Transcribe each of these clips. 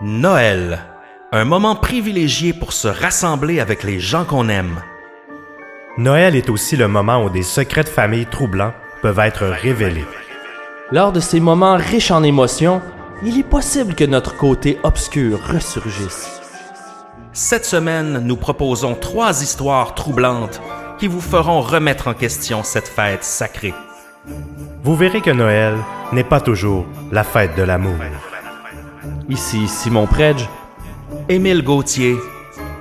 Noël, un moment privilégié pour se rassembler avec les gens qu'on aime. Noël est aussi le moment où des secrets de famille troublants peuvent être révélés. Lors de ces moments riches en émotions, il est possible que notre côté obscur ressurgisse. Cette semaine, nous proposons trois histoires troublantes qui vous feront remettre en question cette fête sacrée. Vous verrez que Noël n'est pas toujours la fête de l'amour. Ici Simon Predge. Émile Gauthier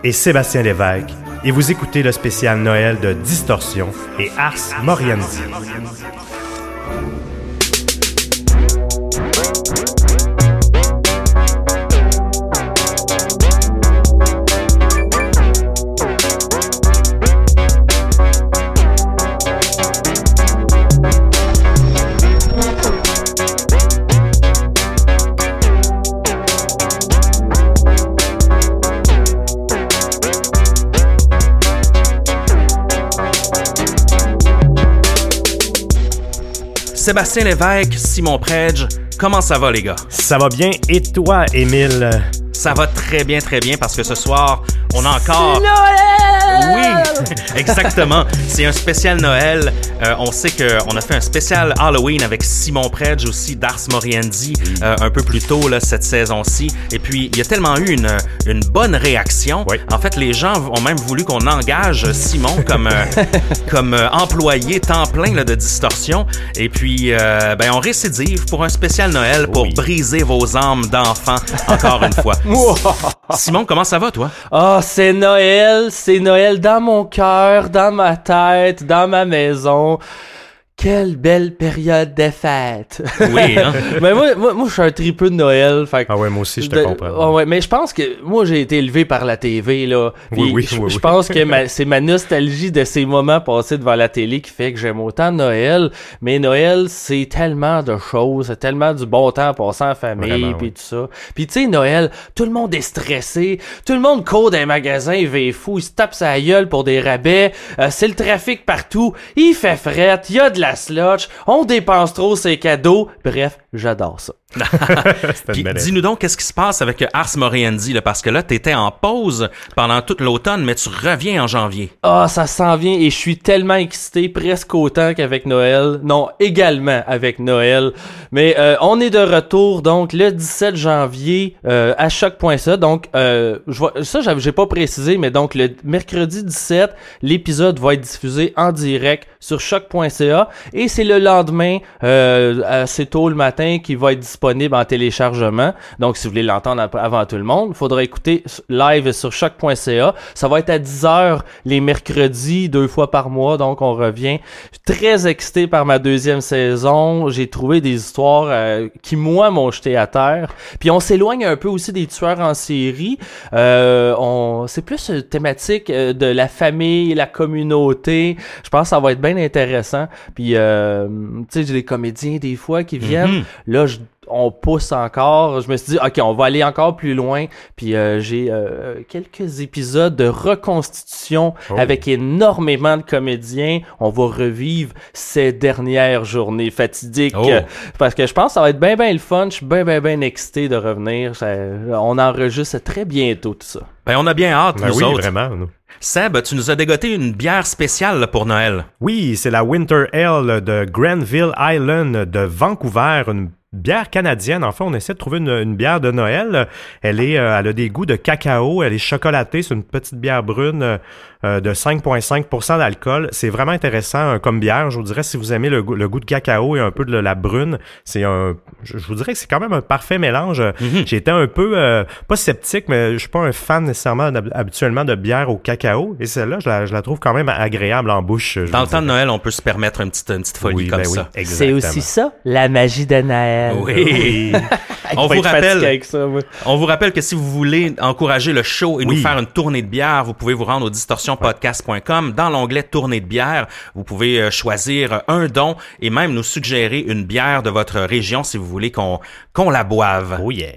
Et Sébastien Lévesque, et vous écoutez le spécial Noël de Distorsion et Ars Moriendi. Sébastien Lévesque, Simon Predge, comment ça va les gars? Ça va bien, et toi, Émile? Ça va très bien, très bien parce que ce soir, on a encore... Oui, exactement. C'est un spécial Noël. Euh, on sait qu'on a fait un spécial Halloween avec Simon Predge aussi d'Ars Moriendi euh, un peu plus tôt là, cette saison-ci. Et puis, il y a tellement eu une, une bonne réaction. Oui. En fait, les gens ont même voulu qu'on engage Simon comme, euh, comme euh, employé temps plein là, de distorsion. Et puis, euh, ben, on récidive pour un spécial Noël pour Oui. briser vos âmes d'enfants encore une fois. Simon, comment ça va, toi? Ah, c'est Noël, c'est Noël dans mon cœur, dans ma tête, dans ma maison. Quelle belle période de fête. Oui, hein? mais moi, moi, moi, je suis un tripeux de Noël. Fait que- Ah ouais, moi aussi, je te de- comprends. Ah ouais, mais je pense que moi j'ai été élevé par la TV là. Oui, oui, je, oui, je pense que c'est ma nostalgie de ces moments passés devant la télé qui fait que j'aime autant Noël. Mais Noël, c'est tellement de choses, c'est tellement du bon temps passé en famille puis tout ça. Puis tu sais Noël, tout le monde est stressé, tout le monde court dans les magasins, il va fou, il se tape sa gueule pour des rabais. Euh, c'est le trafic partout, il fait fret, il y a de la on dépense trop ses cadeaux. Bref, j'adore ça. Dis-nous donc qu'est-ce qui se passe avec Ars Moriendi là, parce que là t'étais en pause pendant toute l'automne mais tu reviens en janvier. Ah, ça s'en vient et je suis tellement excité, presque autant qu'avec Noël. Non, également avec Noël. Mais euh, on est de retour donc le 17 janvier euh, à choc.ca. Donc euh, je vois, ça j'avais- j'ai pas précisé, mais donc le mercredi 17, l'épisode va être diffusé en direct sur choc.ca et c'est le lendemain euh, assez tôt le matin qui va être disponible en téléchargement. Donc si vous voulez l'entendre avant tout le monde, il faudra écouter live sur choc.ca. Ça va être à 10h les mercredis, deux fois par mois, donc on revient. Je suis très excité par ma deuxième saison. J'ai trouvé des histoires euh, qui, moi, m'ont jeté à terre. Puis on s'éloigne un peu aussi des tueurs en série. Euh, on... C'est plus une thématique euh, de la famille, la communauté. Je pense que ça va être bien intéressant. Puis, euh, tu sais, j'ai des comédiens des fois qui viennent. Mhm. Là, je- on pousse encore. Je me suis dit, OK, on va aller encore plus loin. Puis euh, j'ai euh, quelques épisodes de reconstitution Oh. avec énormément de comédiens. On va revivre ces dernières journées fatidiques. Oh. Parce que je pense que ça va être bien, bien le fun. Je suis bien, bien, bien excité de revenir. Ça- on enregistre très bientôt tout ça. Ben on a bien hâte Ben nous oui, autres. vraiment. nous. Seb, tu nous as dégoté une bière spéciale pour Noël. Oui, c'est la Winter Ale de Granville Island de Vancouver, une bière canadienne. En fait, on essaie de trouver une, une bière de Noël. Elle est, euh, elle a des goûts de cacao, elle est chocolatée, c'est une petite bière brune euh, de 5,5% d'alcool. C'est vraiment intéressant euh, comme bière. Je vous dirais, si vous aimez le, goût- le goût de cacao et un peu de la brune, c'est un, je, vous dirais que c'est quand même un parfait mélange. J'ai été un peu, euh, pas sceptique, mais je suis pas un fan nécessairement habituellement de bière au cacao. Et celle-là, je la, je la trouve quand même agréable en bouche. Dans le temps de. Noël, on peut se permettre une petite, une petite folie Oui, comme ben oui, ça. C'est exactement. aussi ça, la magie de Noël. Oui. on vous rappelle, avec ça, moi. on vous rappelle que si vous voulez encourager le show et nous faire une tournée de bière, vous pouvez vous rendre au distorsionpodcast.com. Dans l'onglet tournée de bière, vous pouvez euh, choisir un don et même nous suggérer une bière de votre région si vous voulez qu'on qu'on la boive. Oh yeah.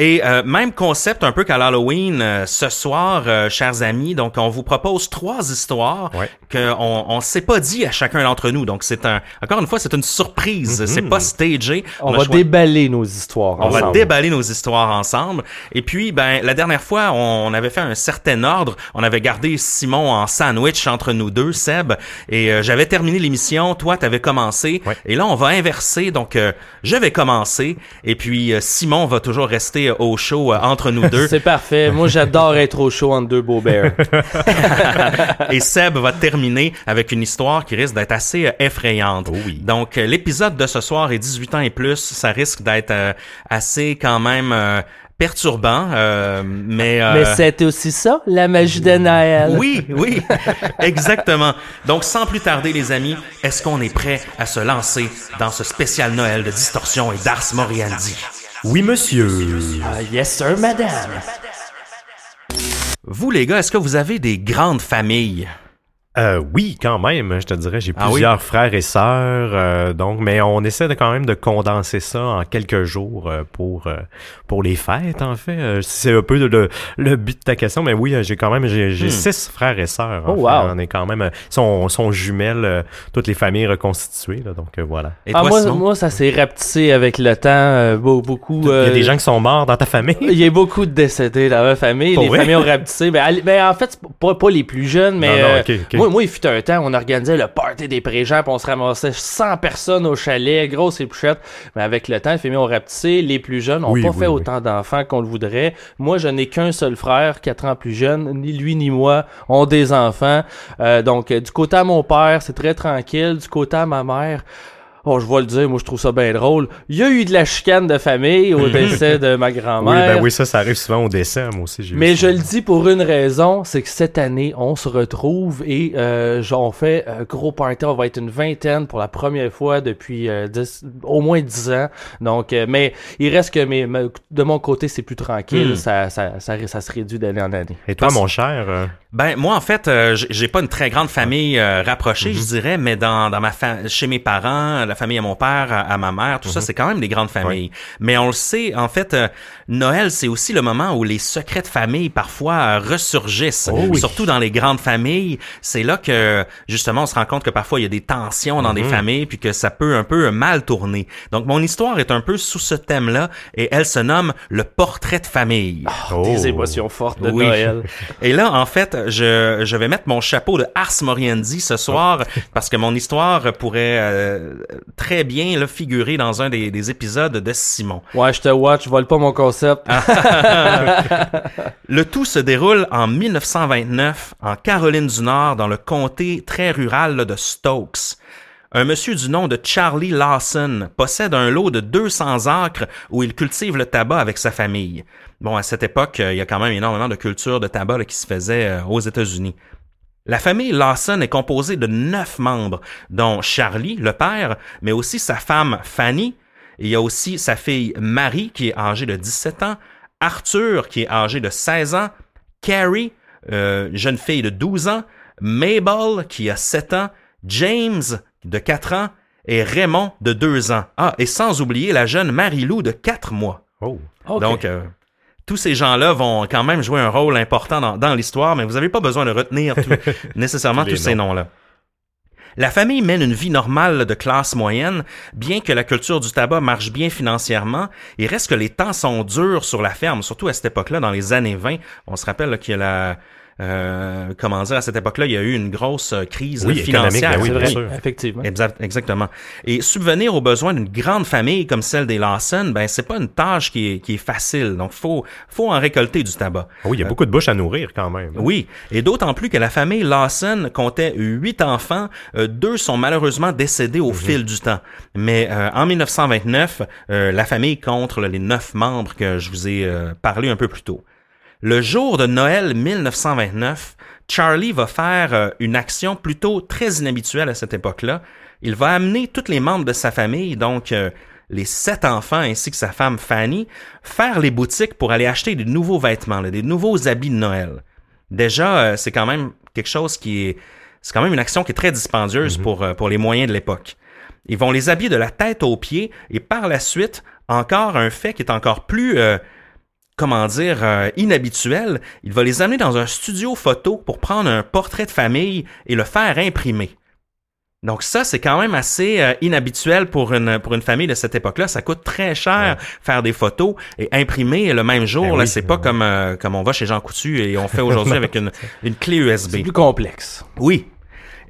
Et euh, même concept un peu qu'à l'Halloween euh, ce soir, euh, chers amis. Donc, on vous propose trois histoires Ouais. qu'on on s'est pas dit à chacun d'entre nous. Donc, c'est un encore une fois, c'est une surprise. C'est pas stagé. On, va déballer nos histoires. on va déballer nos histoires ensemble. Et puis, ben, la dernière fois, on avait fait un certain ordre. On avait gardé Simon en sandwich entre nous deux, Seb. Et euh, j'avais terminé l'émission. Toi, t'avais commencé. Ouais. Et là, on va inverser. Donc, euh, je vais commencer. Et puis, euh, Simon va toujours rester euh, au show euh, entre nous deux. C'est parfait. Moi, j'adore être au show entre deux beaux bears. Et Seb va terminer avec une histoire qui risque d'être assez euh, effrayante. Oh oui. Donc, l'épisode de ce soir est 18 ans et plus. Ça risque d'être euh, assez quand même euh, perturbant. euh, mais euh, Mais c'était aussi ça, la magie de Noël. oui, oui, exactement. Donc, sans plus tarder, les amis, est-ce qu'on est prêt à se lancer dans ce spécial Noël de Distorsion et d'Ars Moriandi? Oui, monsieur. Ah, yes, sir, madame. Vous, les gars, est-ce que vous avez des grandes familles? Euh, oui, quand même, je te dirais, j'ai Ah oui? plusieurs frères et sœurs, euh, donc, mais on essaie de quand même de condenser ça en quelques jours euh, pour euh, pour les fêtes, en fait. Euh, c'est un peu le, le, le but de ta question, mais oui, euh, j'ai quand même j'ai j'ai Hmm. six frères et sœurs. en Oh, wow. On est quand même, euh, sont sont jumelles, euh, toutes les familles reconstituées, là, donc euh, voilà. Et Ah, toi, moi, Simon? moi, ça s'est rapetissé avec le temps. euh, beau- beaucoup. Il y a des gens qui sont morts dans ta famille? Il y a beaucoup de décédés dans ma famille. Pour les vrai? familles ont rapetissé. Ben, allez- ben, en fait, pas, pas les plus jeunes, mais Non, non, euh. Moi, moi, il fut un temps, on organisait le party des puis on se ramassait 100 personnes au chalet, grosses épluchettes. Mais avec le temps, les familles ont rapetissé. Les plus jeunes n'ont Oui, pas oui, fait oui. autant d'enfants qu'on le voudrait. Moi, je n'ai qu'un seul frère, 4 ans plus jeune. Ni lui ni moi ont des enfants. Euh, donc, euh, du côté à mon père, c'est très tranquille. Du côté à ma mère... Oh, je vais le dire, moi je trouve ça bien drôle. Il y a eu de la chicane de famille au décès de ma Oui, grand-mère. ben oui, ça, ça arrive souvent au décès, moi aussi. Mais je le dis pour une raison, c'est que cette année, on se retrouve et euh, genre, on fait un gros party. On va être une vingtaine pour la première fois depuis euh, dix- au moins dix ans. Donc, euh, mais il reste que mes, me- de mon côté, c'est plus tranquille. Hmm. Ça, ça, ça, ça se réduit d'année en année. Et toi, Parce- mon cher, euh, Ben moi en fait euh, j'ai- pas une très grande famille euh, rapprochée Mhm. je dirais mais dans dans ma fa- chez mes parents la famille à mon père à, à ma mère tout Mhm. ça c'est quand même des grandes familles mais on le sait en fait euh, Noël c'est aussi le moment où les secrets de famille parfois euh, ressurgissent Oh oui. surtout dans les grandes familles c'est là que justement on se rend compte que parfois il y a des tensions dans des Mhm. familles puis que ça peut un peu mal tourner donc mon histoire est un peu sous ce thème là et elle se nomme le portrait de famille oh. Des émotions fortes de Oui. Noël. et là, en fait, je, je vais mettre mon chapeau de Ars Moriendi ce soir parce que mon histoire pourrait euh, très bien là, figurer dans un des, des épisodes de Simon. Ouais, je te watch, je vole pas mon concept. Le tout se déroule en 1929 en Caroline du Nord dans le comté très rural là, de Stokes. Un monsieur du nom de Charlie Lawson possède un lot de 200 acres où il cultive le tabac avec sa famille. Bon, à cette époque, euh, il y a quand même énormément de culture de tabac là, qui se faisait euh, aux États-Unis. La famille Lawson est composée de neuf membres, dont Charlie, le père, mais aussi sa femme Fanny. Il y a aussi sa fille Marie, qui est âgée de 17 ans, Arthur, qui est âgé de 16 ans, Carrie, euh, jeune fille de 12 ans, Mabel, qui a 7 ans, James, de 4 ans, et Raymond, de 2 ans. Ah, et sans oublier la jeune Marie-Lou, de 4 mois. Oh. Ok. Donc, euh, tous ces gens-là vont quand même jouer un rôle important dans, dans l'histoire, mais vous n'avez pas besoin de retenir tout- nécessairement Tous ces noms. noms-là. La famille mène une vie normale de classe moyenne, bien que la culture du tabac marche bien financièrement, il reste que les temps sont durs sur la ferme, surtout à cette époque-là, dans les années 20. On se rappelle qu'il y a la... euh, comment dire, à cette époque-là, il y a eu une grosse euh, crise Oui, économique, financière. ben oui, bien sûr. effectivement. Exact- exactement. Et subvenir aux besoins d'une grande famille comme celle des Lawson, ben c'est pas une tâche qui est, qui est facile. Donc faut faut en récolter du tabac. Ah Oui, il y a beaucoup de bouches à nourrir quand même. Oui, et d'autant plus que la famille Lawson comptait huit enfants, euh, deux sont malheureusement décédés au fil du temps. Mais euh, en 1929, euh, la famille compte là, les neuf membres que je vous ai euh, parlé un peu plus tôt. Le jour de Noël 1929, Charlie va faire euh, une action plutôt très inhabituelle à cette époque-là. Il va amener tous les membres de sa famille, donc euh, les sept enfants ainsi que sa femme Fanny, faire les boutiques pour aller acheter des nouveaux vêtements, des nouveaux habits de Noël. Déjà, euh, c'est quand même quelque chose qui est... C'est quand même une action qui est très dispendieuse pour, euh, pour les moyens de l'époque. Ils vont les habiller de la tête aux pieds et par la suite, encore un fait qui est encore plus... euh, comment dire, euh, inhabituel, il va les amener dans un studio photo pour prendre un portrait de famille et le faire imprimer. Donc ça, c'est quand même assez euh, inhabituel pour une pour une famille de cette époque-là. Ça coûte très cher faire des photos et imprimer le même jour. Ben là, oui, c'est pas comme euh, comme on va chez Jean Coutu et on fait aujourd'hui avec une une clé USB. C'est plus complexe. Oui.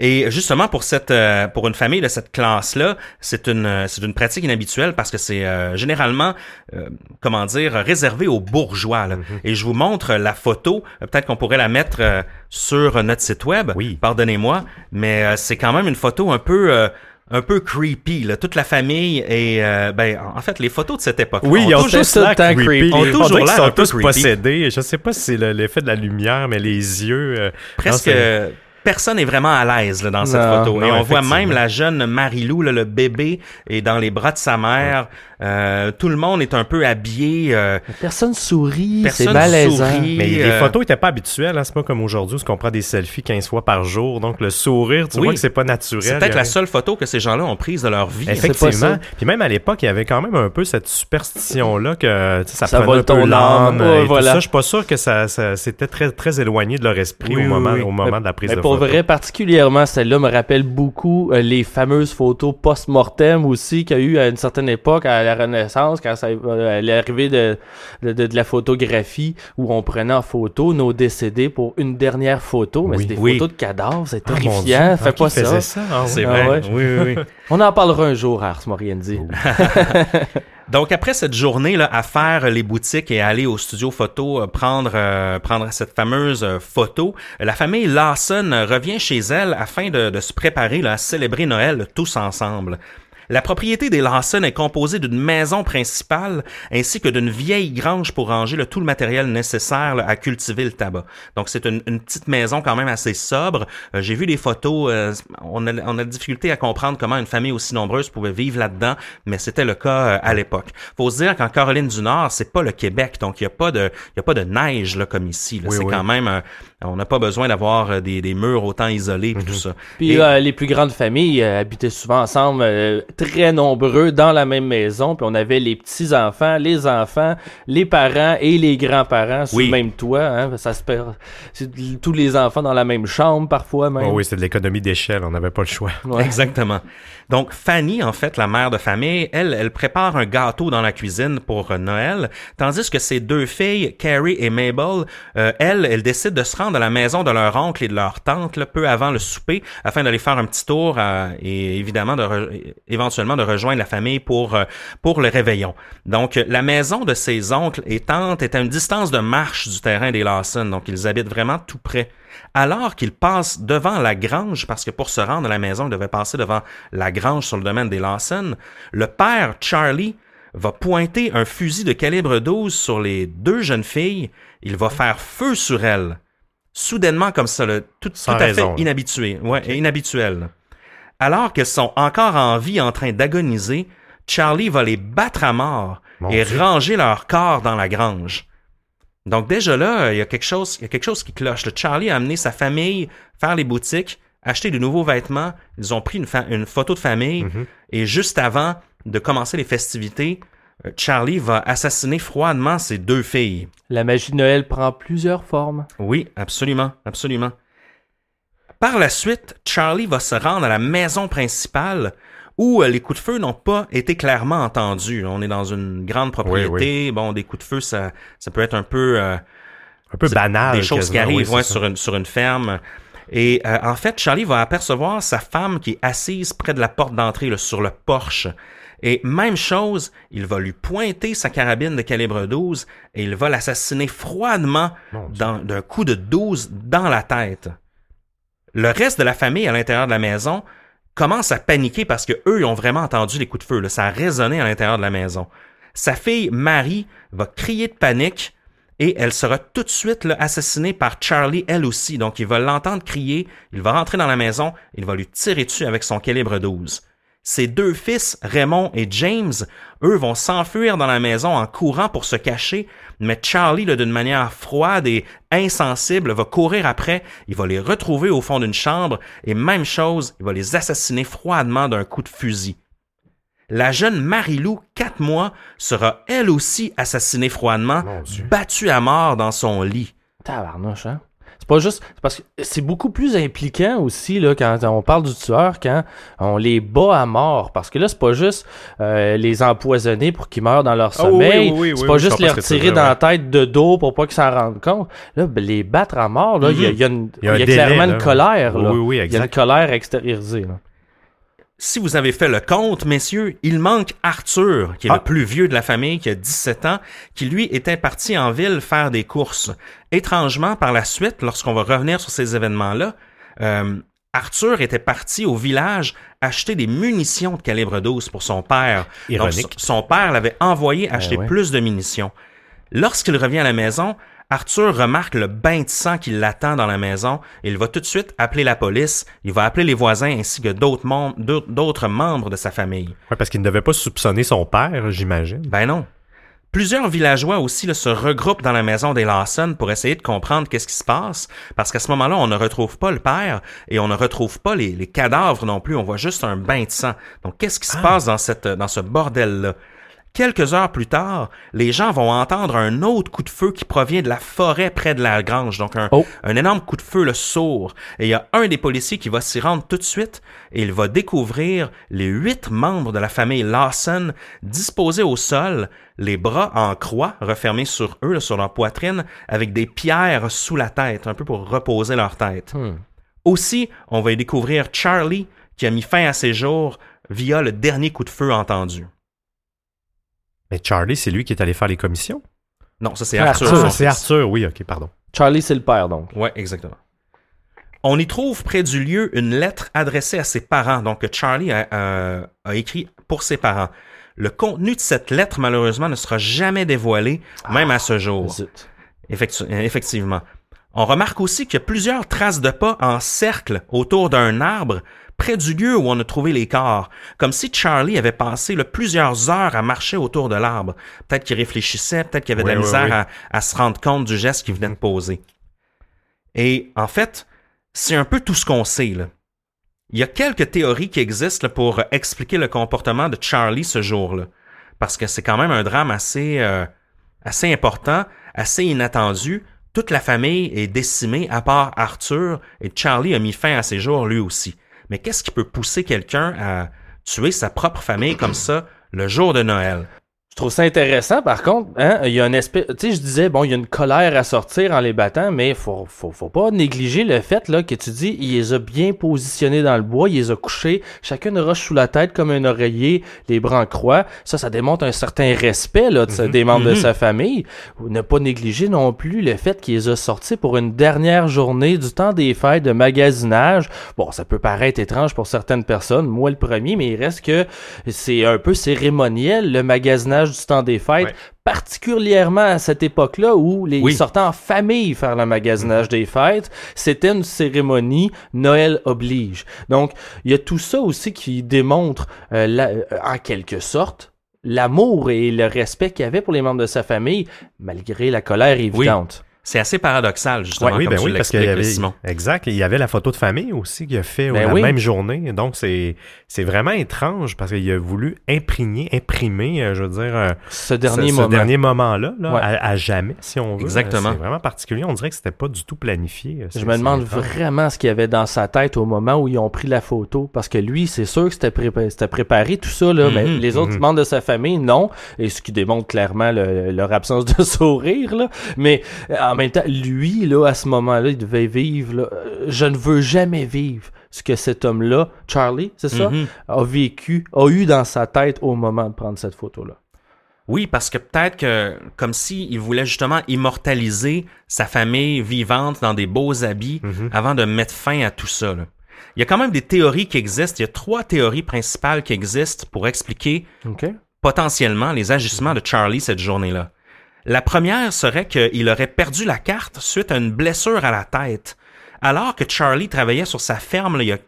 Et justement pour cette euh, pour une famille de cette classe-là, c'est une euh, c'est une pratique inhabituelle parce que c'est euh, généralement euh, comment dire réservé aux bourgeois. là. Et je vous montre la photo. Euh, Peut-être qu'on pourrait la mettre sur notre site web. Oui. Pardonnez-moi, mais c'est quand même une photo un peu euh, un peu creepy, là. toute la famille et euh, ben en fait les photos de cette époque. Oui, ils ont toujours temps creepy. creepy. Ont On toujours qu'ils l'air sont un peu tous creepy. possédés. Je sais pas si c'est le- l'effet de la lumière, mais les yeux... euh, presque non, personne n'est vraiment à l'aise dans cette Non, photo. non, et on voit même la jeune Marie-Lou, le bébé, est dans les bras de sa mère. Euh, tout le monde est un peu habillé. euh, Personne sourit, c'est Personne malaisant. sourit. Mais les euh, photos étaient pas habituelles, hein. c'est pas comme aujourd'hui où on prend des selfies 15 fois par jour. Donc le sourire, tu Oui. vois que c'est pas naturel. c'est peut-être la seule photo que ces gens-là ont prise de leur vie. Effectivement. Puis même à l'époque, il y avait quand même un peu cette superstition-là que tu sais, ça, Ça prenait vole un peu ton âme. l'âme. Ouais, et tout voilà. ça. Je suis pas sûr que ça, ça- c'était très, très éloigné de leur esprit Oui, au, moment, oui. au moment de la prise Mais de pour photo. vrai, particulièrement celle-là me rappelle beaucoup euh, les fameuses photos post-mortem aussi qu'il y a eu à une certaine époque, à la Renaissance, quand ça, euh, l'arrivée de, de, de- de la photographie, où on prenait en photo nos décédés pour une dernière photo. Mais Oui. c'est des Oui. photos de cadavres, c'est Ah. Fais Ah, pas ça. ça? Ah, C'est oui. vrai. ouais. Oui, oui, oui. On en parlera un jour, Ars Moriendi. Donc après cette journée là à faire les boutiques et aller au studio photo euh, prendre euh, prendre cette fameuse photo, la famille Lawson revient chez elle afin de, de se préparer là, à célébrer Noël tous ensemble. La propriété des Lawson est composée d'une maison principale ainsi que d'une vieille grange pour ranger le, tout le matériel nécessaire là, à cultiver le tabac. Donc c'est une, une petite maison quand même assez sobre. Euh, J'ai vu des photos, euh, on, a, on a de difficulté à comprendre comment une famille aussi nombreuse pouvait vivre là-dedans, mais c'était le cas euh, à l'époque. Faut se dire qu'en Caroline du Nord, c'est pas le Québec, donc il y a pas de il y a pas de neige là comme ici. Oui, c'est oui. quand même on n'a pas besoin d'avoir euh, des, des murs autant isolés puis tout ça. Puis Et- euh, les plus grandes familles euh, habitaient souvent ensemble, euh, très nombreux dans la même maison. Puis on avait les petits enfants, les enfants, les parents et les grands-parents sous Oui. le même toit. Hein, ça se perd. tous les enfants dans la même chambre parfois même. Oh oui, c'est de l'économie d'échelle, on n'avait pas le choix. Ouais. Exactement. Donc Fanny, en fait, la mère de famille, elle, elle prépare un gâteau dans la cuisine pour euh, Noël, tandis que ses deux filles, Carrie et Mabel, euh, elles, elles décident de se rendre à la maison de leur oncle et de leur tante là, peu avant le souper, afin d'aller faire un petit tour euh, et évidemment éventuellement de rejoindre la famille pour euh, pour le réveillon. Donc la maison de ses oncles et tantes est à une distance de marche du terrain des Lawson, donc ils habitent vraiment tout près alors qu'il passe devant la grange, parce que pour se rendre à la maison, il devait passer devant la grange sur le domaine des Lawson, le père Charlie va pointer un fusil de calibre 12 sur les deux jeunes filles. Il va faire feu sur elles. Soudainement comme ça, tout, à fait raison, là. inhabitué. Ouais, inhabituel. Alors qu'elles sont encore en vie en train d'agoniser, Charlie va les battre à mort Mon et Dieu. ranger leur corps dans la grange. Donc déjà là, il y a quelque chose, il y a quelque chose qui cloche. Le Charlie a amené sa famille faire les boutiques, acheter de nouveaux vêtements. Ils ont pris une photo de famille Mhm. et juste avant de commencer les festivités, euh, Charlie va assassiner froidement ses deux filles. La magie de Noël prend plusieurs formes. Oui, absolument, absolument. Par la suite, Charlie va se rendre à la maison principale où euh, les coups de feu n'ont pas été clairement entendus. On est dans une grande propriété. Bon, des coups de feu, ça, ça peut être un peu euh, Un peu c'est banal. des choses qui arrivent oui, ouais, sur, une, sur une ferme. Et euh, en fait, Charlie va apercevoir sa femme qui est assise près de la porte d'entrée, sur le porche. Et même chose, il va lui pointer sa carabine de calibre 12 et il va l'assassiner froidement d'un coup de 12 dans la tête. Le reste de la famille à l'intérieur de la maison commence à paniquer parce que eux ont vraiment entendu les coups de feu. là. Ça a résonné à l'intérieur de la maison. Sa fille Marie va crier de panique et elle sera tout de suite là, assassinée par Charlie elle aussi. Donc il va l'entendre crier, il va rentrer dans la maison, il va lui tirer dessus avec son calibre 12. Ses deux fils, Raymond et James, eux vont s'enfuir dans la maison en courant pour se cacher, mais Charlie, d'une manière froide et insensible, va courir après, il va les retrouver au fond d'une chambre, et même chose, il va les assassiner froidement d'un coup de fusil. la jeune Marilou, 4 mois, sera elle aussi assassinée froidement, battue à mort dans son lit. Tabarnouche, hein? C'est pas juste. c'est Parce que c'est beaucoup plus impliquant aussi, là, quand on parle du tueur, quand on les bat à mort. Parce que là, c'est pas juste euh, les empoisonner pour qu'ils meurent dans leur Ah oui, sommeil. oui, oui, c'est oui, pas oui, je juste les retirer dans la tête de dos pour pas qu'ils s'en rendent compte. Là, ben, les battre à mort, là, il y a- il y, a une- Il y a y a délai, clairement là. une colère, là. Oui, oui, Il y a une colère extériorisée, là. Si vous avez fait le compte, messieurs, il manque Arthur, qui est Ah. le plus vieux de la famille, qui a 17 ans, qui lui était parti en ville faire des courses. Étrangement, par la suite, lorsqu'on va revenir sur ces événements-là, euh, Arthur était parti au village acheter des munitions de calibre 12 pour son père. Ironique. son- son père l'avait envoyé acheter ouais. plus de munitions. Lorsqu'il revient à la maison, Arthur remarque le bain de sang qui l'attend dans la maison et il va tout de suite appeler la police. Il va appeler les voisins ainsi que d'autres membres, d'autres- d'autres membres de sa famille. Ouais, parce qu'il ne devait pas soupçonner son père, j'imagine. Ben non. Plusieurs villageois aussi là, se regroupent dans la maison des Lawson pour essayer de comprendre qu'est-ce qui se passe, parce qu'à ce moment-là, on ne retrouve pas le père et on ne retrouve pas les, les cadavres non plus. On voit juste un bain de sang. Donc, qu'est-ce qui se passe dans cette dans ce bordel-là? Quelques heures plus tard, les gens vont entendre un autre coup de feu qui provient de la forêt près de la grange. Donc, un, Oh. un énorme coup de feu le sourd. Et il y a un des policiers qui va s'y rendre tout de suite et il va découvrir les huit membres de la famille Lawson disposés au sol, les bras en croix refermés sur eux, là, sur leur poitrine, avec des pierres sous la tête, un peu pour reposer leur tête. Hmm. Aussi, on va y découvrir Charlie qui a mis fin à ses jours via le dernier coup de feu entendu. Mais Charlie, c'est lui qui est allé faire les commissions. Non, ça c'est Ah, Arthur. Arthur, Ah, c'est. Arthur, oui, ok, pardon. Charlie, c'est le père, donc. Ouais, exactement. On y trouve près du lieu une lettre adressée à ses parents, donc que Charlie a, a- a écrit pour ses parents. Le contenu de cette lettre, malheureusement, ne sera jamais dévoilé, même à ce jour. Zut. Effectu- effectivement. On remarque aussi qu'il y a plusieurs traces de pas en cercle autour d'un arbre près du lieu où on a trouvé les corps, comme si Charlie avait passé là, plusieurs heures à marcher autour de l'arbre. Peut-être qu'il réfléchissait, peut-être qu'il avait de la oui, misère oui. À, à se rendre compte du geste qu'il venait de poser. Et en fait, c'est un peu tout ce qu'on sait. Là. Il y a quelques théories qui existent là, pour expliquer le comportement de Charlie ce jour-là, parce que c'est quand même un drame assez, euh, assez important, assez inattendu. Toute la famille est décimée à part Arthur et Charlie a mis fin à ses jours lui aussi. Mais qu'est-ce qui peut pousser quelqu'un à tuer sa propre famille comme ça le jour de Noël? Je trouve ça intéressant, par contre, hein, il y a un espèce, tu sais, je disais, bon, il y a une colère à sortir en les battant, mais faut, faut, faut pas négliger le fait, là, que tu dis, il les a bien positionnés dans le bois, il les a couchés, chacun une roche sous la tête comme un oreiller, les bras en croix. Ça, ça démontre un certain respect, là, de sa- des membres de Mhm. sa famille. Ne pas négliger non plus le fait qu'il les a sortis pour une dernière journée du temps des fêtes de magasinage. Bon, ça peut paraître étrange pour certaines personnes, moi le premier, mais il reste que c'est un peu cérémoniel, le magasinage du temps des fêtes, Ouais. particulièrement à cette époque-là où les Oui. sortaient en famille faire le magasinage des fêtes. C'était une cérémonie, Noël oblige. Donc, il y a tout ça aussi qui démontre, euh, la- euh, en quelque sorte, l'amour et le respect qu'il avait pour les membres de sa famille, malgré la colère évidente. C'est assez paradoxal, justement, oui, comme ben tu oui, parce qu'il y l'expliques, avait, Simon. exact, il y avait la photo de famille aussi qu'il a fait Ben la oui. même journée. Donc c'est c'est vraiment étrange parce qu'il a voulu imprégner, imprimer, euh, je veux dire, euh, Ce dernier ce, ce moment. dernier moment-là, là, Ouais. à, à jamais, si on veut. Exactement. C'est vraiment particulier. On dirait que c'était pas du tout planifié. C'est- Je me demande étrange. vraiment ce qu'il y avait dans sa tête au moment où ils ont pris la photo. Parce que lui, c'est sûr que c'était prépa- c'était préparé tout ça, là. mais Mhm, les autres mhm. membres de sa famille, non. Et ce qui démontre clairement le- leur absence de sourire, là. Mais euh, en même temps, lui, là, à ce moment-là, il devait vivre, là, euh, Je ne veux jamais vivre ce que cet homme-là, Charlie, c'est ça, Mhm. a vécu, a eu dans sa tête au moment de prendre cette photo-là. Oui, parce que peut-être que, comme s'il voulait justement immortaliser sa famille vivante dans des beaux habits Mhm. avant de mettre fin à tout ça. là. Il y a quand même des théories qui existent. Il y a trois théories principales qui existent pour expliquer potentiellement les agissements de Charlie cette journée-là. La première serait qu'il aurait perdu la carte suite à une blessure à la tête. Alors que Charlie travaillait sur sa ferme il y a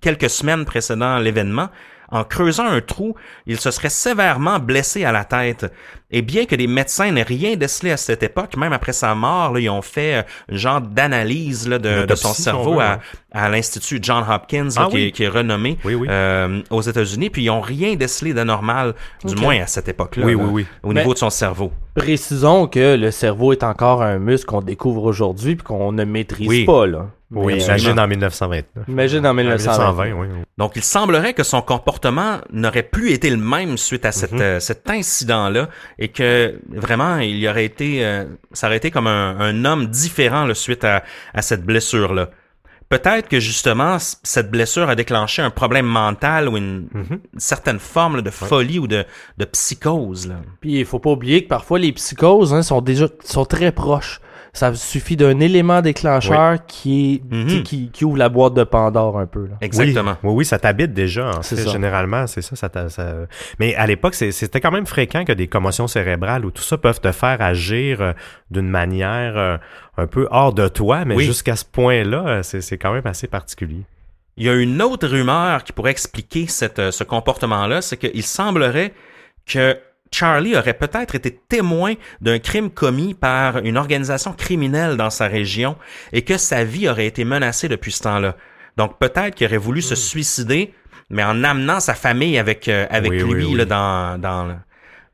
quelques semaines précédant l'événement, en creusant un trou, il se serait sévèrement blessé à la tête. Et bien que les médecins n'aient rien décelé à cette époque, même après sa mort, là, ils ont fait euh, un genre d'analyse là, de, de son cerveau à, à l'Institut John Hopkins, Ah qui, oui? est, qui est renommé Oui, oui. euh, aux États-Unis, puis ils ont rien décelé d'anormal, du moins à cette époque-là, Oui, là, oui, oui. au Mais- niveau de son cerveau. Précisons que le cerveau est encore un muscle qu'on découvre aujourd'hui puis qu'on ne maîtrise Oui. pas, là. Oui, imagine en 1929. Imagine en 1920. 1920, oui. oui. Donc, il semblerait que son comportement n'aurait plus été le même suite à Mhm. cette, euh, cet incident-là et que vraiment, il y aurait été, euh, ça aurait été comme un, un homme différent là, suite à, à cette blessure-là. Peut-être que justement, cette blessure a déclenché un problème mental ou une, Mhm. une certaine forme là, de folie ou de, de psychose. Là. Puis il faut pas oublier que parfois les psychoses hein, sont déjà sont très proches. Ça suffit d'un élément déclencheur qui, est, Mhm. tu sais, qui qui ouvre la boîte de Pandore un peu. Là. Exactement. Oui, oui, oui, ça t'habite déjà. En C'est fait, ça. généralement, c'est ça, ça, t'a- ça- Mais à l'époque, c'est- c'était quand même fréquent que des commotions cérébrales ou tout ça peuvent te faire agir euh, d'une manière euh, un peu hors de toi, mais Oui. jusqu'à ce point-là, euh, c'est c'est quand même assez particulier. Il y a une autre rumeur qui pourrait expliquer cette, ce comportement-là, c'est qu'il semblerait que Charlie aurait peut-être été témoin d'un crime commis par une organisation criminelle dans sa région et que sa vie aurait été menacée depuis ce temps-là. Donc peut-être qu'il aurait voulu se suicider, mais en amenant sa famille avec, euh, avec Oui, lui oui, oui. là, dans, dans, le-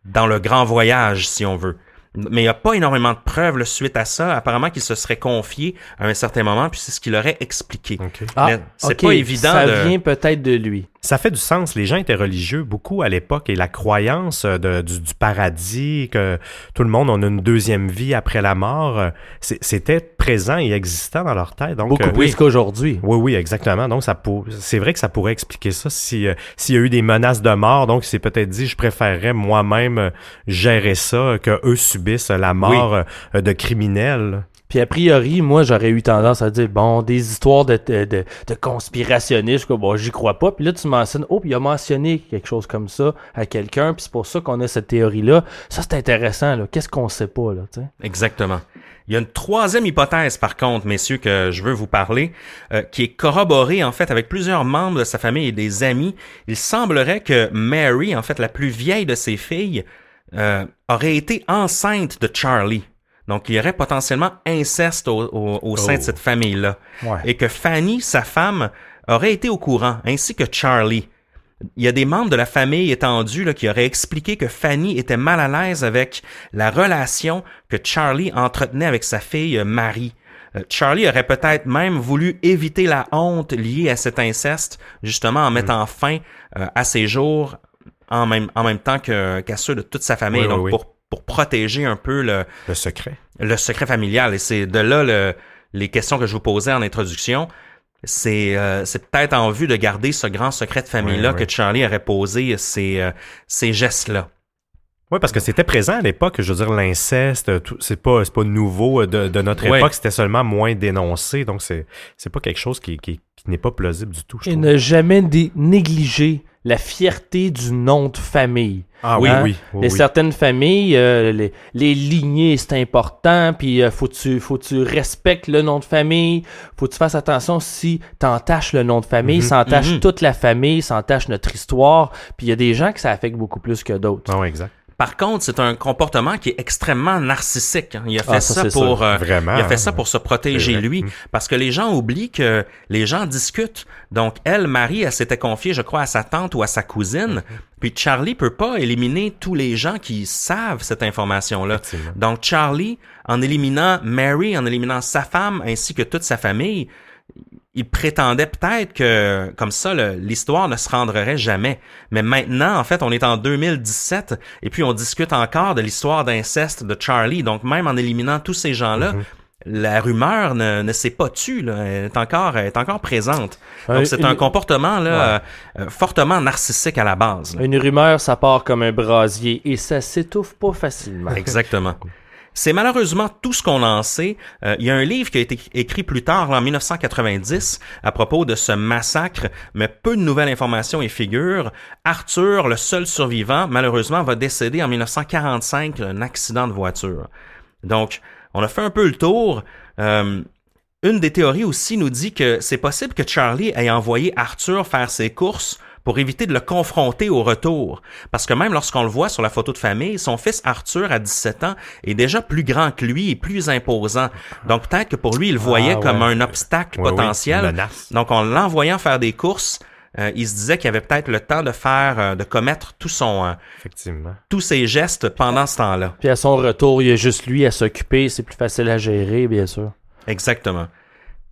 dans le grand voyage, si on veut. Mais il n'y a pas énormément de preuves là, suite à ça. Apparemment qu'il se serait confié à un certain moment, puis c'est ce qu'il aurait expliqué. OK. Mais c'est pas évident Ça de- vient peut-être de lui. Ça fait du sens. Les gens étaient religieux beaucoup à l'époque et la croyance euh, de- du, du paradis, que tout le monde on a une deuxième vie après la mort, euh, c'est- c'était présent et existant dans leur tête. Donc, Beaucoup euh, plus qu'aujourd'hui. Oui, oui, exactement. Donc, ça c'est vrai que ça pourrait expliquer ça si euh, s'il y a eu des menaces de mort. Donc, il s'est peut-être dit, je préférerais moi-même gérer ça que eux subissent la mort de criminels. Puis a priori, moi, j'aurais eu tendance à dire, bon, des histoires de, de, de, conspirationnistes, quoi, bon, j'y crois pas. Puis là, tu mentionnes, oh, puis il a mentionné quelque chose comme ça à quelqu'un, puis c'est pour ça qu'on a cette théorie-là. Ça, c'est intéressant, là. Qu'est-ce qu'on sait pas, là? Exactement. Il y a une troisième hypothèse, par contre, messieurs, que je veux vous parler, euh, qui est corroborée, en fait, avec plusieurs membres de sa famille et des amis. Il semblerait que Mary, en fait, la plus vieille de ses filles, euh, aurait été enceinte de Charlie. Donc, il y aurait potentiellement inceste au, au- au sein de Oh. cette famille-là. Ouais. Et que Fanny, sa femme, aurait été au courant, ainsi que Charlie. Il y a des membres de la famille étendue là, qui auraient expliqué que Fanny était mal à l'aise avec la relation que Charlie entretenait avec sa fille euh, Marie. Euh, Charlie aurait peut-être même voulu éviter la honte liée à cet inceste, justement en mettant fin euh, à ses jours en même, en même temps qu'à ceux de toute sa famille, Oui, oui, donc oui. Pour, pour protéger un peu le, Le secret. le secret familial. Et c'est de là le- les questions que je vous posais en introduction. C'est euh, c'est peut-être en vue de garder ce grand secret de famille-là Oui, oui. que Charlie aurait posé ces, euh, ces gestes-là. Oui, parce que c'était présent à l'époque. Je veux dire, l'inceste, c'est pas, c'est pas nouveau de, de notre Ouais. époque. C'était seulement moins dénoncé. Donc, c'est, c'est pas quelque chose qui, qui, qui n'est pas plausible du tout, je Et trouve. ne jamais négliger la fierté du nom de famille. Ah oui, Hein? oui. oui, les oui. certaines familles, euh, les, les lignées, c'est important, puis euh, faut que tu faut tu respectes le nom de famille, faut que tu fasses attention si t'entaches le nom de famille, ça entache mhm. toute la famille, ça entache notre histoire, puis il y a des gens que ça affecte beaucoup plus que d'autres. Ah oui, exact. Par contre, c'est un comportement qui est extrêmement narcissique. hein. Il a fait Ah, ça, ça, pour euh, Vraiment. il a fait ça pour se protéger lui, Mm. parce que les gens oublient que les gens discutent. Donc elle, Marie, elle s'était confiée, je crois, à sa tante ou à sa cousine. Puis Charlie peut pas éliminer tous les gens qui savent cette information-là. Donc Charlie, en éliminant Mary, en éliminant sa femme ainsi que toute sa famille, il prétendait peut-être que comme ça l'histoire ne se rendrait jamais. Mais maintenant, en fait, on est en 2017 et puis on discute encore de l'histoire d'inceste de Charlie. Donc même en éliminant tous ces gens-là, Mhm. la rumeur ne, ne s'est pas tue. Là. Elle est encore, elle est encore présente. Euh, Donc c'est un comportement là euh, euh, fortement narcissique à la base. là. Une rumeur, ça part comme un brasier et ça s'étouffe pas facilement. Exactement. C'est malheureusement tout ce qu'on en sait. Euh, il y a un livre qui a été écrit plus tard, en 1990, à propos de ce massacre, mais peu de nouvelles informations et figures. Arthur, le seul survivant, malheureusement, va décéder en 1945 d'un accident de voiture. Donc, on a fait un peu le tour. Euh, une des théories aussi nous dit que c'est possible que Charlie ait envoyé Arthur faire ses courses pour éviter de le confronter au retour. Parce que même lorsqu'on le voit sur la photo de famille, son fils Arthur, à 17 ans, est déjà plus grand que lui et plus imposant. Donc peut-être que pour lui, il le voyait Ah, comme ouais. un obstacle oui, potentiel. une menace. Donc en l'envoyant faire des courses, euh, il se disait qu'il avait peut-être le temps de faire, euh, de commettre tout son, euh, Effectivement. tous ses gestes pendant ce temps-là. Puis à son retour, il y a juste lui à s'occuper, c'est plus facile à gérer, bien sûr. Exactement.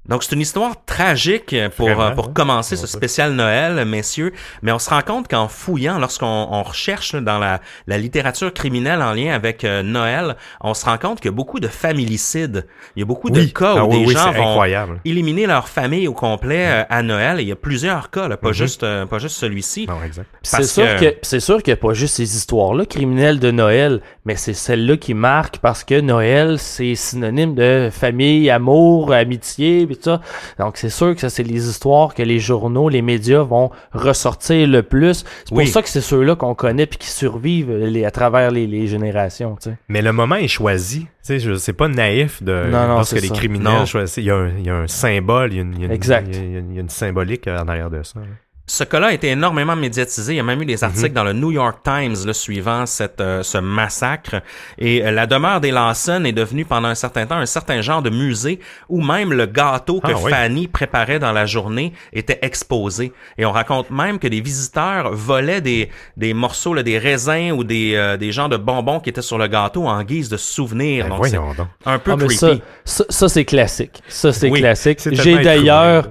Donc c'est une histoire tragique pour, Vraiment, euh, pour hein? commencer ce spécial Noël, messieurs. Mais on se rend compte qu'en fouillant, lorsqu'on on recherche là, dans la, la littérature criminelle en lien avec euh, Noël, on se rend compte qu'il y a beaucoup de familicides. Il y a beaucoup de cas où Ah oui, des oui, gens vont incroyable. éliminer leur famille au complet euh, à Noël. Et il y a plusieurs cas, là, pas Mhm. juste euh, pas juste celui-ci. Non, exact. Puis C'est sûr que- que, c'est sûr qu'il n'y a pas juste ces histoires-là criminelles de Noël, mais c'est celle-là qui marque parce que Noël, c'est synonyme de famille, amour, amitié, tout ça. Donc c'est sûr que ça, c'est les histoires que les journaux, les médias vont ressortir le plus. C'est pour Oui. ça que c'est ceux-là qu'on connaît puis qui survivent les, à travers les, les générations. Mais le moment est choisi. Tu sais, je- c'est pas naïf de Non, non, lorsque c'est les ça. criminels choisissent. Il y, a un, il y a un symbole, il y a une, il y a il y a symbolique en arrière de ça. là. Ce cas-là a été énormément médiatisé. Il y a même eu des articles dans le New York Times là, suivant cette, euh, ce massacre. Et euh, la demeure des Lawson est devenue pendant un certain temps un certain genre de musée où même le gâteau que Ah, oui. Fanny préparait dans la journée était exposé. Et on raconte même que des visiteurs volaient des, des morceaux, là, des raisins ou des, euh, des genres de bonbons qui étaient sur le gâteau en guise de souvenir. Ben, Donc donc. un peu Ah, creepy. ça, ça, ça, c'est classique. Ça, c'est Oui, classique. J'ai d'ailleurs...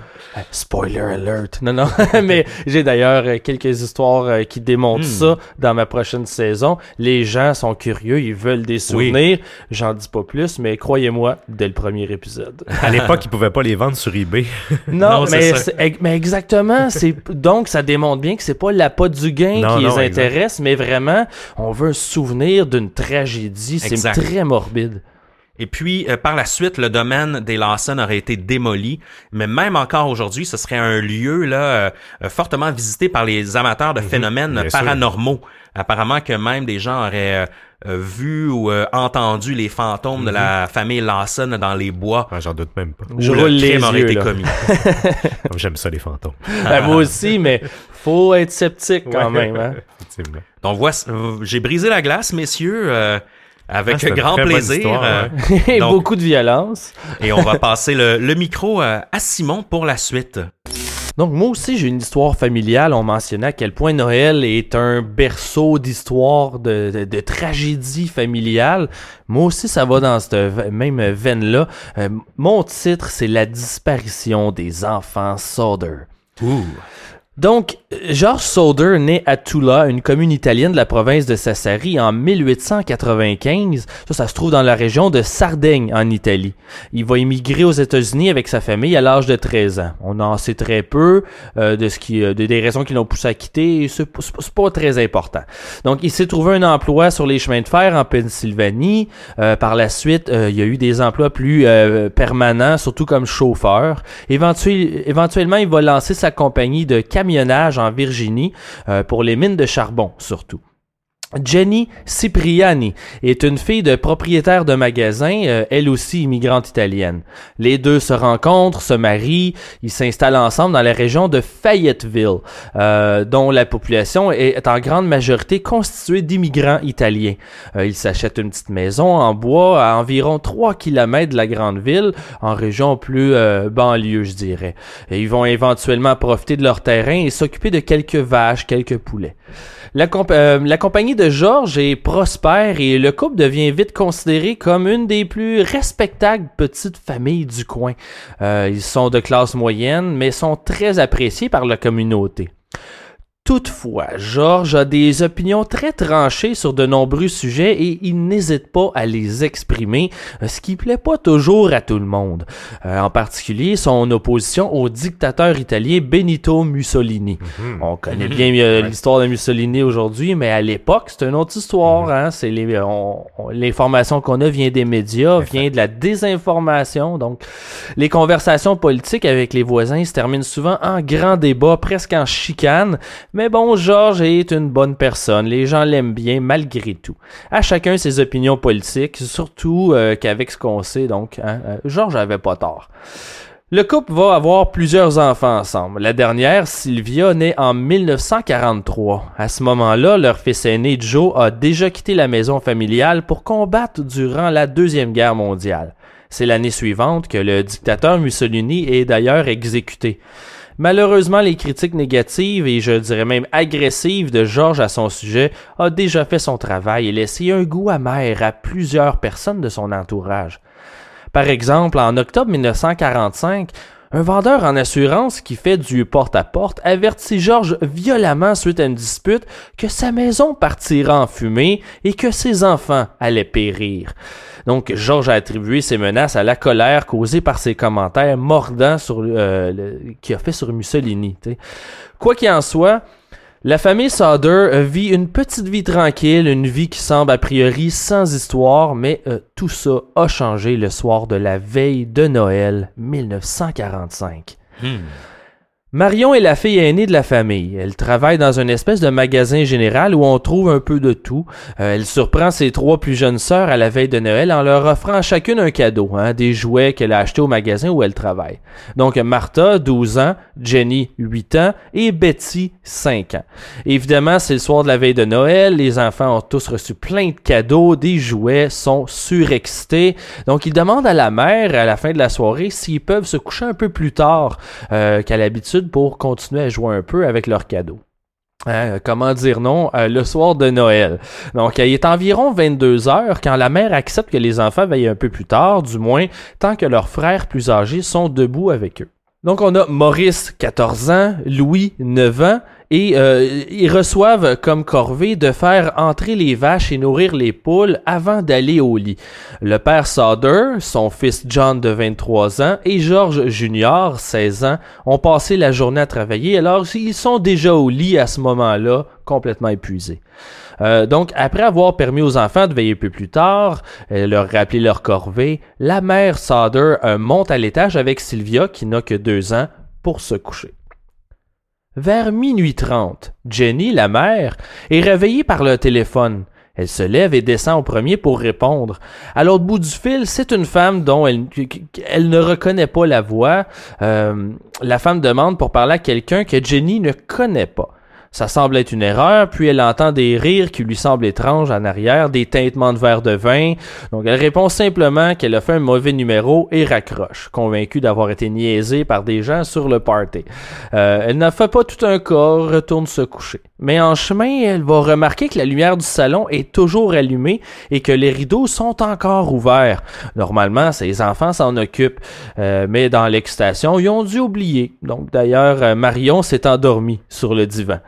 Spoiler alert. Non, non. mais j'ai d'ailleurs euh, quelques histoires euh, qui démontrent Hmm. ça dans ma prochaine saison. Les gens sont curieux, ils veulent des souvenirs. J'en dis pas plus, mais croyez-moi, dès le premier épisode. À l'époque, ils pouvaient pas les vendre sur eBay. Non, mais, exactement. C'est donc ça démontre bien que c'est pas la pas du gain Non, qui non, les exact. intéresse, mais vraiment, on veut un souvenir d'une tragédie. C'est très morbide. Et puis, euh, par la suite, le domaine des Lawson aurait été démoli. Mais même encore aujourd'hui, ce serait un lieu là euh, euh, fortement visité par les amateurs de phénomènes Mhm. sûr. paranormaux. Apparemment que même des gens auraient euh, euh, vu ou euh, entendu les fantômes de la famille Lawson dans les bois Ah, J'en doute même pas. Mhm. Je où roule le les crime aurait yeux, été là. commis. J'aime ça, les fantômes. Ben, moi aussi, mais faut être sceptique quand Ouais. même. Hein? Donc, voici, j'ai brisé la glace, messieurs, euh, avec Ah, grand plaisir. histoire, euh, Et Donc- beaucoup de violence. et on va passer le, le micro euh, à Simon pour la suite. Donc moi aussi j'ai une histoire familiale. On mentionnait à quel point Noël est un berceau d'histoire, de, de, de tragédie familiale. Moi aussi ça va dans cette même veine-là. Euh, mon titre c'est La disparition des enfants Sauder. Donc, Georges Sauder naît à Tula, une commune italienne de la province de Sassari, en 1895. Ça, ça se trouve dans la région de Sardaigne, en Italie. Il va émigrer aux États-Unis avec sa famille à l'âge de 13 ans. On en sait très peu euh, de ce qui, euh, de- des raisons qui l'ont poussé à quitter. C'est pas très important. Donc, il s'est trouvé un emploi sur les chemins de fer en Pennsylvanie. Euh, par la suite, euh, il y a eu des emplois plus euh, permanents, surtout comme chauffeur. Éventuel- éventuellement, il va lancer sa compagnie de camionnage en Virginie euh, pour les mines de charbon, surtout. Jenny Cipriani est une fille de propriétaire de magasin, euh, elle aussi immigrante italienne. Les deux se rencontrent, se marient, ils s'installent ensemble dans la région de Fayetteville, euh, dont la population est en grande majorité constituée d'immigrants italiens. Euh, ils s'achètent une petite maison en bois à environ 3 km de la grande ville, en région plus banlieue, je dirais. Ils vont éventuellement profiter de leur terrain et s'occuper de quelques vaches, quelques poulets. La compagnie de Georges est prospère et le couple devient vite considéré comme une des plus respectables petites familles du coin. Euh, ils sont de classe moyenne, mais sont très appréciés par la communauté. Toutefois, Georges a des opinions très tranchées sur de nombreux sujets et il n'hésite pas à les exprimer, euh, ce qui plaît pas toujours à tout le monde. Euh, en particulier son opposition au dictateur italien Benito Mussolini. Mhm. On connaît bien euh, Ouais. l'histoire de Mussolini aujourd'hui, mais à l'époque, c'est une autre histoire. Hein? C'est les, on- on- l'information qu'on a vient des médias, vient de la désinformation. Donc, les conversations politiques avec les voisins se terminent souvent en grand débat, presque en chicane. Mais bon, Georges est une bonne personne. Les gens l'aiment bien malgré tout. À chacun ses opinions politiques, surtout euh, qu'avec ce qu'on sait, donc, hein, euh, Georges avait pas tort. Le couple va avoir plusieurs enfants ensemble. La dernière, Sylvia, naît en 1943. À ce moment-là, leur fils aîné Joe a déjà quitté la maison familiale pour combattre durant la Deuxième Guerre mondiale. C'est l'année suivante que le dictateur Mussolini est d'ailleurs exécuté. Malheureusement, les critiques négatives et je dirais même agressives de George à son sujet a déjà fait son travail et laissé un goût amer à plusieurs personnes de son entourage. Par exemple, en octobre 1945, un vendeur en assurance qui fait du porte-à-porte avertit Georges violemment suite à une dispute que sa maison partira en fumée et que ses enfants allaient périr. Donc, Georges a attribué ces menaces à la colère causée par ses commentaires mordants sur, euh, qu'il a fait sur Mussolini. Quoi qu'il en soit, la famille Sauder vit une petite vie tranquille, une vie qui semble a priori sans histoire, mais euh, tout ça a changé le soir de la veille de Noël 1945. Marion est la fille aînée de la famille. Elle travaille dans une espèce de magasin général où on trouve un peu de tout. Euh, elle surprend ses trois plus jeunes sœurs à la veille de Noël en leur offrant chacune un cadeau, hein, des jouets qu'elle a achetés au magasin où elle travaille. Donc Martha, 12 ans, Jenny, 8 ans et Betty, 5 ans. Évidemment, c'est le soir de la veille de Noël. Les enfants ont tous reçu plein de cadeaux, des jouets, sont surexcités. Donc ils demandent à la mère à la fin de la soirée s'ils peuvent se coucher un peu plus tard euh, qu'à l'habitude pour continuer à jouer un peu avec leurs cadeaux. Hein, comment dire non euh, le soir de Noël. Donc, il est environ 22 heures quand la mère accepte que les enfants veillent un peu plus tard, du moins tant que leurs frères plus âgés sont debout avec eux. Donc, on a Maurice, 14 ans, Louis, 9 ans, et euh, ils reçoivent comme corvée de faire entrer les vaches et nourrir les poules avant d'aller au lit. Le père Sauder, son fils John de 23 ans et George Junior, 16 ans, ont passé la journée à travailler alors ils sont déjà au lit à ce moment-là, complètement épuisés. Euh, donc, après avoir permis aux enfants de veiller un peu plus tard, et leur rappeler leur corvée, la mère Sauder euh, monte à l'étage avec Sylvia, qui n'a que deux ans, pour se coucher. Vers minuit trente, Jenny, la mère, est réveillée par le téléphone. Elle se lève et descend au premier pour répondre. À l'autre bout du fil, c'est une femme dont elle, ne reconnaît pas la voix. Euh, la femme demande pour parler à quelqu'un que Jenny ne connaît pas. Ça semble être une erreur, puis elle entend des rires qui lui semblent étranges en arrière, des tintements de verre de vin. Donc elle répond simplement qu'elle a fait un mauvais numéro et raccroche, convaincue d'avoir été niaisée par des gens sur le party. Euh, elle n'a fait pas tout un corps, retourne se coucher. Mais en chemin, elle va remarquer que la lumière du salon est toujours allumée et que les rideaux sont encore ouverts. Normalement, ses enfants s'en occupent, euh, mais dans l'excitation, ils ont dû oublier. Donc d'ailleurs, euh, Marion s'est endormie sur le divan.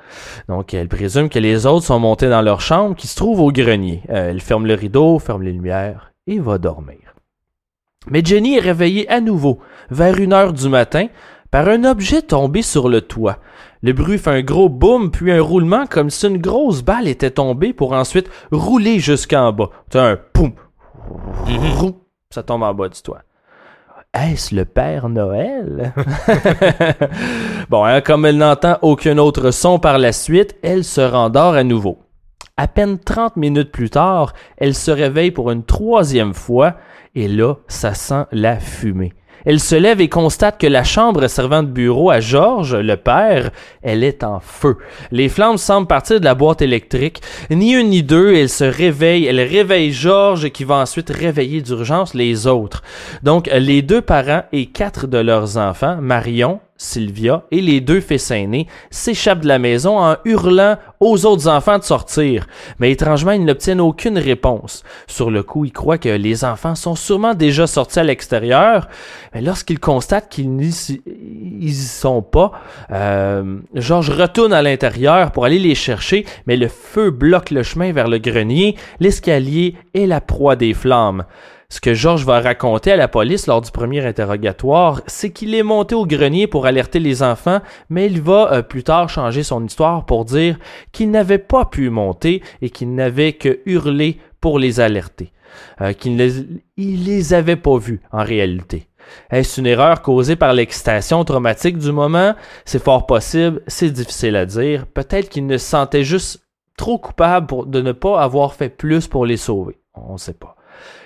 Donc elle présume que les autres sont montés dans leur chambre qui se trouve au grenier. Euh, elle ferme le rideau, ferme les lumières et va dormir. Mais Jenny est réveillée à nouveau, vers une heure du matin, par un objet tombé sur le toit. Le bruit fait un gros boom, puis un roulement comme si une grosse balle était tombée pour ensuite rouler jusqu'en bas. C'est un poum. Mhm. Ça tombe en bas du toit. Est-ce le Père Noël? bon, hein, comme elle n'entend aucun autre son par la suite, elle se rendort à nouveau. À peine 30 minutes plus tard, elle se réveille pour une troisième fois, et là, ça sent la fumée. Elle se lève et constate que la chambre servant de bureau à Georges, le père, elle est en feu. Les flammes semblent partir de la boîte électrique. Ni une ni deux, elle se réveille. Elle réveille Georges qui va ensuite réveiller d'urgence les autres. Donc, les deux parents et quatre de leurs enfants, Marion, Sylvia et les deux fils s'échappent de la maison en hurlant aux autres enfants de sortir. Mais étrangement, ils n'obtiennent aucune réponse. Sur le coup, ils croient que les enfants sont sûrement déjà sortis à l'extérieur. Mais lorsqu'ils constatent qu'ils n'y sont pas, euh, Georges retourne à l'intérieur pour aller les chercher, mais le feu bloque le chemin vers le grenier. L'escalier est la proie des flammes. Ce que Georges va raconter à la police lors du premier interrogatoire, c'est qu'il est monté au grenier pour alerter les enfants, mais il va euh, plus tard changer son histoire pour dire qu'il n'avait pas pu monter et qu'il n'avait que hurlé pour les alerter, euh, qu'il ne les avait pas vus en réalité. Est-ce une erreur causée par l'excitation traumatique du moment? C'est fort possible, c'est difficile à dire. Peut-être qu'il ne se sentait juste trop coupable de ne pas avoir fait plus pour les sauver. On ne sait pas.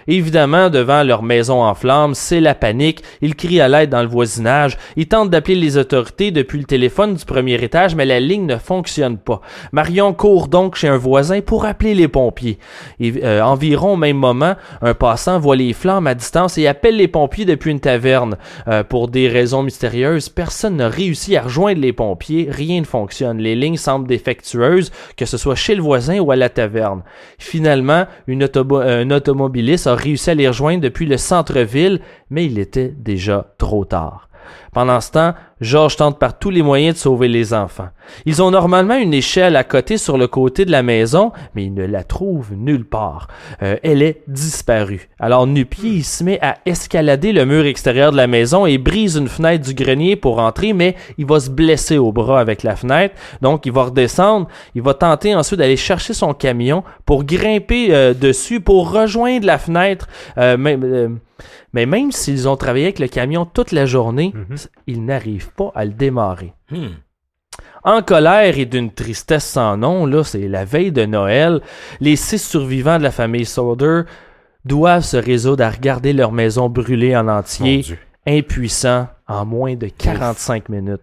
Évidemment, devant leur maison en flammes, c'est la panique. Ils crient à l'aide dans le voisinage. Ils tentent d'appeler les autorités depuis le téléphone du premier étage, mais la ligne ne fonctionne pas. Marion court donc chez un voisin pour appeler les pompiers. Euh, environ au même moment, un passant voit les flammes à distance et appelle les pompiers depuis une taverne. Euh, pour des raisons mystérieuses, personne n'a réussi à rejoindre les pompiers. Rien ne fonctionne. Les lignes semblent défectueuses, que ce soit chez le voisin ou à la taverne. Finalement, un automobiliste réussi à les rejoindre depuis le centre-ville, mais il était déjà trop tard. Pendant ce temps, George tente par tous les moyens de sauver les enfants. Ils ont normalement une échelle à côté sur le côté de la maison, mais ils ne la trouvent nulle part. Euh, elle est disparue. Alors nu-pied, il se met à escalader le mur extérieur de la maison et brise une fenêtre du grenier pour entrer, mais il va se blesser au bras avec la fenêtre. Donc il va redescendre. Il va tenter ensuite d'aller chercher son camion pour grimper euh, dessus pour rejoindre la fenêtre. Euh, mais même s'ils ont travaillé avec le camion toute la journée, mhm. ils n'arrivent pas à le démarrer. Hmm. En colère et d'une tristesse sans nom, là, c'est la veille de Noël, les six survivants de la famille Soder doivent se résoudre à regarder leur maison brûler en entier, impuissants, en moins de 45 minutes.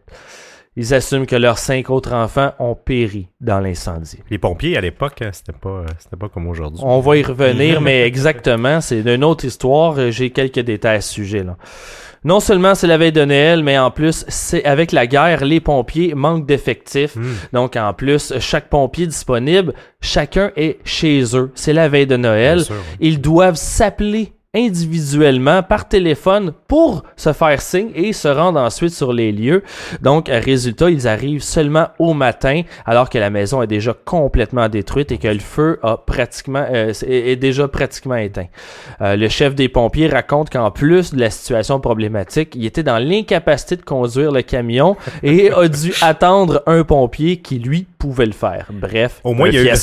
Ils assument que leurs cinq autres enfants ont péri dans l'incendie. Les pompiers, à l'époque, hein, c'était pas, c'était pas comme aujourd'hui. On va y revenir, mais exactement, c'est une autre histoire. J'ai quelques détails à ce sujet, là. Non seulement c'est la veille de Noël, mais en plus, c'est avec la guerre, les pompiers manquent d'effectifs. Hmm. Donc, en plus, chaque pompier disponible, chacun est chez eux. C'est la veille de Noël. Ils doivent s'appeler individuellement par téléphone pour se faire signe et se rendre ensuite sur les lieux. Donc, résultat, ils arrivent seulement au matin alors que la maison est déjà complètement détruite et que le feu a pratiquement euh, est, déjà pratiquement éteint. Euh, le chef des pompiers raconte qu'en plus de la situation problématique, il était dans l'incapacité de conduire le camion et a dû attendre un pompier qui lui pouvait le faire. Bref, au moins, il y a eu,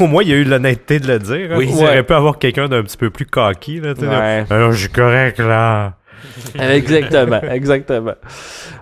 au moins il y a eu l'honnêteté de le dire. Hein. Oui, il aurait pu avoir quelqu'un d'un petit peu plus cocky là, alors, je suis correct, là. exactement, exactement.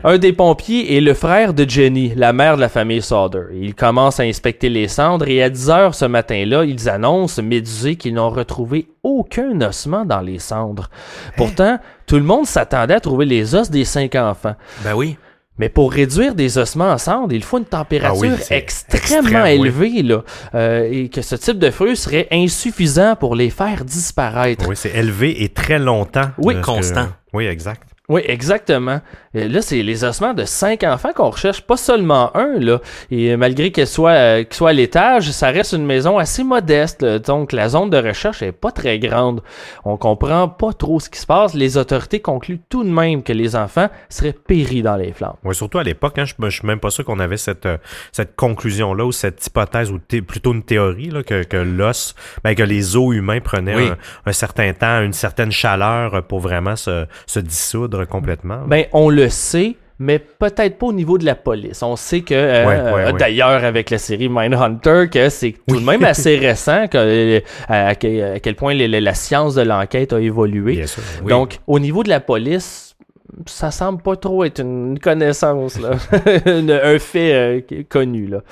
Un des pompiers est le frère de Jenny, la mère de la famille Sauder. Il commence à inspecter les cendres et à 10 heures ce matin-là, ils annoncent médusés qu'ils n'ont retrouvé aucun ossement dans les cendres. Pourtant, tout le monde s'attendait à trouver les os des cinq enfants. Ben oui. Mais pour réduire des ossements en cendres, il faut une température ah extrêmement élevée là, euh, et que ce type de feu serait insuffisant pour les faire disparaître. Oui, c'est élevé et très longtemps. Oui, constant. Oui, exact. Oui, exactement. Là, c'est les ossements de cinq enfants qu'on recherche, pas seulement un. Là. Et malgré qu'elle soit, euh, soit à l'étage, ça reste une maison assez modeste. Donc, la zone de recherche est pas très grande. On comprend pas trop ce qui se passe. Les autorités concluent tout de même que les enfants seraient péris dans les flammes. Oui, surtout à l'époque, hein, je, je suis même pas sûr qu'on avait cette, euh, cette conclusion-là ou cette hypothèse ou plutôt une théorie là, que, que l'os, ben, que les os humains prenaient un, certain temps, une certaine chaleur pour vraiment se, se dissoudre complètement. Ben, on le sait, mais peut-être pas au niveau de la police. On sait que, euh, d'ailleurs, avec la série Mindhunter, que c'est tout de même assez récent que, euh, à, quel point la, science de l'enquête a évolué. Donc, au niveau de la police, ça semble pas trop être une connaissance, là. un fait euh, connu. Là.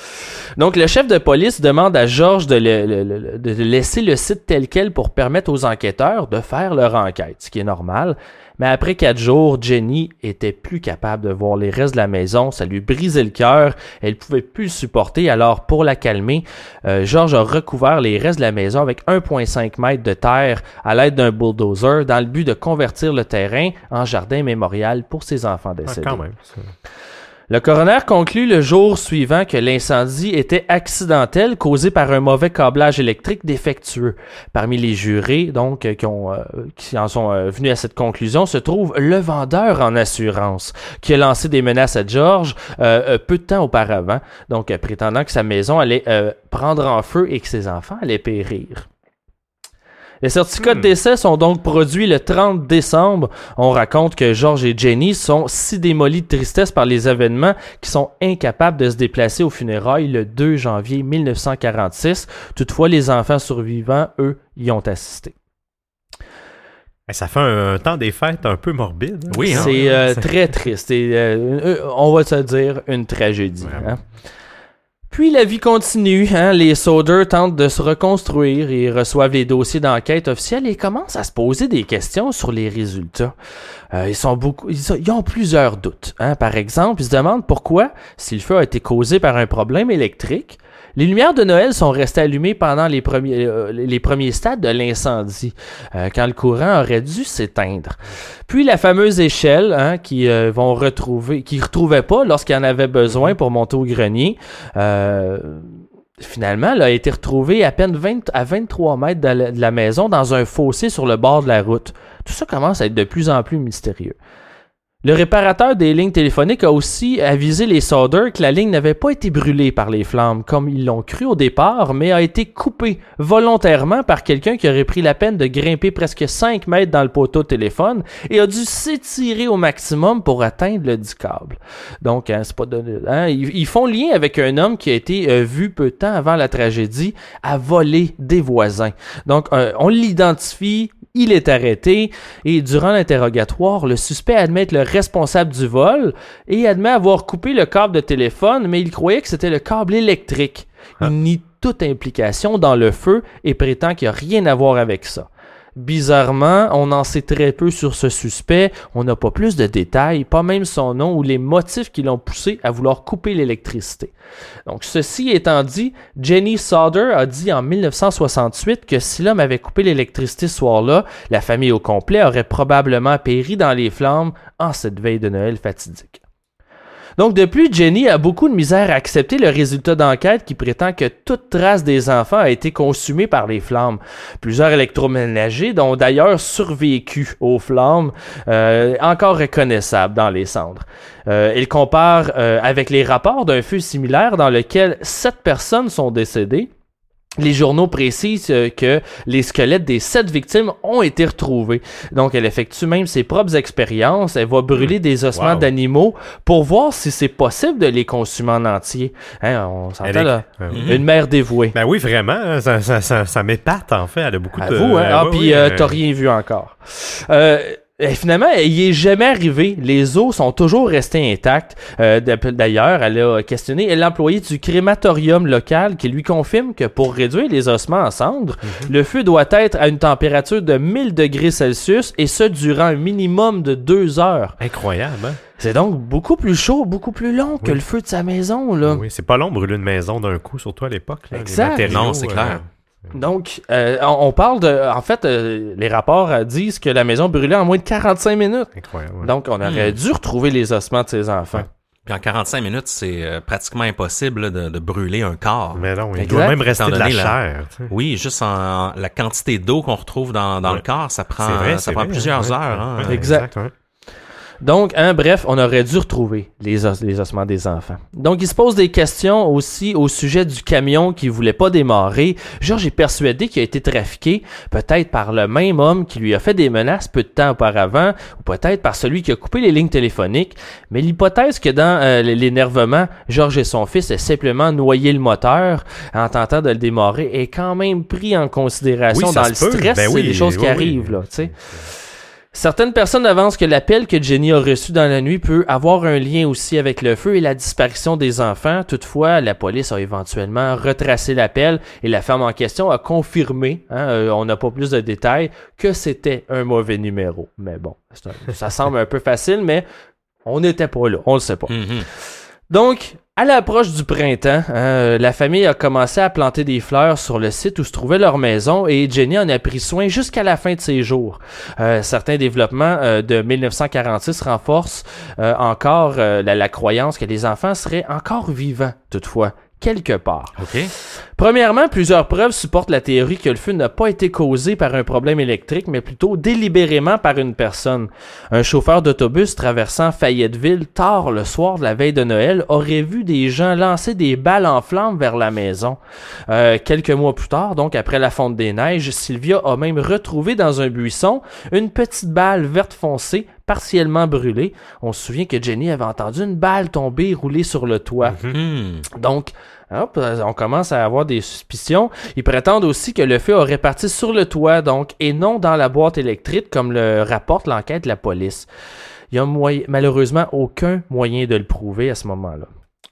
Donc, le chef de police demande à Georges de, de, laisser le site tel quel pour permettre aux enquêteurs de faire leur enquête, ce qui est normal. Mais après quatre jours, Jenny était plus capable de voir les restes de la maison. Ça lui brisait le cœur. Elle pouvait plus le supporter. Alors, pour la calmer, euh, Georges a recouvert les restes de la maison avec 1,5 mètres de terre à l'aide d'un bulldozer dans le but de convertir le terrain en jardin mémorial pour ses enfants ah, décédés. Le coroner conclut le jour suivant que l'incendie était accidentel causé par un mauvais câblage électrique défectueux. Parmi les jurés, donc, euh, euh, qui en sont euh, venus à cette conclusion, se trouve le vendeur en assurance, qui a lancé des menaces à George peu de temps auparavant, donc prétendant que sa maison allait prendre en feu et que ses enfants allaient périr. Les certificats de hmm. décès sont donc produits le 30 décembre. On raconte que George et Jenny sont si démolis de tristesse par les événements qu'ils sont incapables de se déplacer au funérailles le 2 janvier 1946. Toutefois, les enfants survivants, eux, y ont assisté. Ça fait un, temps des fêtes un peu morbide. Hein? Oui, hein? c'est euh, très triste. Et, euh, on va se dire une tragédie. Puis la vie continue, hein? les Soder tentent de se reconstruire et reçoivent les dossiers d'enquête officiels et commencent à se poser des questions sur les résultats. Euh, ils, ils, ont plusieurs doutes. Hein? Par exemple, ils se demandent pourquoi, si le feu a été causé par un problème électrique, les lumières de Noël sont restées allumées pendant les premiers, euh, stades de l'incendie, euh, quand le courant aurait dû s'éteindre. Puis la fameuse échelle hein, qui euh, vont retrouver, qui retrouvaient pas lorsqu'ils en avaient besoin pour monter au grenier. Finalement, elle a été retrouvée à peine 20, à 23 mètres de la maison dans un fossé sur le bord de la route. Tout ça commence à être de plus en plus mystérieux. Le réparateur des lignes téléphoniques a aussi avisé les solders que la ligne n'avait pas été brûlée par les flammes comme ils l'ont cru au départ, mais a été coupée volontairement par quelqu'un qui aurait pris la peine de grimper presque 5 mètres dans le poteau de téléphone et a dû s'étirer au maximum pour atteindre le dit câble. Donc, hein, c'est pas hein, ils, font lien avec un homme qui a été euh, vu peu de temps avant la tragédie à voler des voisins. Donc, euh, on l'identifie il est arrêté et durant l'interrogatoire, le suspect admet être le responsable du vol et admet avoir coupé le câble de téléphone, mais il croyait que c'était le câble électrique. Il ah. nie toute implication dans le feu et prétend qu'il n'y a rien à voir avec ça. Bizarrement, on en sait très peu sur ce suspect, on n'a pas plus de détails, pas même son nom ou les motifs qui l'ont poussé à vouloir couper l'électricité. Donc ceci étant dit, Jenny Sauder a dit en 1968 que si l'homme avait coupé l'électricité ce soir-là, la famille au complet aurait probablement péri dans les flammes en cette veille de Noël fatidique. Donc, de plus, Jenny a beaucoup de misère à accepter le résultat d'enquête qui prétend que toute trace des enfants a été consumée par les flammes. Plusieurs électroménagers, dont d'ailleurs survécu aux flammes, euh, encore reconnaissables dans les cendres. Euh, il compare euh, avec les rapports d'un feu similaire dans lequel sept personnes sont décédées les journaux précisent euh, que les squelettes des sept victimes ont été retrouvés. Donc, elle effectue même ses propres expériences. Elle va brûler des ossements d'animaux pour voir si c'est possible de les consumer en entier. Hein, on s'entend là. Ben Une mère dévouée. Ben oui, vraiment. Hein, ça, ça, ça, m'épate, en fait. Elle a beaucoup de... Vous, hein? Ah, puis euh, t'as rien vu encore. Euh, et finalement, il est jamais arrivé. Les os sont toujours restés intacts. Euh, d'ailleurs, elle a questionné l'employé du crématorium local qui lui confirme que pour réduire les ossements en cendres, mhm. le feu doit être à une température de 1000 degrés Celsius et ce durant un minimum de deux heures. Incroyable, hein? C'est donc beaucoup plus chaud, beaucoup plus long que le feu de sa maison, là. Oui, c'est pas long brûler une maison d'un coup, surtout à l'époque. Exact. non, c'est clair. Euh, donc, euh, on, parle de. En fait, euh, les rapports euh, disent que la maison brûlait en moins de 45 minutes. Incroyable. Donc, on aurait hmm. dû retrouver les ossements de ses enfants. Puis en 45 minutes, c'est pratiquement impossible de, brûler un corps. Mais non, il doit même rester de la chair. Oui, juste en, la quantité d'eau qu'on retrouve dans, le corps, ça prend, ça prend plusieurs heures. Hein. exact. Donc, hein, bref, on aurait dû retrouver les, les, ossements des enfants. Donc, il se pose des questions aussi au sujet du camion qui voulait pas démarrer. Georges est persuadé qu'il a été trafiqué, peut-être par le même homme qui lui a fait des menaces peu de temps auparavant, ou peut-être par celui qui a coupé les lignes téléphoniques. Mais l'hypothèse que dans euh, l'énervement, Georges et son fils aient simplement noyé le moteur en tentant de le démarrer est quand même pris en considération dans le stress. Ben c'est des choses qui arrivent, là, tu sais. Certaines personnes avancent que l'appel que Jenny a reçu dans la nuit peut avoir un lien aussi avec le feu et la disparition des enfants. Toutefois, la police a éventuellement retracé l'appel et la femme en question a confirmé, hein, euh, on n'a pas plus de détails, que c'était un mauvais numéro. Mais bon, ça semble un peu facile, mais on n'était pas là, on le sait pas. Mm-hmm. Donc, à l'approche du printemps, hein, la famille a commencé à planter des fleurs sur le site où se trouvait leur maison et Jenny en a pris soin jusqu'à la fin de ses jours. Euh, certains développements euh, de 1946 renforcent euh, encore la, la croyance que les enfants seraient encore vivants toutefois quelque part. Premièrement, plusieurs preuves supportent la théorie que le feu n'a pas été causé par un problème électrique, mais plutôt délibérément par une personne. Un chauffeur d'autobus traversant Fayetteville tard le soir de la veille de Noël aurait vu des gens lancer des balles en flammes vers la maison. Euh, quelques mois plus tard, donc après la fonte des neiges, Sylvia a même retrouvé dans un buisson une petite balle verte foncée partiellement brûlée. On se souvient que Jenny avait entendu une balle tomber rouler sur le toit. Mm-hmm. Donc, on commence à avoir des suspicions. Ils prétendent aussi que le feu aurait parti sur le toit, donc, et non dans la boîte électrique, comme le rapporte l'enquête de la police. Il n'y a malheureusement aucun moyen de le prouver à ce moment-là.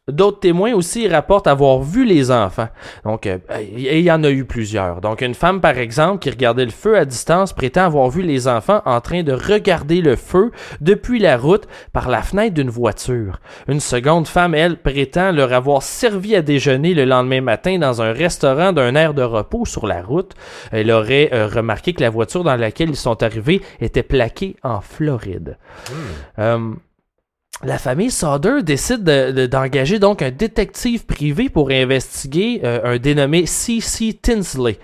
D'autres témoins aussi rapportent avoir vu les enfants. Donc, euh, il y en a eu plusieurs. Donc, une femme, par exemple, qui regardait le feu à distance, prétend avoir vu les enfants en train de regarder le feu depuis la route par la fenêtre d'une voiture. Une seconde femme, elle, prétend leur avoir servi à déjeuner le lendemain matin dans un restaurant d'un air de repos sur la route. Elle aurait euh, remarqué que la voiture dans laquelle ils sont arrivés était plaquée en Floride. Euh, la famille Sauder décide d'engager donc un détective privé pour investiguer euh, un dénommé C.C. Tinsley.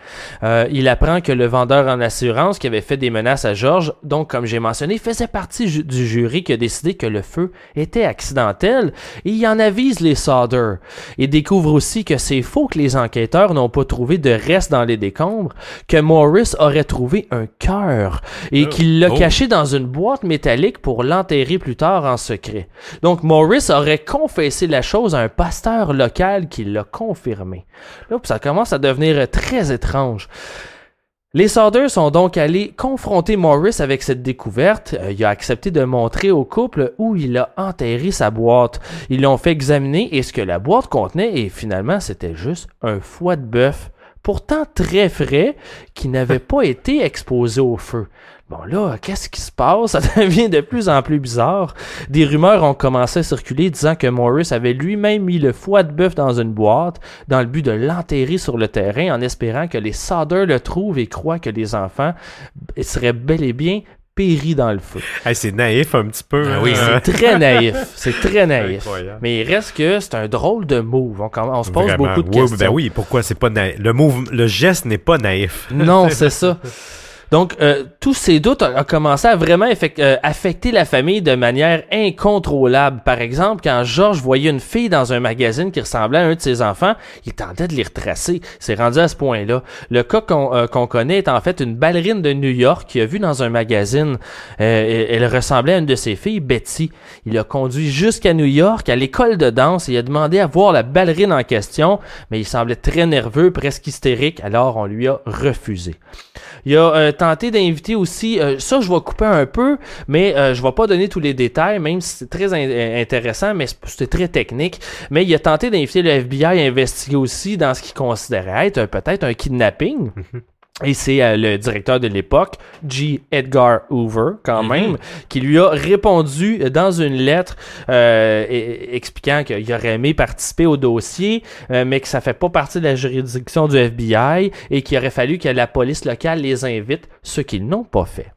Euh, il apprend que le vendeur en assurance qui avait fait des menaces à George, donc comme j'ai mentionné, faisait partie du jury qui a décidé que le feu était accidentel et il en avise les Sauder. Il découvre aussi que c'est faux que les enquêteurs n'ont pas trouvé de reste dans les décombres, que Morris aurait trouvé un cœur et oh. qu'il l'a oh. caché dans une boîte métallique pour l'enterrer plus tard en secret. Donc Morris aurait confessé la chose à un pasteur local qui l'a confirmé. Là, ça commence à devenir très étrange. Les Saunders sont donc allés confronter Morris avec cette découverte. Euh, il a accepté de montrer au couple où il a enterré sa boîte. Ils l'ont fait examiner et ce que la boîte contenait et finalement c'était juste un foie de bœuf, pourtant très frais, qui n'avait pas été exposé au feu. Bon là, qu'est-ce qui se passe? Ça devient de plus en plus bizarre. Des rumeurs ont commencé à circuler disant que Morris avait lui-même mis le foie de bœuf dans une boîte dans le but de l'enterrer sur le terrain en espérant que les Sauders le trouvent et croient que les enfants seraient bel et bien péris dans le feu. c'est naïf un petit peu. Ah oui, hein. c'est très naïf. C'est très naïf. Mais il reste que c'est un drôle de move. On, se pose beaucoup de ben questions. Ben oui, pourquoi c'est pas naïf? Le, move, le geste n'est pas naïf. Non, c'est ça. Donc, euh, tous ces doutes ont, commencé à vraiment euh, affecter la famille de manière incontrôlable. Par exemple, quand Georges voyait une fille dans un magazine qui ressemblait à un de ses enfants, il tentait de les retracer. C'est rendu à ce point-là. Le cas euh, qu'on connaît est en fait une ballerine de New York qui a vu dans un magazine. elle ressemblait à une de ses filles, Betty. Il a conduit jusqu'à New York, à l'école de danse, et il a demandé à voir la ballerine en question, mais il semblait très nerveux, presque hystérique, alors on lui a refusé. Il a euh, tenté d'inviter aussi, euh, ça je vais couper un peu, mais euh, je vais pas donner tous les détails, même si c'est très intéressant, mais c'était très technique. Mais il a tenté d'inviter le FBI à investiguer aussi dans ce qu'il considérait être peut-être un kidnapping. Mhm. Et c'est euh, le directeur de l'époque, G. Edgar Hoover, quand mhm. même, qui lui a répondu dans une lettre euh, expliquant qu'il aurait aimé participer au dossier, euh, mais que ça fait pas partie de la juridiction du FBI et qu'il aurait fallu que la police locale les invite, ce qu'ils n'ont pas fait.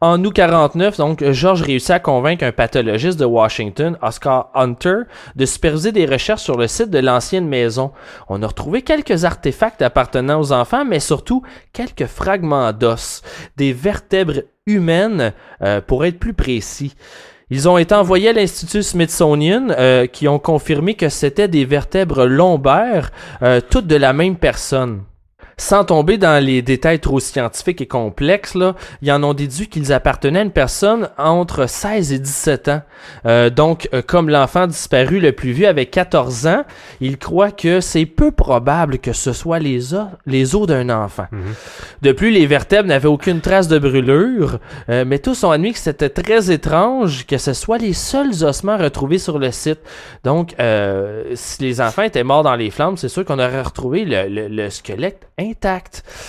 En août 49, donc, George réussit à convaincre un pathologiste de Washington, Oscar Hunter, de superviser des recherches sur le site de l'ancienne maison. On a retrouvé quelques artefacts appartenant aux enfants, mais surtout quelques fragments d'os, des vertèbres humaines, euh, pour être plus précis. Ils ont été envoyés à l'Institut Smithsonian, euh, qui ont confirmé que c'était des vertèbres lombaires, euh, toutes de la même personne sans tomber dans les détails trop scientifiques et complexes, là, ils en ont déduit qu'ils appartenaient à une personne entre 16 et 17 ans. Euh, donc, euh, comme l'enfant disparu le plus vieux avait 14 ans, ils croient que c'est peu probable que ce soit les os, les os d'un enfant. Mhm. De plus, les vertèbres n'avaient aucune trace de brûlure, euh, mais tous ont admis que c'était très étrange que ce soit les seuls ossements retrouvés sur le site. Donc, si les enfants étaient morts dans les flammes, c'est sûr qu'on aurait retrouvé le, le squelette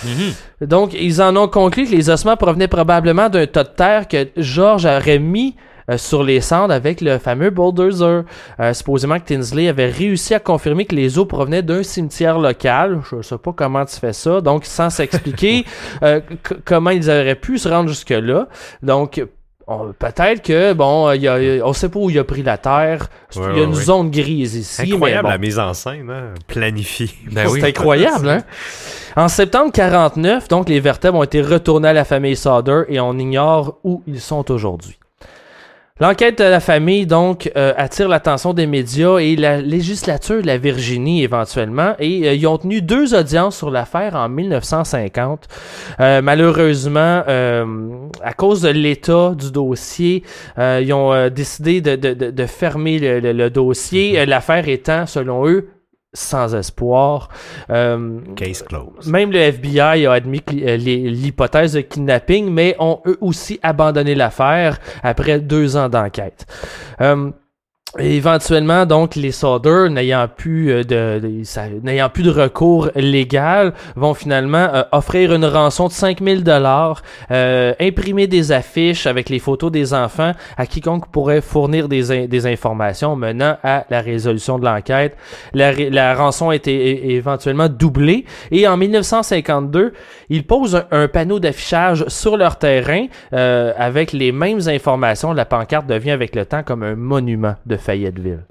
Mhm. Donc, ils en ont conclu que les ossements provenaient probablement d'un tas de terre que George aurait mis euh, sur les cendres avec le fameux bulldozer. Euh, supposément que Tinsley avait réussi à confirmer que les eaux provenaient d'un cimetière local. Je ne sais pas comment tu fais ça. Donc, sans s'expliquer euh, comment ils auraient pu se rendre jusque-là. Donc, Peut-être que, bon, y a, on sait pas où il a pris la Terre. il y a une zone grise ici. Incroyable la mise en scène, hein? planifiée. Ben c'est incroyable, hein? En septembre 49, donc, les vertèbres ont été retournés à la famille Sauder et on ignore où ils sont aujourd'hui. L'enquête de la famille, donc, euh, attire l'attention des médias et la législature de la Virginie éventuellement. Et euh, ils ont tenu deux audiences sur l'affaire en 1950. Euh, malheureusement, à cause de l'état du dossier, ils ont décidé de, de, de, fermer le dossier. Mm-hmm. L'affaire étant, selon eux, sans espoir. Euh, Case closed. Même le FBI a admis euh, l'hypothèse de kidnapping, mais ont eux aussi abandonné l'affaire après deux ans d'enquête. Euh, Éventuellement, donc, les soldats, n'ayant plus euh, de, n'ayant plus de recours légal, vont finalement euh, offrir une rançon de 5000 dollars, euh, imprimer des affiches avec les photos des enfants à quiconque pourrait fournir des, des informations menant à la résolution de l'enquête. La, rançon a été éventuellement doublée et en 1952, ils posent un, panneau d'affichage sur leur terrain avec les mêmes informations. La pancarte devient avec le temps comme un monument de Fayetteville.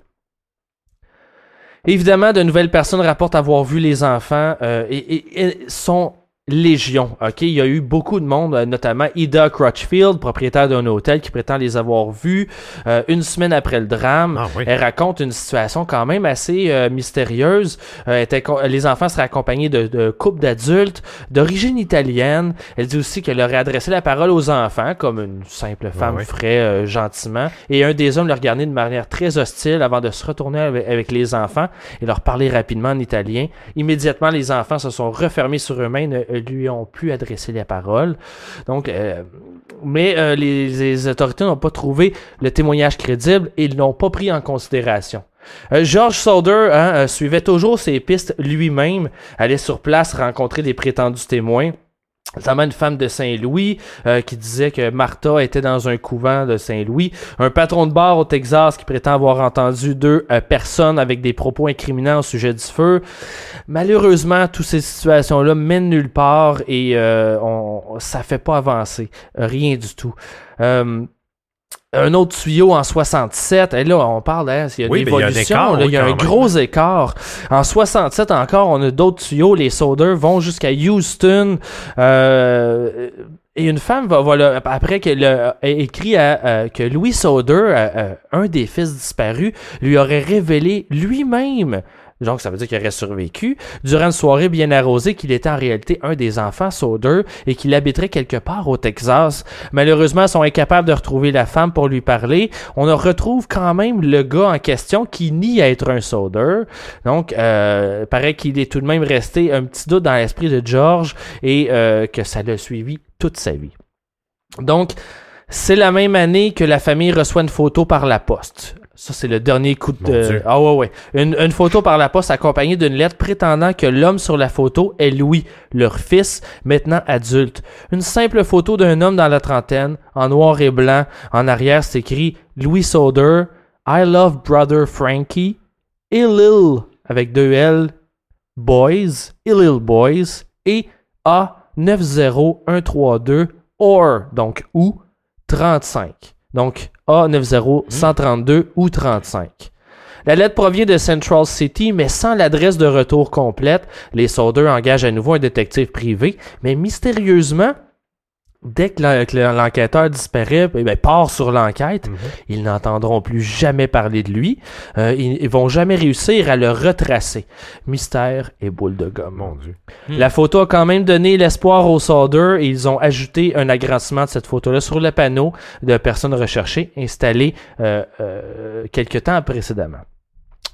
Évidemment, de nouvelles personnes rapportent avoir vu les enfants euh, et, sont légion. Ok, il y a eu beaucoup de monde, euh, notamment Ida Crutchfield, propriétaire d'un hôtel, qui prétend les avoir vus euh, une semaine après le drame. Ah Elle raconte une situation quand même assez euh, mystérieuse. Était, les enfants seraient accompagnés de, de couples d'adultes d'origine italienne. Elle dit aussi qu'elle aurait adressé la parole aux enfants, comme une simple femme ferait gentiment. Et un des hommes le regardait de manière très hostile avant de se retourner avec, avec les enfants et leur parler rapidement en italien. Immédiatement, les enfants se sont refermés sur eux-mêmes lui ont plus adressé la parole. Donc, euh, mais euh, les, autorités n'ont pas trouvé le témoignage crédible et ils l'ont pas pris en considération. Euh, George Sauder hein, suivait toujours ses pistes lui-même, allait sur place rencontrer des prétendus témoins notamment une femme de Saint-Louis euh, qui disait que Martha était dans un couvent de Saint-Louis. Un patron de bar au Texas qui prétend avoir entendu deux euh, personnes avec des propos incriminants au sujet du feu. Malheureusement, toutes ces situations-là mènent nulle part et euh, on, ça fait pas avancer. Rien du tout un autre tuyau en 67. Et là, on parle, hein, il y a une évolution. Il y a un, gros écart. En 67 encore, on a d'autres tuyaux. Les solders vont jusqu'à Houston. Euh, et une femme va, voilà, après qu'elle a écrit à, que Louis Soder, un des fils disparus, lui aurait révélé lui-même donc ça veut dire qu'il aurait survécu, durant une soirée bien arrosée qu'il était en réalité un des enfants Sauder et qu'il habiterait quelque part au Texas. Malheureusement, ils sont incapables de retrouver la femme pour lui parler. On retrouve quand même le gars en question qui nie être un Sauder. Donc, euh, paraît qu'il est tout de même resté un petit doute dans l'esprit de George et euh, que ça l'a suivi toute sa vie. Donc, c'est la même année que la famille reçoit une photo par la poste. Ça, c'est le dernier coup de. Ah ouais, ouais. Une, une, photo par la poste accompagnée d'une lettre prétendant que l'homme sur la photo est Louis, leur fils, maintenant adulte. Une simple photo d'un homme dans la trentaine, en noir et blanc. En arrière, c'est écrit Louis Soder, I love brother Frankie, Illil, avec deux L, Boys, Illil Boys, et A90132, or, donc ou, 35. Donc, A90 132 ou 35. La lettre provient de Central City, mais sans l'adresse de retour complète. Les soldats engagent à nouveau un détective privé, mais mystérieusement, dès que l'enquêteur disparaît, eh ben, part sur l'enquête, mhm. ils n'entendront plus jamais parler de lui. Euh, ils, vont jamais réussir à le retracer. Mystère et boule de gomme. Mon Dieu. Hmm. La photo a quand même donné l'espoir aux soldats et ils ont ajouté un agrandissement de cette photo-là sur le panneau de personnes recherchées installé euh, euh, quelques temps précédemment.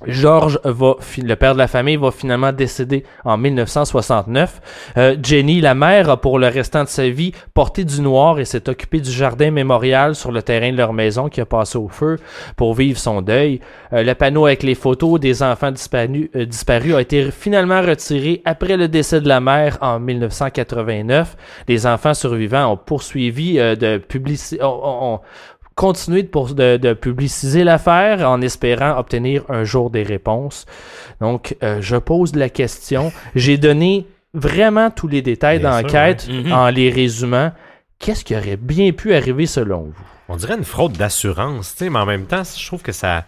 George va, le père de la famille, va finalement décéder en 1969. Euh, Jenny, la mère, a pour le restant de sa vie porté du noir et s'est occupée du jardin mémorial sur le terrain de leur maison qui a passé au feu pour vivre son deuil. Euh, le panneau avec les photos des enfants disparus, euh, disparus a été finalement retiré après le décès de la mère en 1989. Les enfants survivants ont poursuivi de publicité, continuer de, de, publiciser l'affaire en espérant obtenir un jour des réponses. Donc, euh, je pose la question. J'ai donné vraiment tous les détails d'enquête mhm. en les résumant. Qu'est-ce qui aurait bien pu arriver selon vous? On dirait une fraude d'assurance, mais en même temps, je trouve que ça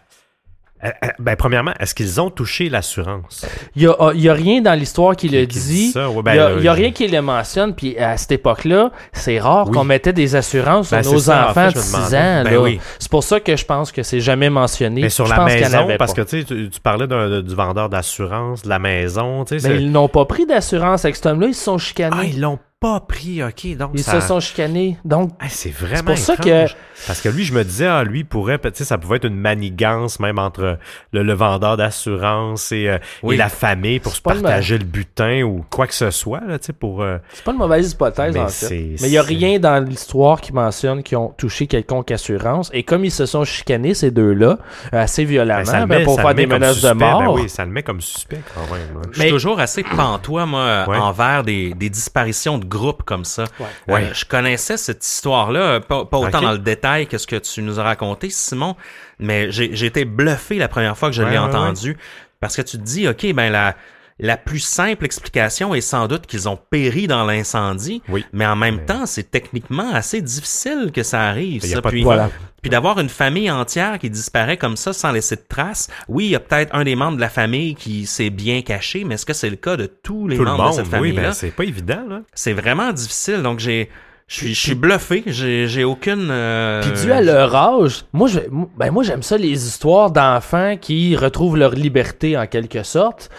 ben, premièrement, est-ce qu'ils ont touché l'assurance? Il n'y a, ah, a, rien dans l'histoire qui, le dit. Ben, il n'y a, a, rien qui le mentionne. Puis à cette époque-là, c'est rare qu'on mettait des assurances ben, sur nos enfants de 6 ans. Ben c'est pour ça que je pense que c'est jamais mentionné. Mais sur la maison, parce que tu, tu parlais du vendeur d'assurance, de la maison. Mais ils n'ont pas pris d'assurance avec cet homme-là, ils se sont chicanés. Ah, ils l'ont pas pris, ok. Donc Ils ça... se sont chicanés. Donc, Ah, c'est vraiment pour ça étrange. Parce que lui, je me disais, ah, lui pourrait, tu sais, ça pouvait être une manigance même entre le, le vendeur d'assurance et, euh, Oui. et la famille pour se le partager le butin ou quoi que ce soit, là, tu sais, pour... euh, c'est pas une mauvaise hypothèse, Mais en c'est- fait. Mais il y a rien dans l'histoire qui mentionne qu'ils ont touché quelconque assurance. Et comme ils se sont chicanés, ces deux-là, assez violemment, ben, ça ben, met- pour ça faire des menaces de. Ben mort. oui, ça le met comme suspect quand même. hein. Je suis toujours assez pantois, moi, Ouais. envers des, des disparitions de groupes comme ça. Ouais. Euh, Ouais. je connaissais cette histoire-là, euh, pas, pas autant dans le détail que ce que tu nous as raconté, Simon, mais j'ai j'ai été bluffé la première fois que je Ouais, l'ai ouais, entendu. Parce que tu te dis, OK, ben la, la plus simple explication est sans doute qu'ils ont péri dans l'incendie, Oui. mais en même Mais- temps, c'est techniquement assez difficile que ça arrive. Il y a ça. pas de Puis, Voilà. Puis d'avoir une famille entière qui disparaît comme ça sans laisser de traces. Oui, il y a peut-être un des membres de la famille qui s'est bien caché, mais est-ce que c'est le cas de tous les Tout le membres monde, de cette oui, famille-là? ben c'est pas évident, là. c'est vraiment difficile. Donc j'ai, je suis, je suis bluffé. J'ai, j'ai aucune. euh, Puis dû à leur âge, moi je, ben moi j'aime ça les histoires d'enfants qui retrouvent leur liberté en quelque sorte.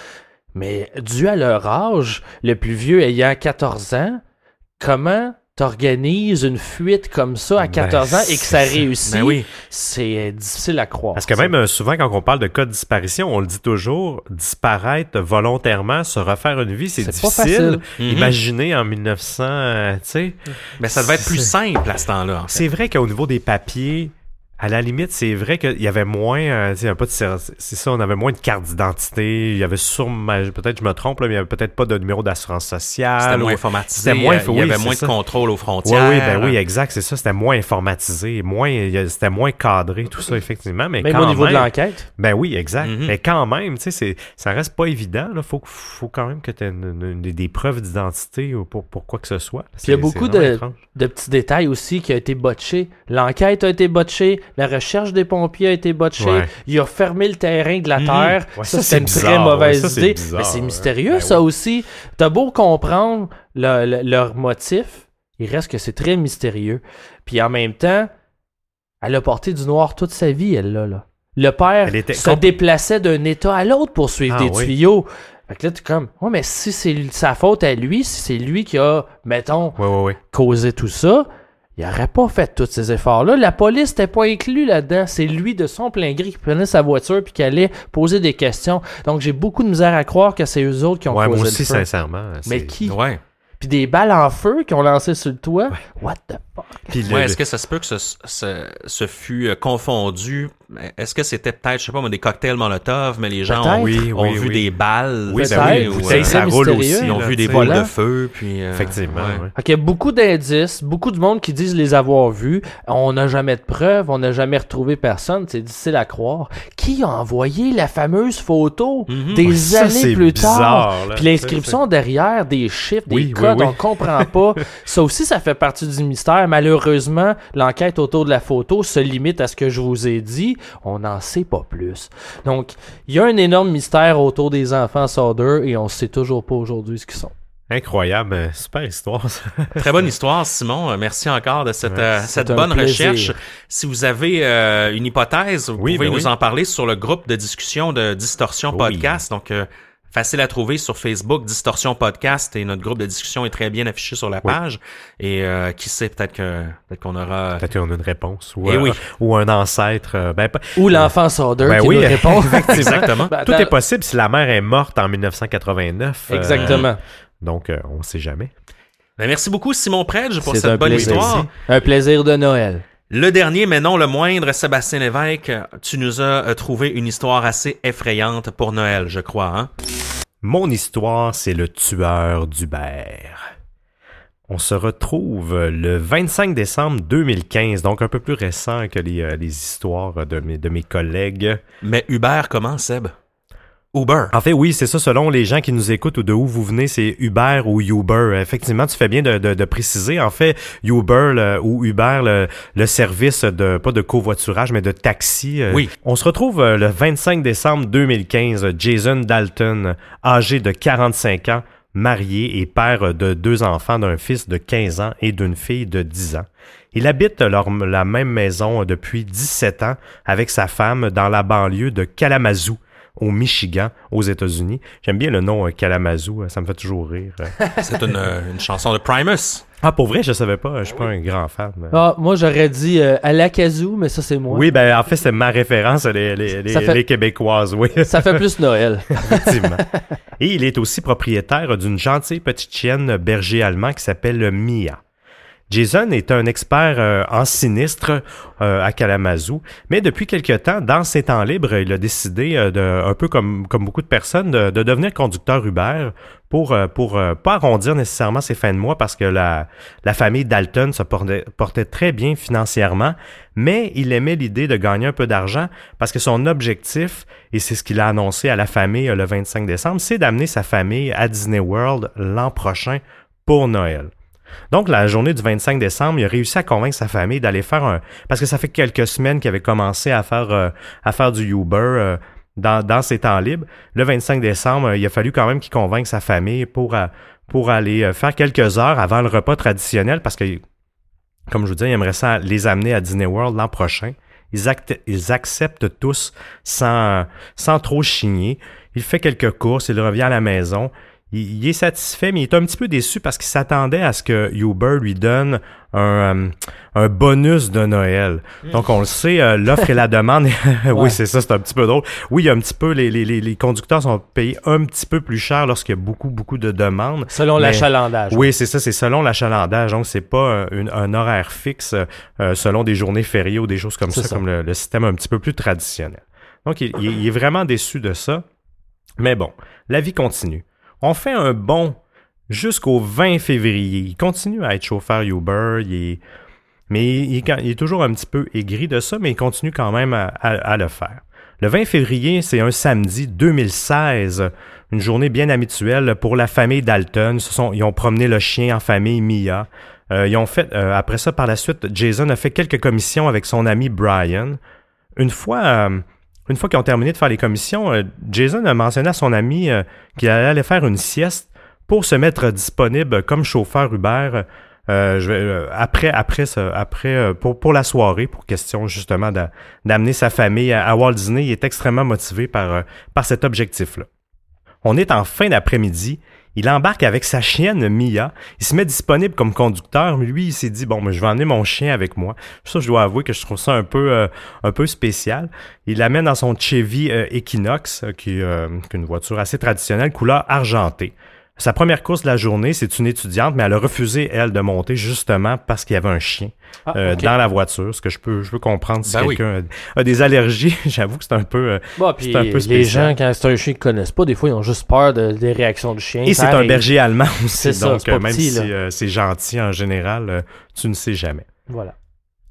Mais dû à leur âge, le plus vieux ayant 14 ans, comment t'organises une fuite comme ça à Ben, 14 ans et que ça c'est- réussit? Ben oui. C'est euh, difficile à croire. Parce que même euh, souvent, quand on parle de cas de disparition, on le dit toujours, disparaître volontairement, se refaire une vie, c'est difficile. Mhm. Imaginez en 1900, euh, tu sais. Ben, ça devait être plus C'est- simple à ce temps-là. en fait. C'est vrai qu'au niveau des papiers, à la limite, c'est vrai qu'il y avait moins, euh, tu sais, il y avait pas de, c'est ça, on avait moins de carte d'identité. Il y avait sûrement, peut-être je me trompe, là, mais il y avait peut-être pas de numéro d'assurance sociale. C'était ou- moins informatisé. C'était moins- il y oui, avait moins ça. de contrôle aux Oui, frontières. oui, ben oui, exact, c'est ça. C'était moins informatisé, moins, c'était moins cadré, tout ça, effectivement. Mais Même quand au niveau de l'enquête? Ben oui, exact. Mhm. Mais quand même, tu sais, c'est- ça reste pas évident. Il faut, faut quand même que tu aies des preuves d'identité ou pour, pour quoi que ce soit. Puis il y a beaucoup de, de petits détails aussi qui a été botché. L'enquête a été botchée, la recherche des pompiers a été botchée, Ouais. il a fermé le terrain de la Mhm. terre. Ouais, ça, ça, c'est une très mauvaise ça, idée. bizarre, Mais c'est mystérieux, Ben ça aussi. T'as beau comprendre le- le- leur motif, il reste que c'est très mystérieux. Puis en même temps, elle a porté du noir toute sa vie, elle là. là. Le père était se déplaçait d'un état à l'autre pour suivre Ah des oui. tuyaux. Fait que là, tu es comme, ouais, mais si c'est sa faute à lui, si c'est lui qui a, mettons, causé tout ça, il aurait pas fait tous ces efforts-là. La police n'était pas inclus là-dedans. C'est lui de son plein gré qui prenait sa voiture puis qui allait poser des questions. Donc j'ai beaucoup de misère à croire que c'est eux autres qui ont Ouais, moi causé aussi, le feu. sincèrement. Mais qui? Ouais. Puis des balles en feu qui ont lancé sur le toit? What the fuck? Puis le- Ouais, est-ce que ça se peut que ce, ce, ce fut euh, confondu? Est-ce que c'était peut-être, je sais pas, moi, des cocktails Molotov, mais les gens ont, Peut-être. oui, ont oui, vu oui. des balles? Oui, ben oui, ou, euh, ça roule aussi. ils ont là, vu des tu sais. boules Voilà. de feu, puis... euh, Effectivement, ouais. ouais. Fait qu'il y a beaucoup d'indices, beaucoup de monde qui disent les avoir vus. On n'a jamais de preuves, on n'a jamais retrouvé personne. C'est difficile à croire. Qui a envoyé la fameuse photo Mhm. des ça, années plus tard? bizarre, là. Puis l'inscription derrière, des chiffres, des Oui, oui, codes, oui. on comprend pas. ça aussi, ça fait partie du mystère. Malheureusement, l'enquête autour de la photo se limite à ce que je vous ai dit. On n'en sait pas plus. Donc, il y a un énorme mystère autour des enfants Sauder et on sait toujours pas aujourd'hui ce qu'ils sont. Incroyable, euh, super histoire. ça. Très bonne histoire, Simon. Euh, Merci encore de cette, Ouais, euh, cette bonne plaisir. recherche. Si vous avez euh, une hypothèse, vous Oui, pouvez ben nous oui. en parler sur le groupe de discussion de Distorsion Oui. Podcast. Donc, euh, facile à trouver sur Facebook, Distorsion Podcast, et notre groupe de discussion est très bien affiché sur la Oui. page. Et euh, qui sait, peut-être que peut-être qu'on aura... Peut-être qu'on a une réponse ou, Eh euh, oui. ou un ancêtre. euh, ben, pas- Ou l'enfant Sauder Ben qui oui, nous répond. Exactement. Ben, Tout est possible si la mère est morte en 1989. euh, Exactement. donc, euh, on sait jamais. Ben, merci beaucoup, Simon Predge, pour cette bonne plaisir. histoire. Un plaisir de Noël. Le dernier, mais non le moindre, Sébastien Lévesque, tu nous as trouvé une histoire assez effrayante pour Noël, je crois. Hein? Mon histoire, c'est le tueur d'Hubert. On se retrouve le 25 décembre 2015, donc un peu plus récent que les, euh, les histoires de mes, de mes collègues. Mais Uber, comment, Seb? Uber. En fait, oui, c'est ça, selon les gens qui nous écoutent ou de où vous venez, c'est Uber ou Uber. Effectivement, tu fais bien de, de- de préciser. En fait, Uber le- ou Uber, le, le service de, pas de covoiturage, mais de taxi. euh, Oui. On se retrouve euh, le 25 décembre 2015. Jason Dalton, âgé de 45 ans, marié et père de deux enfants, d'un fils de 15 ans et d'une fille de 10 ans. Il habite leur- la même maison depuis 17 ans avec sa femme dans la banlieue de Kalamazoo au Michigan, aux États-Unis. J'aime bien le nom Kalamazoo, ça me fait toujours rire. C'est une, une chanson de Primus. Ah, pour vrai, je savais pas. Je suis pas un grand fan. Ah, moi, j'aurais dit euh, Alakazoo, mais ça, c'est moi. Oui, ben, en fait, c'est ma référence, les, les, les, Québécoises, oui. ça fait plus Noël. Effectivement. Et il est aussi propriétaire d'une gentille petite chienne berger allemand qui s'appelle Mia. Jason est un expert euh, en sinistre euh, à Kalamazoo, mais depuis quelque temps, dans ses temps libres, il a décidé, euh, de, un peu comme, beaucoup de personnes, de, devenir conducteur Uber pour, pour pas arrondir nécessairement ses fins de mois parce que la, la famille Dalton se portait très bien financièrement, mais il aimait l'idée de gagner un peu d'argent parce que son objectif, et c'est ce qu'il a annoncé à la famille le 25 décembre, c'est d'amener sa famille à Disney World l'an prochain pour Noël. Donc, la journée du 25 décembre, il a réussi à convaincre sa famille d'aller faire un... Parce que ça fait quelques semaines qu'il avait commencé à faire, euh, à faire du Uber euh, dans, dans, ses temps libres. Le 25 décembre, il a fallu quand même qu'il convainque sa famille pour, euh, pour aller faire quelques heures avant le repas traditionnel parce que, comme je vous dis, il aimerait ça les amener à Disney World l'an prochain. Ils, ils acceptent tous sans, sans trop chigner. Il fait quelques courses, il revient à la maison il, est satisfait, mais il est un petit peu déçu parce qu'il s'attendait à ce que Uber lui donne un, euh, un bonus de Noël. Donc, on le sait, euh, l'offre et la demande. oui, c'est ça, c'est un petit peu drôle. Oui, il y a un petit peu, les, les, les conducteurs sont payés un petit peu plus cher lorsqu'il y a beaucoup, beaucoup de demandes. Selon l'achalandage. Oui, c'est ça, c'est selon l'achalandage. Donc, c'est pas un, un, horaire fixe euh, selon des journées fériées ou des choses comme ça, comme le, système un petit peu plus traditionnel. Donc, il, il est vraiment déçu de ça. Mais bon, la vie continue. On fait un bond jusqu'au 20 février. Il continue à être chauffeur Uber, mais il, est toujours un petit peu aigri de ça, mais il continue quand même à, le faire. Le 20 février, c'est un samedi 2016, une journée bien habituelle pour la famille Dalton. ils ont promené le chien en famille Mia. Euh, ils ont fait, euh, après ça, par la suite, Jason a fait quelques commissions avec son ami Brian. Une fois, euh, une fois qu'ils ont terminé de faire les commissions, euh, Jason a mentionné à son ami euh, qu'il allait faire une sieste pour se mettre disponible comme chauffeur Uber euh, après, pour la soirée, pour question justement d'amener sa famille à, Walt Disney. Il est extrêmement motivé par, par cet objectif-là. On est en fin d'après-midi il embarque avec sa chienne Mia. Il se met disponible comme conducteur. Lui, il s'est dit bon, mais je vais emmener mon chien avec moi. Ça, je dois avouer que je trouve ça un peu, euh, un peu spécial. Il l'amène dans son Chevy euh, Equinox, euh, qui, est une voiture assez traditionnelle, couleur argentée. Sa première course de la journée, c'est une étudiante, mais elle a refusé, elle, de monter justement parce qu'il y avait un chien ah, euh, dans la voiture. Ce que je peux, je peux comprendre si ben quelqu'un a, des allergies. J'avoue que c'est un peu, euh, c'est un peu Les gens, quand c'est un chien qu'ils connaissent pas, des fois, ils ont juste peur des réactions du chien. Et c'est un berger allemand aussi. donc, euh, même si c'est gentil en général, tu ne sais jamais. Voilà.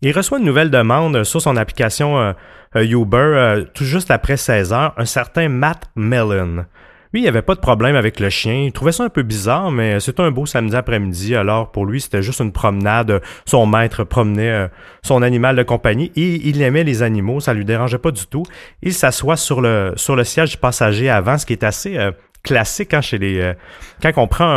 Il reçoit une nouvelle demande sur son application Uber tout juste après 16 heures, un certain Matt Mellon. Lui, il avait pas de problème avec le chien. Il trouvait ça un peu bizarre, mais c'était un beau samedi après-midi. Alors, pour lui, c'était juste une promenade. Son maître promenait euh, son animal de compagnie et il aimait les animaux. Ça lui dérangeait pas du tout. Il s'assoit sur le, sur le siège du passager avant, ce qui est assez euh, classique hein, chez les euh, quand on prend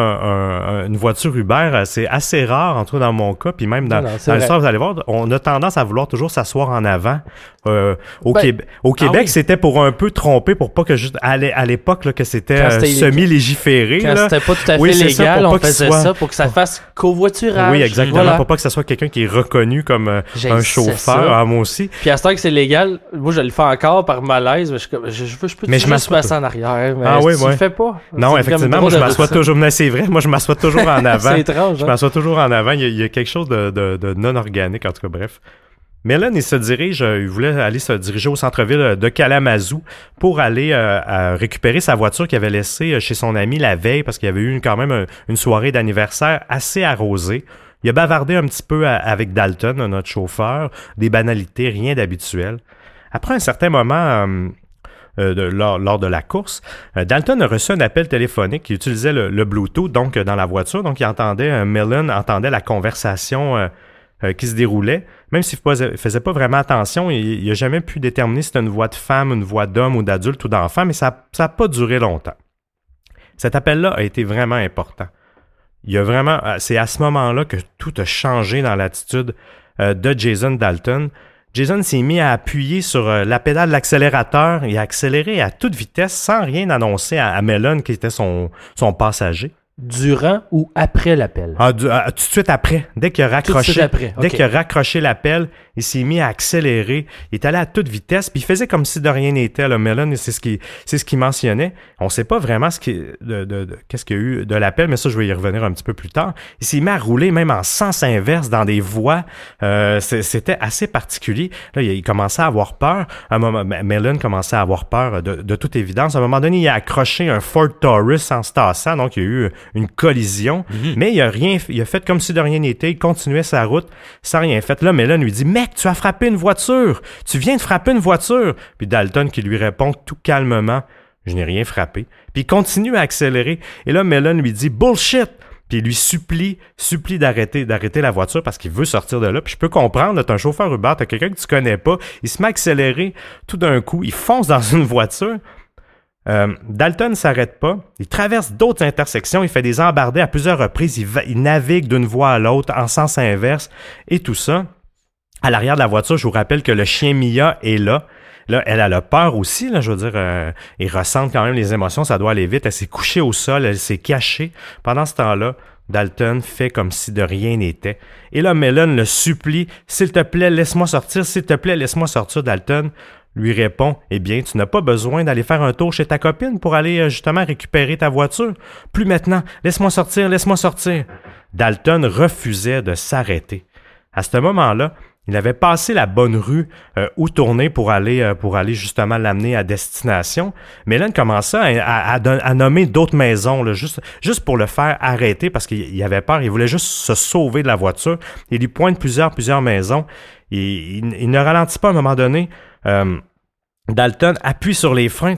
une voiture Uber c'est assez rare en tout cas dans mon cas puis même dans, l'histoire vous allez voir on a tendance à vouloir toujours s'asseoir en avant euh, au, ben, au ah Québec c'était pour un peu tromper pour pas que juste à l'époque que c'était semi légiféré quand c'était pas tout à fait légal on faisait ça pour que ça fasse covoiturage oui exactement pour pas que ça soit quelqu'un qui est reconnu comme un chauffeur ah, moi aussi puis à ce temps que c'est légal moi je le fais encore par malaise mais je, je, je, peux mais je me en arrière mais ah oui, pas. Non, effectivement, moi je m'assois toujours. Mais c'est vrai, moi je m'assois toujours en avant. c'est étrange. Je hein? m'assois toujours en avant. Il y, a, quelque chose de, non organique, en tout cas, bref. Mélène, il se dirige, euh, il voulait aller se diriger au centre-ville de Kalamazoo pour aller euh, récupérer sa voiture qu'il avait laissée euh, chez son ami la veille parce qu'il y avait eu quand même une soirée d'anniversaire assez arrosée. Il a bavardé un petit peu avec Dalton, notre chauffeur, des banalités, rien d'habituel. Après un certain moment, euh, lors, de la course. Euh, Dalton a reçu un appel téléphonique qui utilisait le, Bluetooth donc dans la voiture. Donc il entendait, euh, entendait la conversation qui se déroulait. Même s'il ne faisait pas vraiment attention, il n'a jamais pu déterminer si c'était une voix de femme, une voix d'homme ou d'adulte ou d'enfant, mais ça n'a pas duré longtemps. Cet appel-là a été vraiment important. Il y a vraiment, c'est à ce moment-là que tout a changé dans l'attitude de Jason Dalton. Jason s'est mis à appuyer sur euh, la pédale de l'accélérateur et a accéléré à toute vitesse sans rien annoncer à, à Mellon qui était son passager. Durant ou après l'appel? Ah, du- ah, tout de suite après, dès qu'il a Tout de raccroché, suite après. dès qu'il a raccroché l'appel, il s'est mis à accélérer. Il est allé à toute vitesse, puis il faisait comme si de rien n'était. Là, Mellon, c'est ce qu'il, c'est ce qu'il mentionnait. On sait pas vraiment ce qui, de, de- de- qu'est-ce qu'il y a eu de l'appel, mais ça, je vais y revenir un petit peu plus tard. Il s'est mis à rouler même en sens inverse dans des voies. Euh, c'était assez particulier. Là, il, commençait à avoir peur. À un moment, Mellon commençait à avoir peur de, de toute évidence. À un moment donné, il a accroché un Ford Taurus en se tassant, donc il y a eu une collision. Mais il a rien, il a fait comme si de rien n'était. Il continuait sa route sans rien fait. Là, Mellon lui dit, mec, tu as frappé une voiture. Tu viens de frapper une voiture. Puis Dalton qui lui répond tout calmement, je n'ai rien frappé. Puis il continue à accélérer. Et là, Mellon lui dit, bullshit. Puis il lui supplie, supplie d'arrêter, d'arrêter la voiture parce qu'il veut sortir de là. Puis je peux comprendre, t'as un chauffeur Uber, t'as quelqu'un que tu connais pas, il se met à accélérer tout d'un coup, il fonce dans une voiture. Euh, Dalton s'arrête pas. Il traverse d'autres intersections. Il fait des embardées à plusieurs reprises. Il, navigue d'une voie à l'autre en sens inverse et tout ça. À l'arrière de la voiture, je vous rappelle que le chien Mia est là. Là, elle, elle a peur aussi, là, je veux dire, euh, ressent quand même les émotions, ça doit aller vite. Elle s'est couchée au sol, elle s'est cachée. Pendant ce temps-là, Dalton fait comme si de rien n'était. Et là, Mellon le supplie, s'il te plaît, laisse-moi sortir, s'il te plaît, laisse-moi sortir, Dalton lui répond Eh bien, tu n'as pas besoin d'aller faire un tour chez ta copine pour aller euh, justement récupérer ta voiture. Plus maintenant, laisse-moi sortir, laisse-moi sortir. Dalton refusait de s'arrêter. À ce moment-là, il avait passé la bonne rue euh, où tourner pour aller euh, pour aller justement l'amener à destination. Mais là, il commençait à, nommer d'autres maisons, juste, juste pour le faire arrêter parce qu'il il avait peur. Il voulait juste se sauver de la voiture. Il lui pointe plusieurs, plusieurs maisons. Il, il ne ralentit pas à un moment donné. Euh, Dalton appuie sur les freins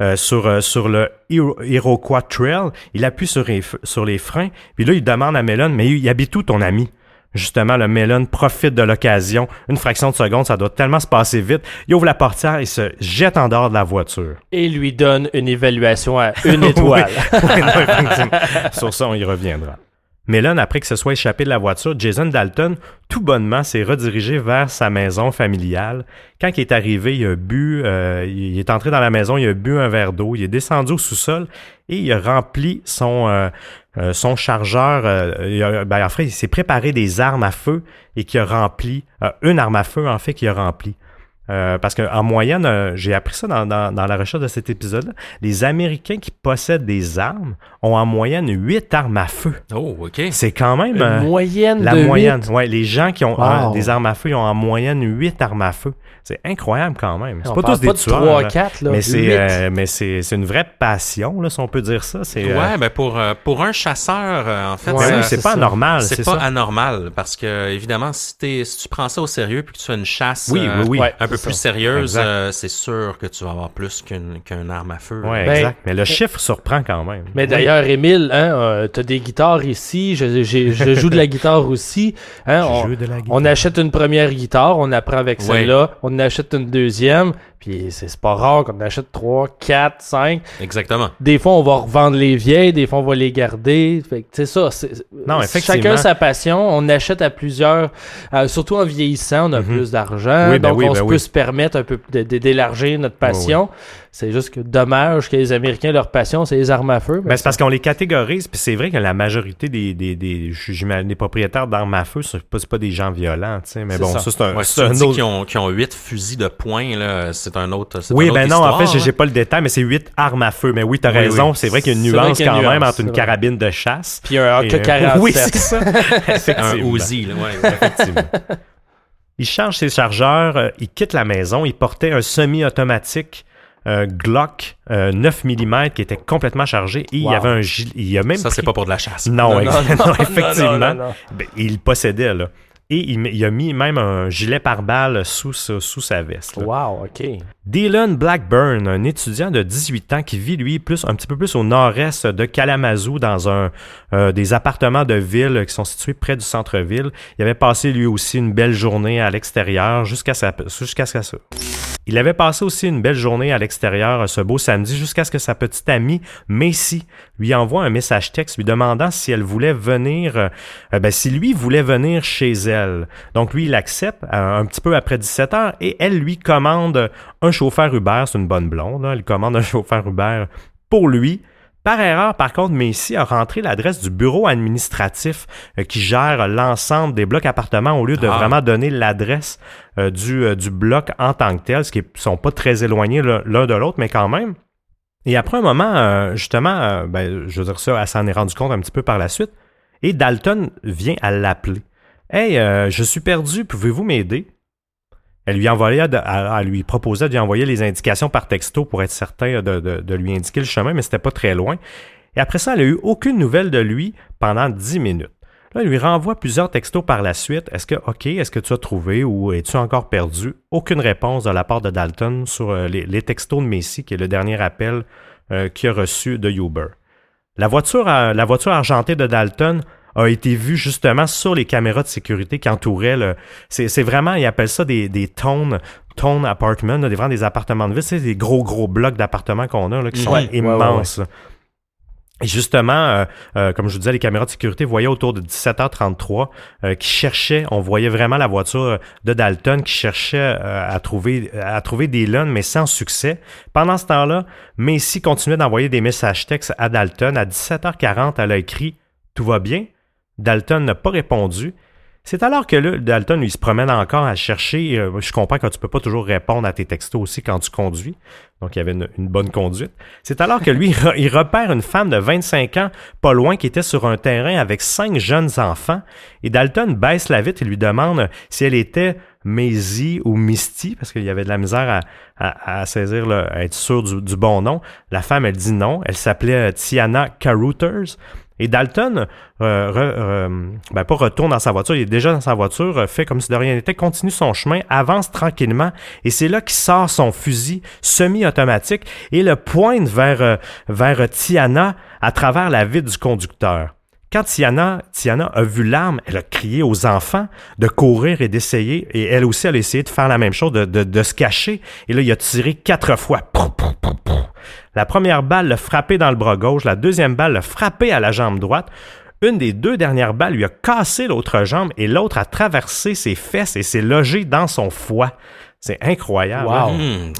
euh, sur, euh, sur le Iro- Iroquois Trail. Il appuie sur les, sur les freins. Puis là, il demande à Mellon, mais il habite où ton ami? Justement, le Mellon profite de l'occasion. Une fraction de seconde, ça doit tellement se passer vite. Il ouvre la portière et se jette en dehors de la voiture. Et lui donne une évaluation à une étoile. Oui, oui, non, effectivement. Sur ça, on y reviendra. Mellon, après que se soit échappé de la voiture, Jason Dalton, tout bonnement, s'est redirigé vers sa maison familiale. Quand il est arrivé, il a bu, euh, il est entré dans la maison, il a bu un verre d'eau, il est descendu au sous-sol et il a rempli son, euh, euh, son chargeur. il ben, il s'est préparé des armes à feu et qui a rempli, une arme à feu, en fait, qui a rempli. Euh, parce qu'en moyenne, euh, j'ai appris ça dans, dans, dans la recherche de cet épisode-là, les Américains qui possèdent des armes ont en moyenne 8 armes à feu. Oh, OK. C'est quand même euh, Une moyenne la de moyenne. huit. Ouais, les gens qui ont Wow. euh, des armes à feu, ils ont en moyenne 8 armes à feu. C'est incroyable quand même. C'est On pas tous des pas de tueurs. 3, là. 4, là. mais c'est euh, mais c'est c'est une vraie passion là, si on peut dire ça. C'est euh, Ouais, ben pour, euh, pour un chasseur, euh, en fait, Ouais, oui, c'est pas ça. normal, c'est pas ça. anormal parce que évidemment si, t'es- si tu prends ça au sérieux puis que tu fais une chasse Oui, euh, oui, oui. Ouais, un peu c'est plus sérieuse, euh, c'est sûr que tu vas avoir plus qu'une qu'une arme à feu. Ouais, Ben, exact. Mais le chiffre surprend quand même. Mais d'ailleurs, Émile, hein, euh, t'as des guitares ici, je, je joue de la guitare aussi. Hein, Je on, joue de la guitare. on achète une première guitare, on apprend avec celle-là, on achète une deuxième, puis c'est pas rare qu'on en achète trois, quatre, cinq. Exactement. Des fois, on va revendre les vieilles, des fois, on va les garder. Fait que, c'est ça. c'est- Non, c'est- effectivement. Chacun sa passion. On achète à plusieurs. euh, surtout en vieillissant, on a Mhm. plus d'argent. Oui, ben donc, oui, on ben oui. peut se permettre un peu d'élargir notre passion. C'est juste que dommage que les Américains, leur passion, c'est les armes à feu. Ben, c'est parce qu'on les catégorise, puis c'est vrai que la majorité des, des, des, j'imagine, des propriétaires d'armes à feu, c'est pas, c'est pas des gens violents, tu sais. Mais C'est bon, ça. ça, c'est un, Ouais, c'est un autre. qu'ils ont, qu'ils ont 8 fusils de poing, là, c'est un autre. c'est Oui, autre ben non, en fait, hein. j'ai pas le détail, mais c'est huit armes à feu. Mais oui, t'as Oui, raison, oui. c'est vrai qu'il y a une C'est nuance a une quand même entre une c'est carabine de chasse. Puis un et, AK-47. euh, Oui, c'est ça. Un Effectivement. Uzi, là, ouais. Effectivement. Il change ses chargeurs, euh, il quitte la maison, il portait un semi-automatique euh, Glock euh, 9 mm qui était complètement chargé et il y Wow. avait un gilet. Il y a même Ça, c'est pas pour de la chasse. Non, Non, non, non, non, effectivement. non, non, non. Ben, il possédait, là. Et il, a mis même un gilet pare-balles sous, sa- sous sa veste. là. Wow, OK. Dylan Blackburn, un étudiant de 18 ans qui vit, lui, plus un petit peu plus au nord-est de Kalamazoo, dans un euh, des appartements de ville qui sont situés près du centre-ville. Il avait passé, lui aussi, une belle journée à l'extérieur jusqu'à sa- jusqu'à ce que ça. Il avait passé aussi une belle journée à l'extérieur ce beau samedi jusqu'à ce que sa petite amie Macy lui envoie un message texte lui demandant si elle voulait venir, euh, ben, si lui voulait venir chez elle. Donc lui, il accepte un petit peu après 17 heures et elle lui commande un chauffeur Uber, c'est une bonne blonde, elle commande un chauffeur Uber pour lui. Par erreur, par contre, Macy a rentré l'adresse du bureau administratif euh, qui gère l'ensemble des blocs appartements au lieu de ah. vraiment donner l'adresse euh, du, euh, du bloc en tant que tel, ce qui ne sont pas très éloignés l'un de l'autre, mais quand même. Et après un moment, justement, ben, je veux dire ça, elle s'en est rendu compte un petit peu par la suite. Et Dalton vient à l'appeler. Hey, je suis perdu, pouvez-vous m'aider? Elle lui envoyait, elle, lui proposait de lui envoyer les indications par texto pour être certain de, lui indiquer le chemin, mais c'était pas très loin. Et après ça, elle n'a eu aucune nouvelle de lui pendant dix minutes. Là, elle lui renvoie plusieurs textos par la suite. Est-ce que, OK, est-ce que tu as trouvé ou es-tu encore perdu? Aucune réponse de la part de Dalton sur euh, les, textos de Messi, qui est le dernier appel euh, qu'il a reçu de Uber. La voiture, la voiture argentée de Dalton a été vu justement sur les caméras de sécurité qui entouraient le. C'est vraiment, ils appellent ça des, des tone, tone apartments, des, vraiment des appartements de ville. C'est des gros, gros blocs d'appartements qu'on a là, qui sont immenses. Et justement, euh, euh, comme je vous disais, les caméras de sécurité voyaient autour de 17h33 euh, qui cherchaient, on voyait vraiment la voiture de Dalton qui cherchait à trouver à trouver des lunes, mais sans succès. Pendant ce temps-là, Macy continuait d'envoyer des messages textes à Dalton. À 17h40, elle a écrit « Tout va bien? » Dalton n'a pas répondu. C'est alors que là, Dalton, il se promène encore à chercher. Euh, je comprends que tu peux pas toujours répondre à tes textos aussi quand tu conduis. Donc, il y avait une, bonne conduite. C'est alors que lui, il repère une femme de 25 ans, pas loin, qui était sur un terrain avec cinq jeunes enfants. Et Dalton baisse la vitre et lui demande si elle était Maisie ou Misty, parce qu'il y avait de la misère à, saisir, à être sûr du, bon nom. La femme, elle dit non. Elle s'appelait Tiana Carouters. Et Dalton, euh, ben pas retourne dans sa voiture, il est déjà dans sa voiture, euh, fait comme si de rien n'était, continue son chemin, avance tranquillement, et c'est là qu'il sort son fusil semi-automatique et le pointe vers, euh, vers Tiana à travers la vitre du conducteur. Quand Tiana, Tiana a vu l'arme, elle a crié aux enfants de courir et d'essayer, et elle aussi, elle a essayé de faire la même chose, de, de, se cacher, et là, il a tiré quatre fois. La première balle l'a frappé dans le bras gauche, la deuxième balle l'a frappé à la jambe droite. Une des deux dernières balles lui a cassé l'autre jambe et l'autre a traversé ses fesses et s'est logé dans son foie. C'est incroyable. Wow. Hmm,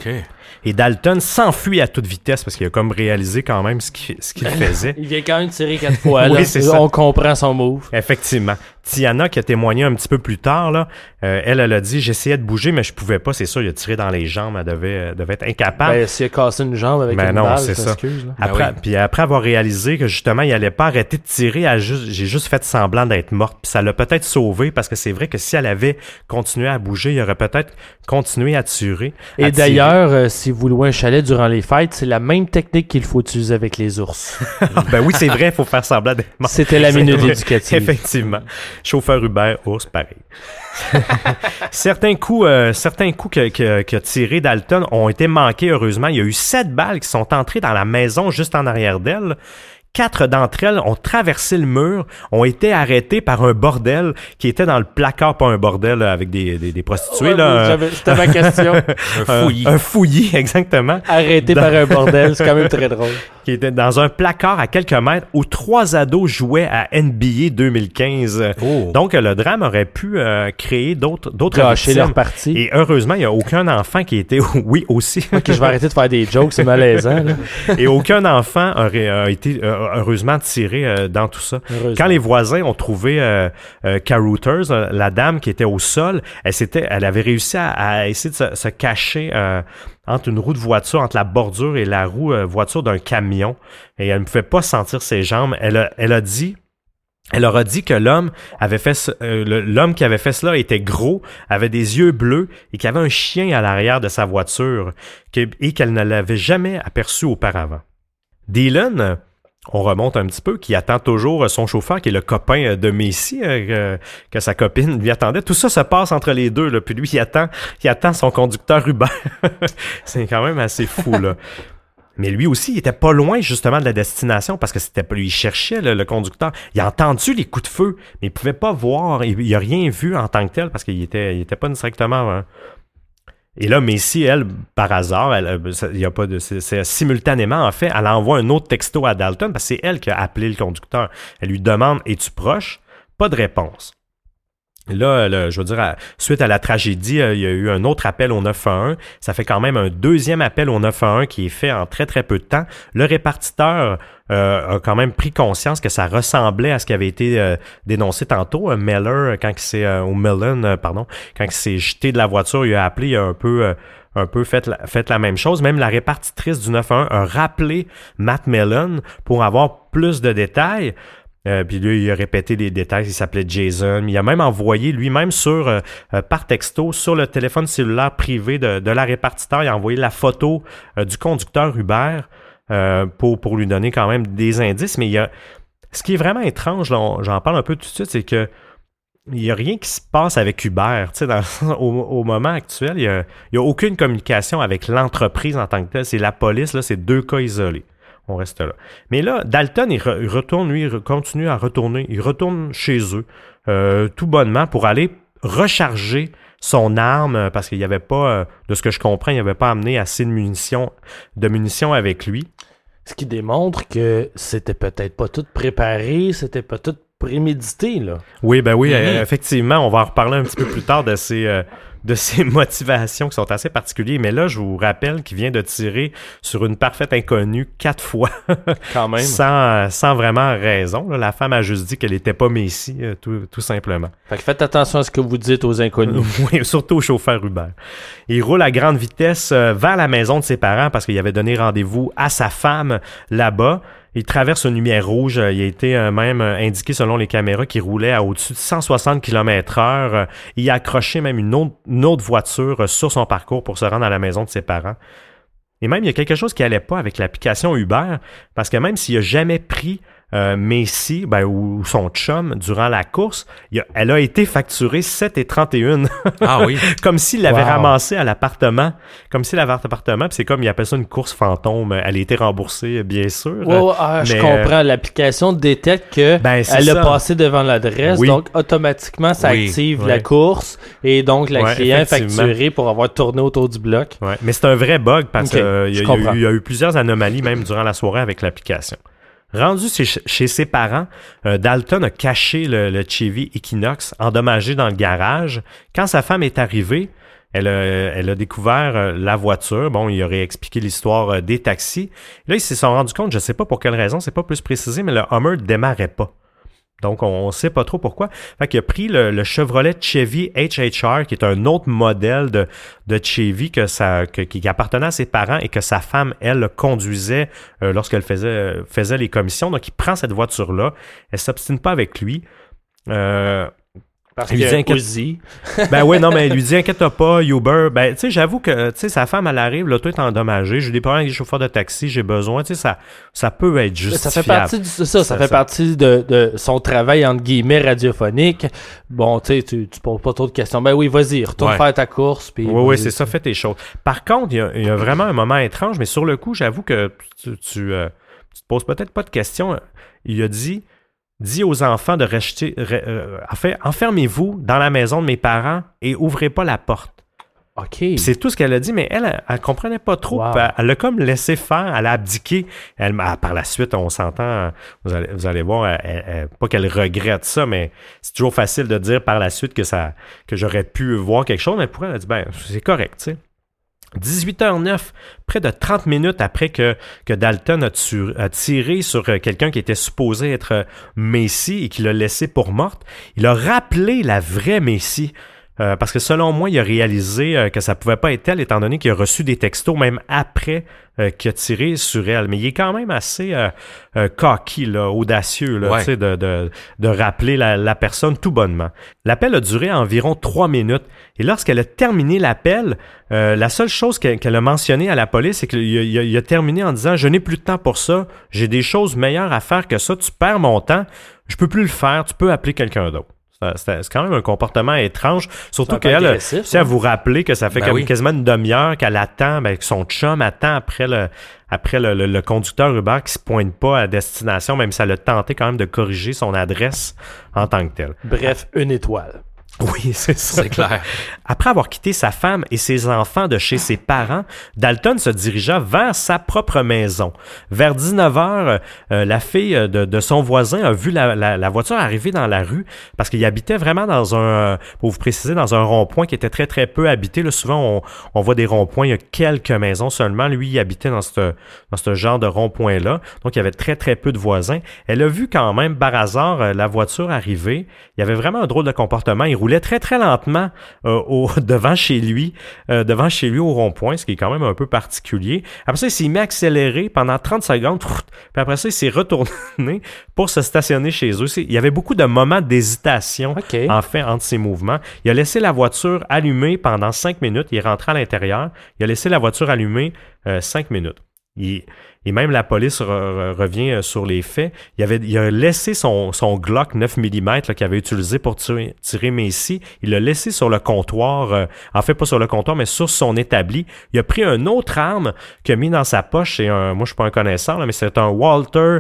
et Dalton s'enfuit à toute vitesse parce qu'il a comme réalisé quand même ce qu'il faisait. Il vient quand même tirer quatre fois. oui, ça. On comprend son move. Effectivement. Tiana, qui a témoigné un petit peu plus tard, là, euh, elle, elle a dit J'essayais de bouger, mais je pouvais pas. C'est sûr, il a tiré dans les jambes. Elle devait, devait être incapable. Ben, s'il a cassé une jambe avec ben une non, c'est ça. après, ben Puis après avoir réalisé que justement, il allait pas arrêter de tirer, j'ai juste fait semblant d'être morte. Puis ça l'a peut-être sauvé parce que c'est vrai que si elle avait continué à bouger, il aurait peut-être continué à tirer. Et d'ailleurs, euh, si vous louez un chalet durant les fêtes, c'est la même technique qu'il faut utiliser avec les ours. ben oui, c'est vrai, il faut faire semblant d'être morte. C'était la minute éducative. Effectivement. Chauffeur Uber, ours, pareil. certains coups, euh, certains coups que, que, que tiré Dalton ont été manqués, heureusement. Il y a eu sept balles qui sont entrées dans la maison juste en arrière d'elle. Quatre d'entre elles ont traversé le mur, ont été arrêtées par un bordel qui était dans le placard, pas un bordel avec des, des, prostituées. là, C'était ma question. un fouillis. Un, fouillis, exactement. Arrêté par un bordel, c'est quand même très drôle. Qui était dans un placard à quelques mètres où trois ados jouaient à NBA 2015. Donc le drame aurait pu euh, créer d'autres d'autres leur partie. Et heureusement, il n'y a aucun enfant qui était oui aussi. ok, je vais arrêter de faire des jokes, c'est malaisant. Et aucun enfant aurait été euh, heureusement tiré euh, dans tout ça. Quand les voisins ont trouvé euh, euh Carouters, la dame qui était au sol, elle, s'était, elle avait réussi à, essayer de se, cacher entre une roue de voiture, entre la bordure et la roue voiture d'un camion. Et elle ne pouvait pas sentir ses jambes. Elle a, elle a dit elle leur a dit que l'homme avait fait l'homme qui avait fait cela était gros, avait des yeux bleus et qu'il avait un chien à l'arrière de sa voiture et qu'elle ne l'avait jamais aperçu auparavant. Dylan, on remonte un petit peu, qui attend toujours son chauffeur, qui est le copain de Messi, euh, que, sa copine lui attendait. Tout ça se passe entre les deux, là, puis lui, il attend, son conducteur Uber. C'est quand même assez fou, là. Mais lui aussi, il était pas loin justement de la destination parce que c'était lui, il cherchait le, conducteur. Il a entendu les coups de feu, mais il pouvait pas voir, il, a rien vu en tant que tel parce qu'il était, il était pas directement. Et là, Messi, elle, par hasard, elle, il y a pas de, c'est simultanément, en fait, elle envoie un autre texto à Dalton parce que c'est elle qui a appelé le conducteur. Elle lui demande Es-tu proche? Pas de réponse. Là, je veux dire, suite à la tragédie, euh, il y a eu un autre appel au 911. Ça fait quand même un deuxième appel au 911 qui est fait en très très peu de temps. Le répartiteur euh, a quand même pris conscience que ça ressemblait à ce qui avait été euh, dénoncé tantôt. Miller, quand il s'est au Mellon, pardon, quand il s'est jeté de la voiture, il a appelé, il a un peu un peu fait la, fait la même chose. Même la répartitrice du 911 a rappelé Matt Mellon pour avoir plus de détails. Euh, puis lui, il a répété les détails. Il s'appelait Jason. Il a même envoyé lui-même sur euh, euh, par texto sur le téléphone cellulaire privé de, la répartiteur. Il a envoyé la photo du conducteur Uber pour, pour lui donner quand même des indices. Mais il y a ce qui est vraiment étrange, j'en parle un peu tout de suite, c'est que il n'y a rien qui se passe avec Uber. Au, au, moment actuel, il n'y a, a, aucune communication avec l'entreprise en tant que telle. C'est la police, là, c'est deux cas isolés on reste là. Mais là, Dalton, il, retourne, lui, il continue à retourner. Il retourne chez eux, euh, tout bonnement, pour aller recharger son arme, euh, parce qu'il n'y avait pas, euh, de ce que je comprends, il n'y avait pas amené assez de munitions, de munitions avec lui. Ce qui démontre que c'était peut-être pas tout préparé, c'était pas tout prémédité, là. Oui, ben oui, mm-hmm. effectivement, on va en reparler un petit peu plus tard de ces, de ses motivations qui sont assez particulières. Mais là, je vous rappelle qu'il vient de tirer sur une parfaite inconnue quatre fois. Quand même. sans, sans vraiment raison. La femme a juste dit qu'elle n'était pas Messi, euh, tout, tout, simplement. Fait que faites attention à ce que vous dites aux inconnus. oui, surtout au chauffeur Uber. Il roule à grande vitesse euh, vers la maison de ses parents parce qu'il avait donné rendez-vous à sa femme là-bas. Il traverse une lumière rouge. Il a été euh, même euh, indiqué selon les caméras qu'il roulait à au-dessus de 160 km heure. Il a accroché même une autre, voiture euh, sur son parcours pour se rendre à la maison de ses parents. Et même, il y a quelque chose qui allait pas avec l'application Uber, parce que même s'il a jamais pris euh, Messi, ben, ou, son chum, durant la course, elle a été facturée 7,31. Ah oui. comme s'il l'avait ramassé à l'appartement. Comme s'il avait appartement. c'est comme, il appelle ça une course fantôme. Elle a été remboursée, bien sûr. Ah, je comprends. L'application détecte que ben, elle a passé devant l'adresse. Donc, automatiquement, ça active la course. Et donc, le client est facturé pour avoir tourné autour du bloc. Mais c'est un vrai bug parce qu'il y, y, a eu plusieurs anomalies même durant la soirée avec l'application. Rendu chez, ses parents, euh, Dalton a caché le, Chevy Equinox endommagé dans le garage. Quand sa femme est arrivée, elle a, découvert euh, la voiture. Bon, il aurait expliqué l'histoire euh, des taxis. Là, ils se sont rendus compte, je ne sais pas pour quelle raison, c'est pas plus précisé, mais le Hummer ne démarrait pas. Donc, on ne sait pas trop pourquoi. Fait qu'il a pris le, Chevrolet Chevy HHR, qui est un autre modèle de, de Chevy que ça, qui appartenait à ses parents et que sa femme, elle, conduisait euh, lorsqu'elle faisait, faisait les commissions. Donc, il prend cette voiture-là. Elle s'obstine pas avec lui. Euh, parce lui dit, ben oui, non, mais il lui dit inquiète pas, Uber. Ben, tu sais, j'avoue que, tu sais, sa femme, elle arrive, l'auto est endommagé, j'ai des problèmes avec les chauffeurs de taxi, j'ai besoin, tu sais, ça, ça peut être juste. Ça fait partie de ça, ça, fait partie de, de, son travail, entre guillemets, radiophonique. Bon, tu sais, tu, tu poses pas trop de questions. Ben oui, vas-y, retourne faire ta course. Puis oui, oui, c'est ça, fais tes choses. Par contre, il y, a, vraiment un moment étrange, mais sur le coup, j'avoue que tu, tu, euh, tu te poses peut-être pas de questions. Il a dit, dit aux enfants de rester, euh, enfermez-vous dans la maison de mes parents et ouvrez pas la porte. OK. C'est tout ce qu'elle a dit, mais elle, elle, comprenait pas trop. Elle l'a comme laissé faire, elle a abdiqué. Elle, par la suite, on s'entend, vous allez, vous allez voir, pas qu'elle regrette ça, mais c'est toujours facile de dire par la suite que ça, que j'aurais pu voir quelque chose, mais pour elle, elle a dit, ben, c'est correct, tu sais. 18h09, près de 30 minutes après que, que Dalton a, tiré sur euh, quelqu'un qui était supposé être euh, Messi et qui l'a laissé pour morte, il a rappelé la vraie Messi. Euh, parce que selon moi, il a réalisé que ça pouvait pas être elle, étant donné qu'il a reçu des textos même après euh, qui a tiré sur elle. Mais il est quand même assez euh, euh cocky, là, audacieux là, de, de, de, rappeler la, la, personne tout bonnement. L'appel a duré environ trois minutes. Et lorsqu'elle a terminé l'appel, euh, la seule chose qu'elle a mentionné à la police, c'est qu'il il a, terminé en disant « Je n'ai plus de temps pour ça. J'ai des choses meilleures à faire que ça. Tu perds mon temps. Je peux plus le faire. Tu peux appeler quelqu'un d'autre. » C'est quand même un comportement étrange. Surtout qu'elle, si à vous rappeler que ça fait ben quasiment une demi-heure qu'elle attend, ben, que son chum attend après le, après le, conducteur Uber qui se pointe pas à destination, même si elle a tenté quand même de corriger son adresse en tant que telle. Bref, une étoile. Oui, c'est ça. C'est clair. Après avoir quitté sa femme et ses enfants de chez ses parents, Dalton se dirigea vers sa propre maison. Vers 19h, euh, la fille de, de, son voisin a vu la, la, la, voiture arriver dans la rue parce qu'il habitait vraiment dans un, euh, pour vous préciser, dans un rond-point qui était très très peu habité. Là, souvent, on, on voit des ronds-points, il y a quelques maisons seulement. Lui, il habitait dans ce dans ce genre de rond-point-là. Donc, il y avait très très peu de voisins. Elle a vu quand même, par hasard, euh, la voiture arriver. Il y avait vraiment un drôle de comportement. Il roulait très très lentement euh, au, devant chez lui, euh, devant chez lui au rond-point, ce qui est quand même un peu particulier. Après ça, il s'est mis à accélérer pendant 30 secondes, puis après ça, il s'est retourné pour se stationner chez eux. Il y avait beaucoup de moments d'hésitation, en fait, entre ses mouvements. Il a laissé la voiture allumée pendant 5 minutes, il est rentré à l'intérieur, il a laissé la voiture allumée euh, 5 minutes. Il, et même la police revient euh, sur les faits. Il, avait, il a laissé son, son Glock 9 mm qu'il avait utilisé pour tirer, tirer Macy. Il l'a laissé sur le comptoir, euh, en fait pas sur le comptoir, mais sur son établi. Il a pris une autre arme qu'il a mis dans sa poche. C'est un, moi je suis pas un connaisseur, mais c'est un Walter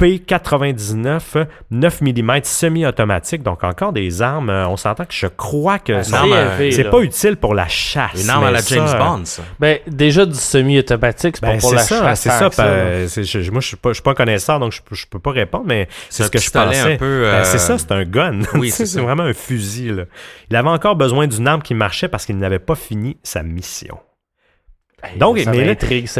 P99 9 mm semi-automatique, donc encore des armes. Euh, on s'entend que je crois que c'est pas utile pour la chasse. Une arme à la James Bond, ça. Ben, déjà du semi-automatique, c'est pas ben, pour la chasse. C'est ça, ben, moi je suis pas, je suis pas connaisseur, donc je, je peux pas répondre, mais c'est ce que je pensais. Ben, c'est ça, c'est un gun. Oui, c'est vraiment un fusil. Là. Il avait encore besoin d'une arme qui marchait parce qu'il n'avait pas fini sa mission. Donc, mais là,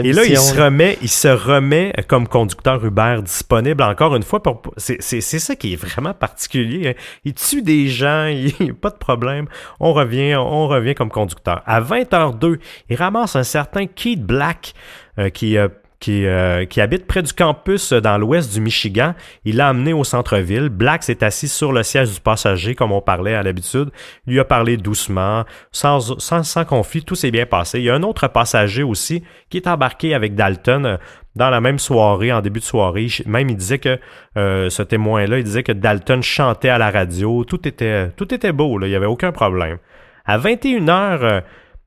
et là, il se remet, il se remet comme conducteur Uber disponible encore une fois. Pour, c'est, c'est, c'est ça qui est vraiment particulier. Hein. Il tue des gens, il pas de problème. On revient, on revient comme conducteur. À 20h02, il ramasse un certain Keith Black euh, qui euh, qui, euh, qui, habite près du campus euh, dans l'ouest du Michigan. Il l'a amené au centre-ville. Black s'est assis sur le siège du passager, comme on parlait à l'habitude. Il lui a parlé doucement, sans, sans, sans conflit. Tout s'est bien passé. Il y a un autre passager aussi qui est embarqué avec Dalton euh, dans la même soirée, en début de soirée. Même il disait que ce témoin-là, il disait que Dalton chantait à la radio. Tout était, tout était beau. Il n'y avait aucun problème. À 21 heures,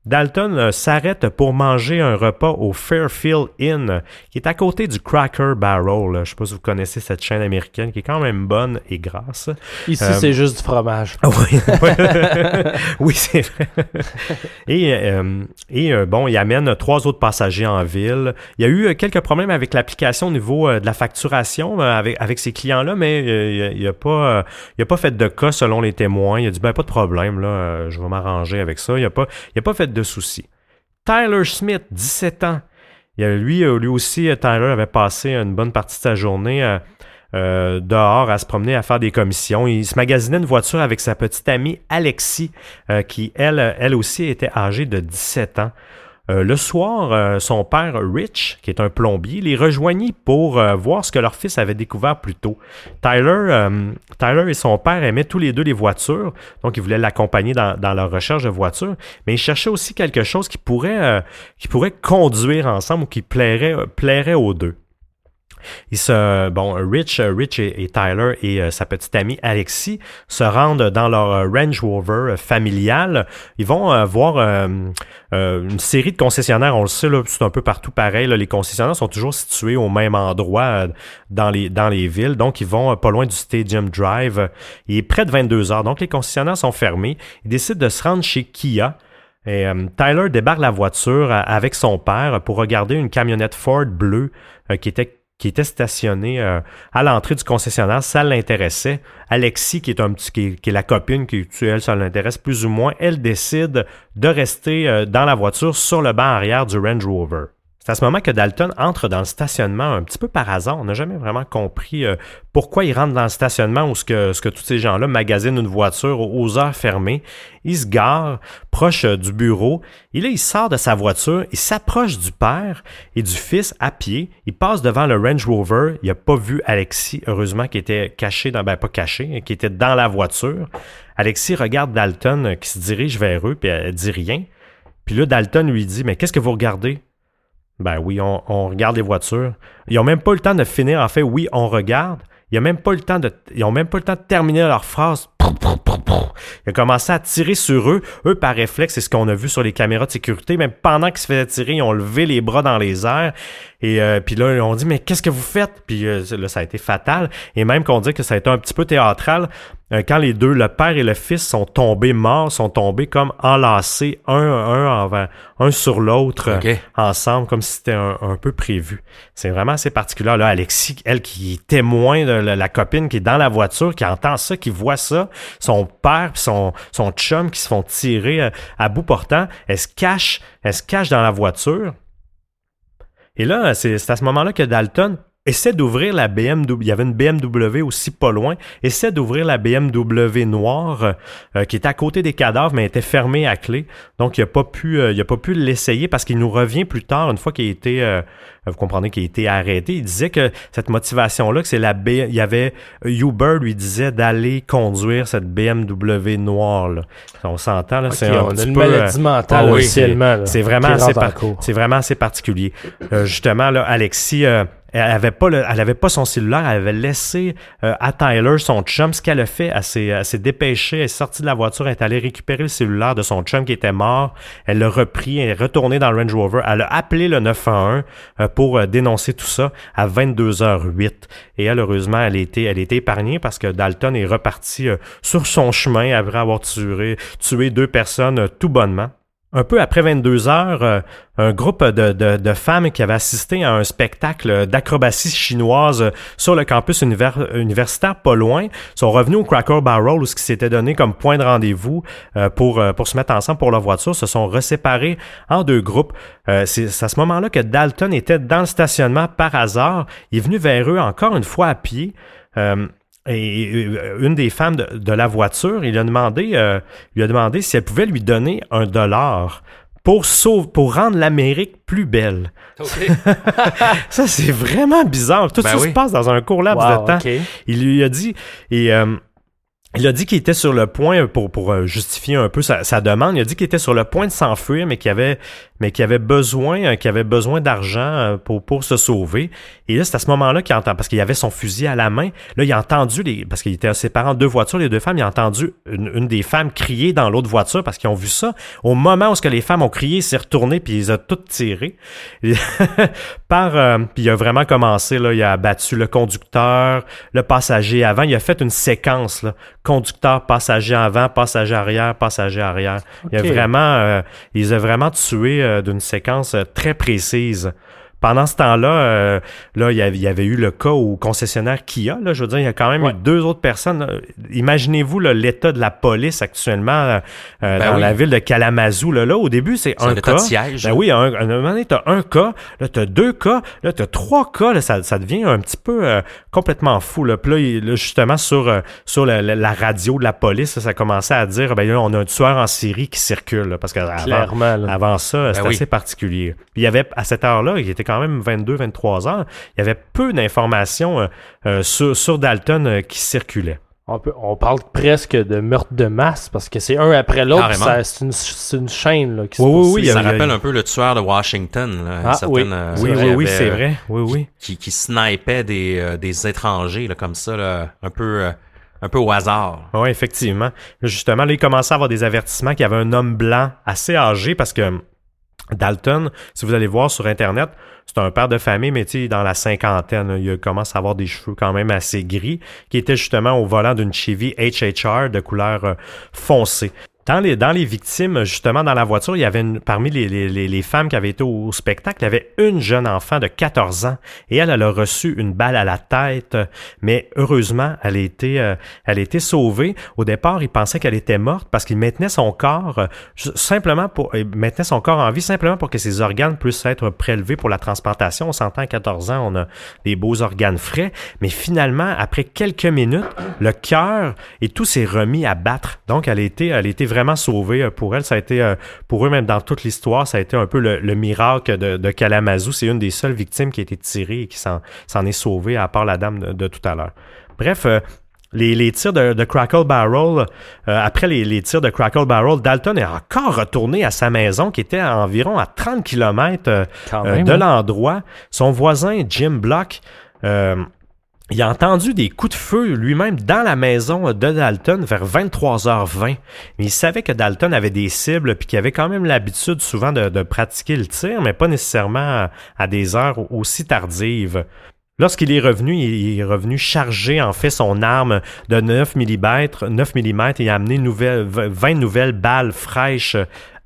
Dalton euh, s'arrête pour manger un repas au Fairfield Inn, qui est à côté du Cracker Barrel. Je ne sais pas si vous connaissez cette chaîne américaine qui est quand même bonne et grasse. Ici, euh, c'est juste du fromage. oui, oui c'est vrai. Et, euh, et bon, il amène trois autres passagers en ville. Il y a eu quelques problèmes avec l'application au niveau de la facturation avec, avec ces clients-là, mais il n'a a pas, il a pas fait de cas selon les témoins. Il a dit, ben, pas de problème, là, je vais m'arranger avec ça. Il n'a pas, il a pas fait de soucis. Tyler Smith, 17 ans. lui, euh, lui aussi, euh, Tyler avait passé une bonne partie de sa journée euh, dehors à se promener, à faire des commissions. Il se magasinait une voiture avec sa petite amie Alexis, qui, elle, elle aussi était âgée de 17 ans. Euh, le soir, euh, son père Rich, qui est un plombier, les rejoignit pour euh, voir ce que leur fils avait découvert plus tôt. Tyler, Tyler et son père aimaient tous les deux les voitures, donc ils voulaient l'accompagner dans, leur recherche de voiture, mais ils cherchaient aussi quelque chose qui pourrait, qui pourrait conduire ensemble ou qui plairait, plairait aux deux. Ils se, bon, Rich, Rich et, Tyler et euh, sa petite amie Alexis se rendent dans leur euh, Range Rover familial. Ils vont euh, voir une série de concessionnaires. On le sait, c'est un peu partout pareil. les concessionnaires sont toujours situés au même endroit dans les dans les villes. Donc, ils vont pas loin du Stadium Drive. Il est près de 22 heures. Donc, les concessionnaires sont fermés. Ils décident de se rendre chez Kia. Et Tyler débarque la voiture avec son père pour regarder une camionnette Ford bleue qui était qui était stationné euh, à l'entrée du concessionnaire, ça l'intéressait. Alexis, qui est un petit, qui, est la copine, qui elle, ça l'intéresse plus ou moins, elle décide de rester euh, dans la voiture sur le banc arrière du Range Rover. C'est à ce moment que Dalton entre dans le stationnement un petit peu par hasard. On n'a jamais vraiment compris euh, pourquoi il rentre dans le stationnement où ce que, tous ces gens-là magasinent une voiture aux heures fermées. Il se gare proche euh, du bureau. Et là, il sort de sa voiture, il s'approche du père et du fils à pied. Il passe devant le Range Rover. Il n'a pas vu Alexis, heureusement, qui était caché, dans, ben pas caché, qui était dans la voiture. Alexis regarde Dalton euh, qui se dirige vers eux, puis elle dit rien. Puis là, Dalton lui dit, mais qu'est-ce que vous regardez? Ben oui, on, regarde les voitures. Ils n'ont même pas le temps de finir. En fait, oui, on regarde. Ils n'ont même pas le temps de, ils ont même pas le temps de terminer leur phrase. Il a commencé à tirer sur eux. Eux, par réflexe, c'est ce qu'on a vu sur les caméras de sécurité. Même pendant qu'ils se faisaient tirer, ils ont levé les bras dans les airs. Et euh, puis là, on dit, mais qu'est-ce que vous faites? Puis euh, là, ça a été fatal. Et même qu'on dit que ça a été un petit peu théâtral. Euh, quand les deux, le père et le fils, sont tombés morts, sont tombés comme enlacés, un, un, un sur l'autre, ensemble, comme si c'était un, peu prévu. C'est vraiment assez particulier. Là, Alexis, elle qui est témoin de la, copine qui est dans la voiture, qui entend ça, qui voit ça, son père puis son, son chum qui se font tirer à bout portant, elle se cache, elle se cache dans la voiture. Et là, c'est à ce moment-là que Dalton essaie d'ouvrir la BMW. Il y avait une BMW aussi pas loin. Essaie d'ouvrir la BMW noire euh, qui était à côté des cadavres, mais était fermée à clé. Donc, il n'a pas pu, euh, il a pas pu l'essayer parce qu'il nous revient plus tard, une fois qu'il a été, euh, vous comprenez, qu'il a été arrêté. Il disait que cette motivation-là, que c'est la B, il y avait, Uber lui disait d'aller conduire cette BMW noire. Là. On s'entend là, c'est un on a une maladie mentale ah officiellement. C'est vraiment, assez, c'est vraiment assez particulier. justement là, Alexis elle avait pas le, elle avait pas son cellulaire, elle avait laissé euh, à Tyler son chum. Ce qu'elle a fait, elle s'est, dépêchée, elle est sortie de la voiture, elle est allée récupérer le cellulaire de son chum qui était mort. Elle l'a repris, elle est retournée dans le Range Rover. Elle a appelé le 911 euh, pour euh, dénoncer tout ça à 22h08. Et elle, heureusement, elle a elle a épargnée parce que Dalton est reparti sur son chemin après avoir tué, tué deux personnes tout bonnement. Un peu après 22 heures, euh, un groupe de, femmes qui avaient assisté à un spectacle d'acrobatie chinoise sur le campus universitaire pas loin sont revenus au Cracker Barrel où ce qui s'était donné comme point de rendez-vous euh, pour, euh, pour se mettre ensemble pour leur voiture se sont reséparés en deux groupes. C'est à ce moment-là que Dalton était dans le stationnement par hasard. Il est venu vers eux encore une fois à pied. Et euh, une des femmes de, la voiture, il a demandé, euh, lui a demandé si elle pouvait lui donner un dollar pour sauver, pour rendre l'Amérique plus belle. ça c'est vraiment bizarre. Tout ben ça se passe dans un court laps de temps. Il lui a dit et euh, il a dit qu'il était sur le point, pour, pour euh, justifier un peu sa, sa demande, il a dit qu'il était sur le point de s'enfuir, mais qu'il avait, mais qu'il avait besoin, euh, qu'il avait besoin d'argent euh, pour, pour se sauver. Et là, c'est à ce moment-là qu'il entend, parce qu'il avait son fusil à la main, là, il a entendu, les, parce qu'il était séparant de deux voitures, les deux femmes, il a entendu une, des femmes crier dans l'autre voiture, parce qu'ils ont vu ça. Au moment où ce que les femmes ont crié, il s'est retourné, puis il les a toutes tirées. Par, puis il a vraiment commencé, là, il a abattu le conducteur, le passager avant, il a fait une séquence, là conducteur, passager avant, passager arrière, passager arrière. Il a vraiment, euh, ils ont vraiment tué euh, d'une séquence euh, très précise. Pendant ce temps-là, euh, là, il y, avait, il y, avait, eu le cas au concessionnaire Kia. Là, je veux dire, il y a quand même eu deux autres personnes. Imaginez-vous l'état de la police actuellement euh, ben dans la ville de Kalamazoo. Là, là au début, c'est un cas. siège. Ben oui, un, un moment donné, t'as un cas, là, t'as deux cas, là, t'as trois cas. Là, ça, ça devient un petit peu euh, complètement fou. Là. Puis là, justement, sur, sur la, radio de la police, ça commençait à dire, ben là, on a un tueur en série qui circule. parce que avant, avant ça, ben c'était assez particulier. Puis il y avait, à cette heure-là, il était quand même 22-23 heures, il y avait peu d'informations euh, euh, sur, Dalton euh, qui circulaient. On, on, parle presque de meurtre de masse parce que c'est un après l'autre. C'est une, chaîne là, qui oui, oui, oui, Ça rappelle un peu le tueur de Washington. ah, oui. oui, oui, c'est vrai. Oui, oui. Qui, qui snipait des, des étrangers là, comme ça, un peu un peu au hasard. Oui, effectivement. Justement, là, il commençait à avoir des avertissements qu'il y avait un homme blanc assez âgé parce que Dalton, si vous allez voir sur Internet, c'est un père de famille, mais tu dans la cinquantaine, il commence à avoir des cheveux quand même assez gris, qui était justement au volant d'une Chevy HHR de couleur euh, foncée. Dans les, dans les victimes, justement, dans la voiture, il y avait une, parmi les, les, les, femmes qui avaient été au, spectacle, il y avait une jeune enfant de 14 ans et elle, elle a reçu une balle à la tête, mais heureusement, elle a été, euh, elle a été sauvée. Au départ, il pensait qu'elle était morte parce qu'il maintenait son corps euh, simplement pour, il maintenait son corps en vie simplement pour que ses organes puissent être prélevés pour la transplantation. On s'entend à 14 ans, on a des beaux organes frais, mais finalement, après quelques minutes, le cœur et tout s'est remis à battre. Donc, elle a été, elle a été vraiment sauvé euh, pour elle. Ça a été, euh, pour eux, même dans toute l'histoire, ça a été un peu le, miracle de, de Kalamazoo. C'est une des seules victimes qui a été tirée et qui s'en est sauvée, à part la dame de, tout à l'heure. Bref, euh, les, tirs de, Crackle Barrel, après les, tirs de Crackle Barrel, Dalton est encore retourné à sa maison qui était à environ à 30 km de hein? l'endroit. Son voisin, Jim Block, il a entendu des coups de feu lui-même dans la maison de Dalton vers 23h20. Mais il savait que Dalton avait des cibles puis qu'il avait quand même l'habitude souvent de, pratiquer le tir, mais pas nécessairement à, des heures aussi tardives. Lorsqu'il est revenu, il est revenu charger en fait son arme de 9 mm, 9 et a amené 20 nouvelles balles fraîches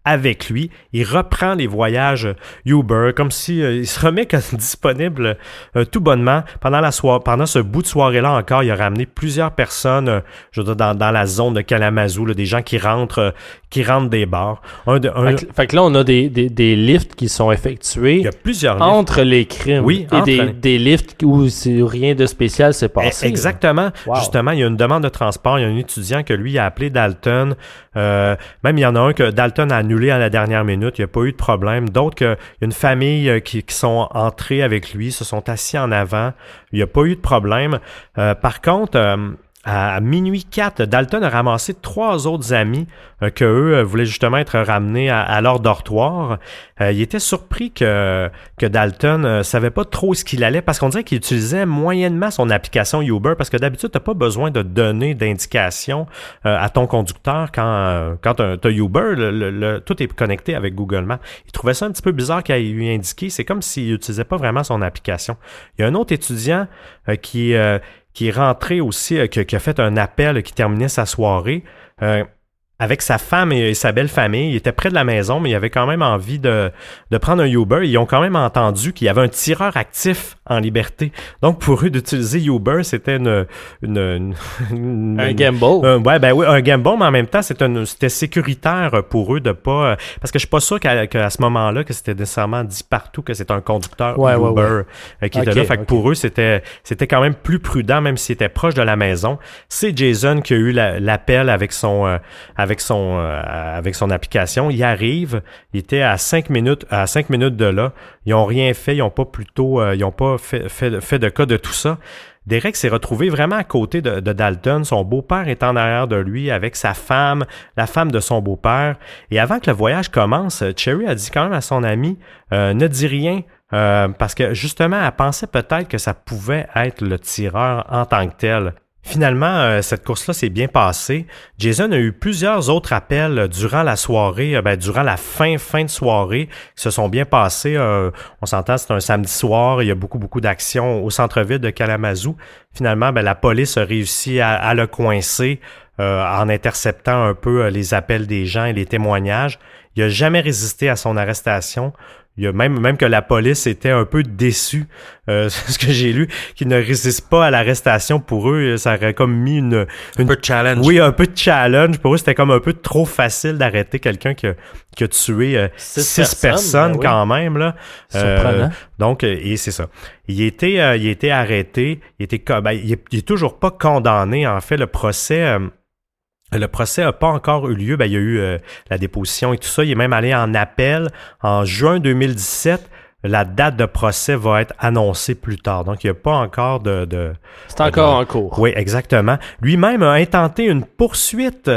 avec lui. Il reprend les voyages Uber comme si euh, il se remet disponible euh, tout bonnement pendant la soirée. Pendant ce bout de soirée-là encore, il a ramené plusieurs personnes euh, je veux dire, dans, dans, la zone de Kalamazoo, là, des gens qui rentrent qui rentrent des bars. Un de, fait, que, là, on a des, des, des, lifts qui sont effectués il y a plusieurs entre les crimes oui, et des, des, lifts où rien de spécial s'est passé. Exactement. Justement, il y a une demande de transport. Il y a un étudiant que lui a appelé Dalton. même il y en a un que Dalton a annulé à la dernière minute. Il n'y a pas eu de problème. D'autres, une famille euh, qui, sont entrés avec lui, se sont assis en avant. Il n'y a pas eu de problème. Euh, par contre, euh, à minuit 4, Dalton a ramassé trois autres amis euh, que eux euh, voulaient justement être ramenés à, leur dortoir. Euh, il était surpris que, Dalton euh, savait pas trop ce qu'il allait parce qu'on dirait qu'il utilisait moyennement son application Uber parce que d'habitude, tu n'as pas besoin de donner d'indications à ton conducteur quand, quand tu as Uber. Tout est connecté avec Google Maps. Il trouvait ça un petit peu bizarre qu'il lui indiqué. C'est comme s'il n'utilisait pas vraiment son application. Il y a un autre étudiant qui qui est rentré aussi, euh, qui, a fait un appel qui terminait sa soirée. Euh, avec sa femme et, sa belle famille. Il était près de la maison, mais il avait quand même envie de, de prendre un Uber. Ils ont quand même entendu qu'il y avait un tireur actif en liberté. Donc, pour eux, d'utiliser Uber, c'était une, une, Un gamble. Un, ouais, ben oui, un gamble, mais en même temps, c'était sécuritaire pour eux de pas... Parce que je suis pas sûr qu'à ce moment-là, que c'était nécessairement dit partout que c'était un conducteur Uber euh, qui était là. Fait que pour eux, c'était c'était quand même plus prudent, même s'il était proche de la maison. C'est Jason qui a eu l'appel avec son... Euh, avec son euh, avec son application. Il arrive, il était à cinq minutes à cinq minutes de là. Ils ont rien fait, ils ont pas plutôt euh, ils ont pas fait, fait, de cas de tout ça. Derek s'est retrouvé vraiment à côté de, Dalton. Son beau-père est en arrière de lui avec sa femme, la femme de son beau-père. Et avant que le voyage commence, Cherry a dit quand même à son ami euh, ne dis rien. parce que justement, elle pensait peut-être que ça pouvait être le tireur en tant que tel. Finalement, euh, cette course-là s'est bien passée. Jason a eu plusieurs autres appels durant la soirée, euh, ben, durant la fin, fin de soirée, qui se sont bien passés. Euh, on s'entend, c'est un samedi soir, il y a beaucoup, beaucoup d'actions au centre-ville de Kalamazoo. Finalement, ben, la police a réussi à, le coincer en interceptant un peu les appels des gens et les témoignages. Il n'a jamais résisté à son arrestation. Il y a même, même que la police était un peu déçue, euh, ce que j'ai lu, qu'ils ne résistent pas à l'arrestation pour eux. Ça aurait comme mis une, Un peu de challenge. Oui, un peu de challenge. Pour eux, c'était comme un peu trop facile d'arrêter quelqu'un qui a, qui a tué euh, six, personnes, ben quand même. Là. Euh, donc, euh, et c'est ça. Il était, euh, il était arrêté. Il était, ben, il est, il est toujours pas condamné. En fait, le procès le procès n'a pas encore eu lieu. Ben, il y a eu euh, la déposition et tout ça. Il est même allé en appel en juin 2017. La date de procès va être annoncée plus tard. Donc, il n'y a pas encore de... C'est encore en cours. Oui, exactement. Lui-même a intenté une poursuite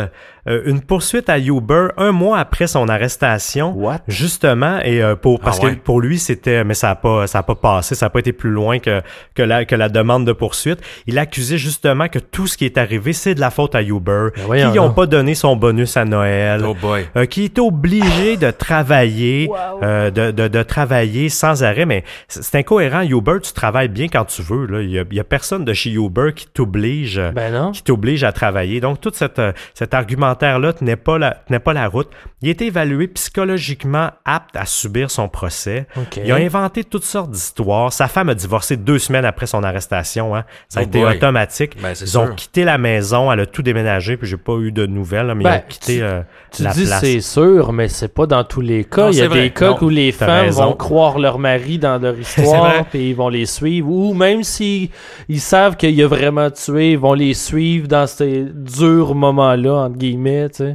euh, une poursuite à Uber un mois après son arrestation. What? Justement, et euh, pour parce ah que pour lui c'était, mais ça a pas ça a pas passé, ça a pas été plus loin que que la que la demande de poursuite. Il accusait justement que tout ce qui est arrivé c'est de la faute à Uber, ben qui n'ont pas donné son bonus à Noël, oh boy. Euh, qui est obligé de travailler, de, de, de travailler sans arrêt. Mais c'est incohérent. Uber, tu travailles bien quand tu veux. Là, il y a, y a personne de chez Uber qui t'oblige, ben qui t'oblige à travailler. Donc toute cette cet argument là tenait pas la, tenait pas la route. Il était évalué psychologiquement apte à subir son procès. Il a inventé toutes sortes d'histoires. Sa femme a divorcé deux semaines après son arrestation. Hein. Ça a oh été automatique. Ben, ils ont quitté la maison, elle a tout déménagé, puis j'ai pas eu de nouvelles, mais ils ben, ont quitté euh, tu, dis c'est sûr, mais c'est pas dans tous les cas. Il y a des cas où les femmes vont croire leur mari dans leur histoire, puis ils vont les suivre. Ou même s'ils ils savent qu'il a vraiment tué, ils vont les suivre dans ces durs moments-là, entre guillemets.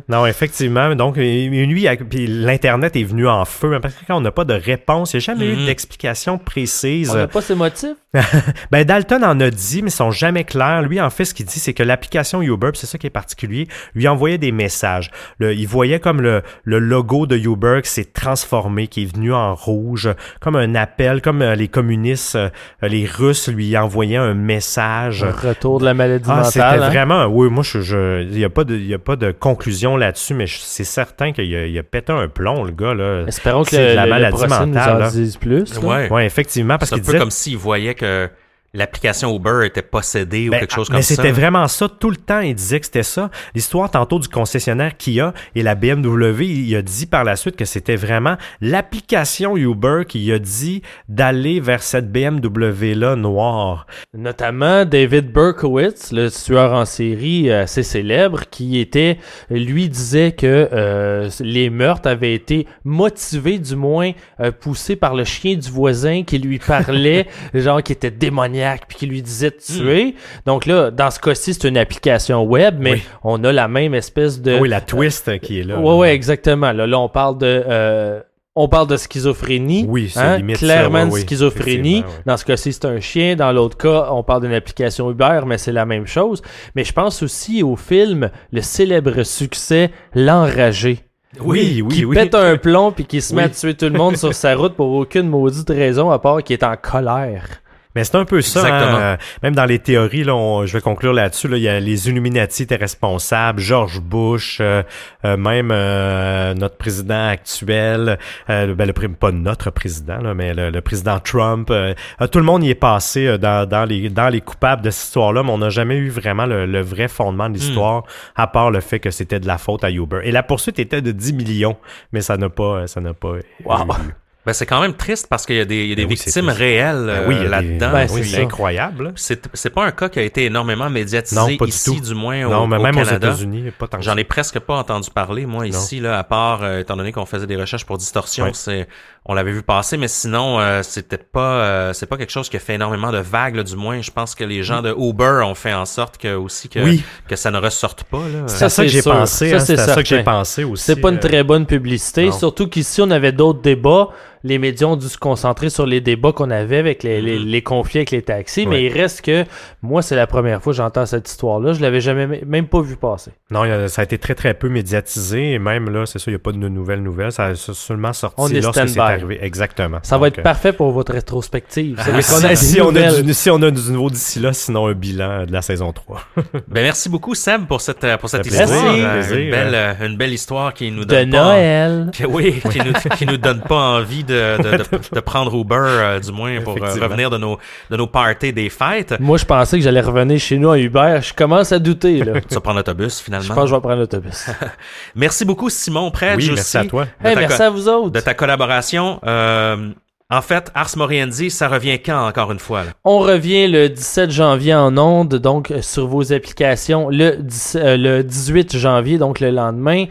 Non, effectivement. Donc, lui, puis l'Internet est venu en feu, hein, parce que quand on n'a pas de réponse, il n'y a jamais eu mm-hmm. d'explication précise. On n'a pas ses motifs? ben, Dalton en a dit, mais ils sont jamais clairs. Lui, en fait, ce qu'il dit, c'est que l'application Uber, c'est ça qui est particulier, lui envoyait des messages. il voyait comme le, le logo de Uber qui s'est transformé, qui est venu en rouge, comme un appel, comme euh, les communistes, euh, les Russes lui envoyaient un message. Un retour de la maladie Ah, mentale. c'était hein? vraiment, oui, moi, je, je, il y a pas de, il y a pas de conclusion là-dessus, mais c'est certain qu'il a, pété un plomb, le gars, là. Espérons que le, la le maladie nous mentale, en là. dise plus. là. Ouais. Ouais, effectivement, parce C'est un qu'il peu disait comme s'il voyait que l'application Uber était possédée ou Ben, quelque chose mais comme ça. c'était vraiment ça tout le temps. Il disait que c'était ça. L'histoire tantôt du concessionnaire Kia et la BMW, il a dit par la suite que c'était vraiment l'application Uber qui a dit d'aller vers cette BMW là noire. Notamment David Berkowitz, le tueur en série euh, assez célèbre, qui était, lui disait que euh, les meurtres avaient été motivés, du moins euh, poussés par le chien du voisin qui lui parlait, genre qui était démoniaque, puis qui lui disait de tuer. Donc là, dans ce cas-ci, c'est une application web, mais Oui. on a la même espèce de... oui, la twist qui est là. Ouais, ouais, exactement. Là, là on parle de... euh, on parle de schizophrénie. Oui, c'est hein, limite ça, Clairement, oui, schizophrénie. Dans ce cas-ci, c'est un chien. Dans l'autre cas, on parle d'une application Uber, mais c'est la même chose. Mais je pense aussi au film, le célèbre succès L'Enragé. Oui, oui, qui oui. pète un plomb puis qui se met Oui. à tuer tout le monde sur sa route pour aucune maudite raison à part qu'il est en colère. Mais c'est un peu ça. Exactement. hein. Même dans les théories, là, on- je vais conclure là-dessus. Là, il y a les Illuminati étaient responsables, George Bush, euh, euh, même euh, notre président actuel, euh, ben, le, pas notre président, là, mais le, le président Trump. euh, euh, tout le monde y est passé euh, dans, dans les dans les coupables de cette histoire-là, mais on n'a jamais eu vraiment le, le vrai fondement de l'histoire, à part le fait que c'était de la faute à Uber. Et la poursuite était de 10 millions, mais ça n'a pas, ça n'a pas. Wow. eu. Ben, c'est quand même triste parce qu'il y a des, il y a des Ben oui, victimes réelles Ben oui, là-dedans. Ben, oui, c'est incroyable. C'est c'est pas un cas qui a été énormément médiatisé Non, pas du ici, tout. du moins Non, au, mais au même aux. États-Unis, pas tant que J'en ai presque pas entendu parler, moi, ici, là, à part, euh, étant donné qu'on faisait des recherches pour Distorsion, Ouais. c'est, on l'avait vu passer, mais sinon, euh, c'est peut-être pas, euh, c'est pas quelque chose qui a fait énormément de vagues, là, du moins. Je pense que les gens de Uber ont fait en sorte que, aussi, que, Oui. que ça ne ressorte pas, là. C'est à ça que j'ai pensé. Ça, hein, c'est ça que j'ai pensé aussi. C'est pas une euh, très bonne publicité, surtout qu'ici on avait d'autres débats. Les médias ont dû se concentrer sur les débats qu'on avait avec les, les, les conflits avec les taxis, mais il reste que moi c'est la première fois que j'entends cette histoire-là. Je l'avais jamais même pas vu passer. Non, ça a été très très peu médiatisé et même là, c'est ça, il n'y a pas de nouvelles nouvelles. Ça a seulement sorti On est lorsque c'est arrivé. Exactement. Ça va être euh, parfait pour votre rétrospective. Veut si, a on a du, si on a du nouveau d'ici là, sinon un bilan de la saison 3. Ben, merci beaucoup, Seb, pour cette, euh, pour cette histoire. plaisir. Euh, Plaisir, une belle, une belle histoire qui nous de donne pas- Noël. que- oui, qui nous, qui nous donne pas envie de, de, de, de prendre Uber, euh, du moins, pour euh, revenir de nos, de nos parties des fêtes. Moi je pensais que j'allais revenir chez nous en Uber. Je commence à douter là. Tu vas prendre l'autobus, Je finalement. pense que je vais prendre l'autobus. Merci beaucoup, Simon oui, aussi, merci à toi. Hey, merci à vous autres. de ta collaboration. Euh, en fait, Ars Moriendi, ça revient quand, encore une fois? là? On revient le 17 janvier en onde, donc sur vos applications le, 10 euh, le 18 janvier, donc le lendemain.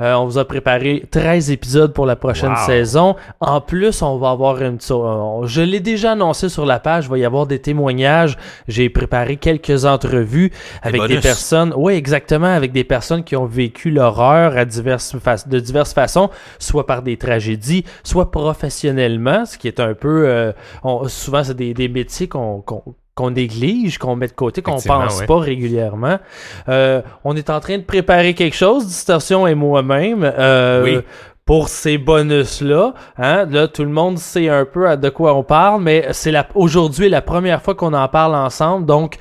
Euh, on vous a préparé 13 épisodes pour la prochaine Wow. saison. En plus, on va avoir une euh, je l'ai déjà annoncé sur la page, il va y avoir des témoignages. J'ai préparé quelques entrevues avec des personnes. Oui, exactement, avec des personnes qui ont vécu l'horreur à diverses fa- de diverses façons, soit par des tragédies, soit professionnellement, ce qui est un peu euh, on- souvent c'est des, des métiers qu'on qu'on- qu'on néglige, qu'on met de côté, qu'on pense ouais. pas régulièrement. Euh, on est en train de préparer quelque chose, Distorsion et moi-même. euh, Oui. Pour ces bonus-là, hein, là, tout le monde sait un peu de quoi on parle, mais c'est la, aujourd'hui la première fois qu'on en parle ensemble, donc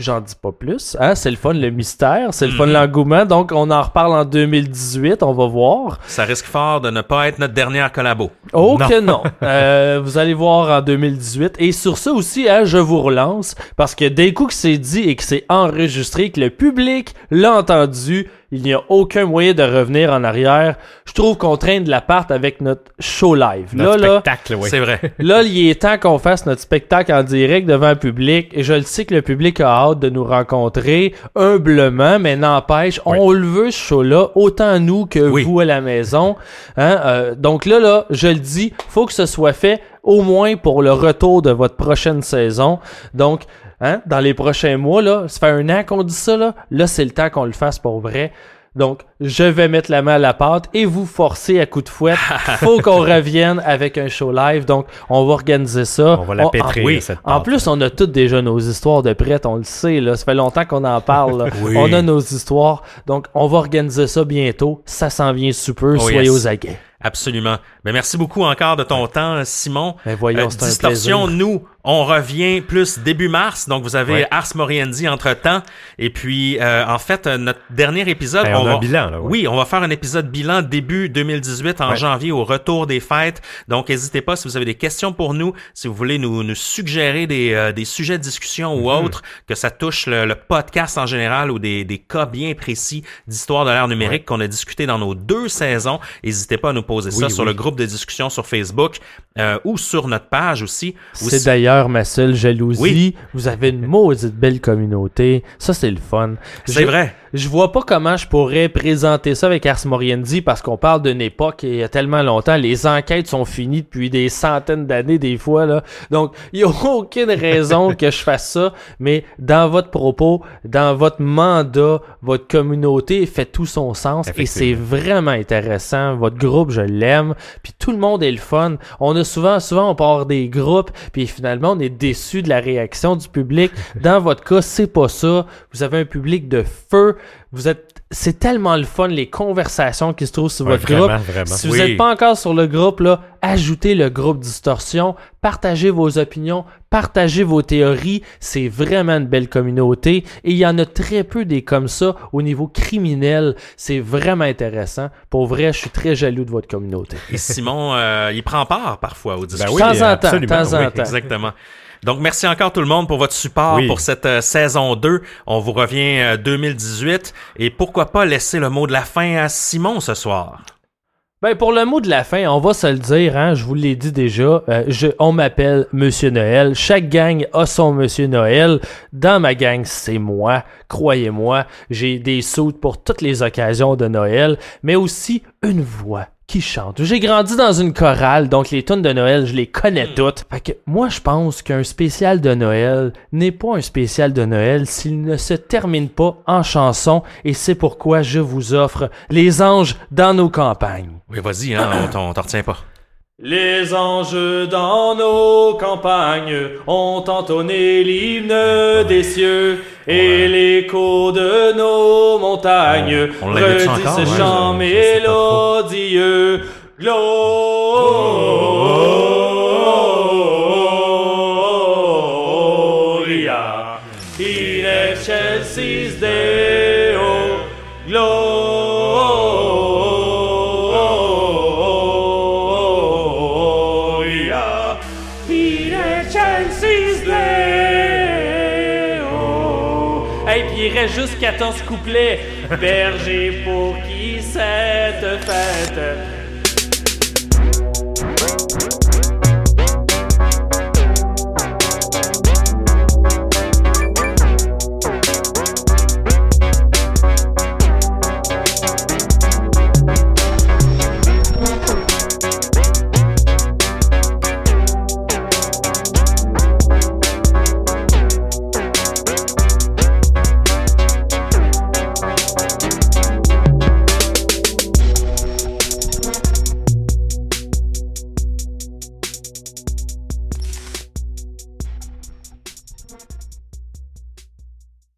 j'en dis pas plus. Hein, c'est le fun, le mystère, c'est le fun, Mhm. l'engouement, donc on en reparle en 2018, on va voir. Ça risque fort de ne pas être notre dernière collabo. Oh Non. que non. Euh, vous allez voir en 2018. Et sur ça aussi, hein, je vous relance. Parce que dès coup que c'est dit et que c'est enregistré, que le public l'a entendu, il n'y a aucun moyen de revenir en arrière. Je trouve qu'on traîne de la part avec notre show live. Notre là, là, spectacle, oui. C'est vrai. Là, il est temps qu'on fasse notre spectacle en direct devant le public. Et je le sais que le public a hâte de nous rencontrer humblement, mais n'empêche, Oui. on le veut ce show-là, autant nous que Oui. vous à la maison. Hein? Euh, donc là, là, je le dis, faut que ce soit fait au moins pour le retour de votre prochaine saison. Donc, hein, dans les prochains mois, là, ça fait un an qu'on dit ça, là. Là, c'est le temps qu'on le fasse pour vrai. Donc, je vais mettre la main à la pâte et vous forcer à coup de fouette. Faut qu'on revienne avec un show live. Donc, on va organiser ça. On va la pétrir, en, oui. cette en pâte. plus, on a toutes déjà nos histoires de prêtes, on le sait. Là. Ça fait longtemps qu'on en parle. Oui. On a nos histoires. Donc, on va organiser ça bientôt. Ça s'en vient sous peu. Oh, Soyez yes. aux aguets. Absolument. Ben, merci beaucoup encore de ton temps, Simon. Ben voyons, Euh, Distorsion, nous, on revient plus début mars, donc vous avez Ouais. Ars Moriendi entre-temps. Et puis, euh, en fait, euh, notre dernier épisode... Ben, on a va... un bilan, là, ouais. Oui, on va faire un épisode bilan début 2018 en Ouais. janvier au retour des fêtes. Donc, n'hésitez pas si vous avez des questions pour nous, si vous voulez nous, nous suggérer des, euh, des sujets de discussion ou Mhm. autres, que ça touche le, le podcast en général ou des, des cas bien précis d'histoire de l'ère numérique qu'on a discuté dans nos deux saisons. N'hésitez pas à nous poser ça Oui, sur le groupe de discussion sur Facebook euh, ou sur notre page aussi. C'est d'ailleurs ma seule jalousie. Oui. Vous avez une maudite belle communauté. Ça, c'est le fun. C'est vrai. Je vois pas comment je pourrais présenter ça avec Ars Moriendi parce qu'on parle d'une époque et il y a tellement longtemps. Les enquêtes sont finies depuis des centaines d'années des fois là. Donc il y a aucune raison que je fasse ça. Mais dans votre propos, dans votre mandat, votre communauté fait tout son sens et c'est vraiment intéressant. Votre groupe, je l'aime. Puis tout le monde est le fun. On a souvent, souvent on part des groupes puis finalement on est déçu de la réaction du public. Dans votre cas, c'est pas ça. Vous avez un public de feu. Vous êtes, c'est tellement le fun les conversations qui se trouvent sur Ouais, votre vraiment, groupe. vraiment. Si vous Oui. n'êtes pas encore sur le groupe là, ajoutez le groupe Distorsion, partagez vos opinions, partagez vos théories. C'est vraiment une belle communauté et il y en a très peu des comme ça au niveau criminel. C'est vraiment intéressant. Pour vrai, je suis très jaloux de votre communauté. Et Simon, euh, il prend part parfois aux discussions. Ben oui, de temps en temps, de absolument, temps en oui. temps. Exactement. Donc, merci encore tout le monde pour votre support Oui. pour cette euh, saison 2. On vous revient euh, 2018. Et pourquoi pas laisser le mot de la fin à Simon ce soir? Ben pour le mot de la fin, on va se le dire, hein, je vous l'ai dit déjà, euh, je, on m'appelle Monsieur Noël. Chaque gang a son Monsieur Noël. Dans ma gang, c'est moi. Croyez-moi, j'ai des soutes pour toutes les occasions de Noël, mais aussi une voix qui chante. J'ai grandi dans une chorale, donc les tunes de Noël, je les connais toutes. Fait que moi, je pense qu'un spécial de Noël n'est pas un spécial de Noël s'il ne se termine pas en chanson, et c'est pourquoi je vous offre Les anges dans nos campagnes. Oui, vas-y, hein, on t'en- on t'en retient pas. Les anges dans nos campagnes ont entonné l'hymne des cieux et l'écho de nos montagnes redit ce chant mélodieux. Juste 14 couplets. Berger pour qui cette fête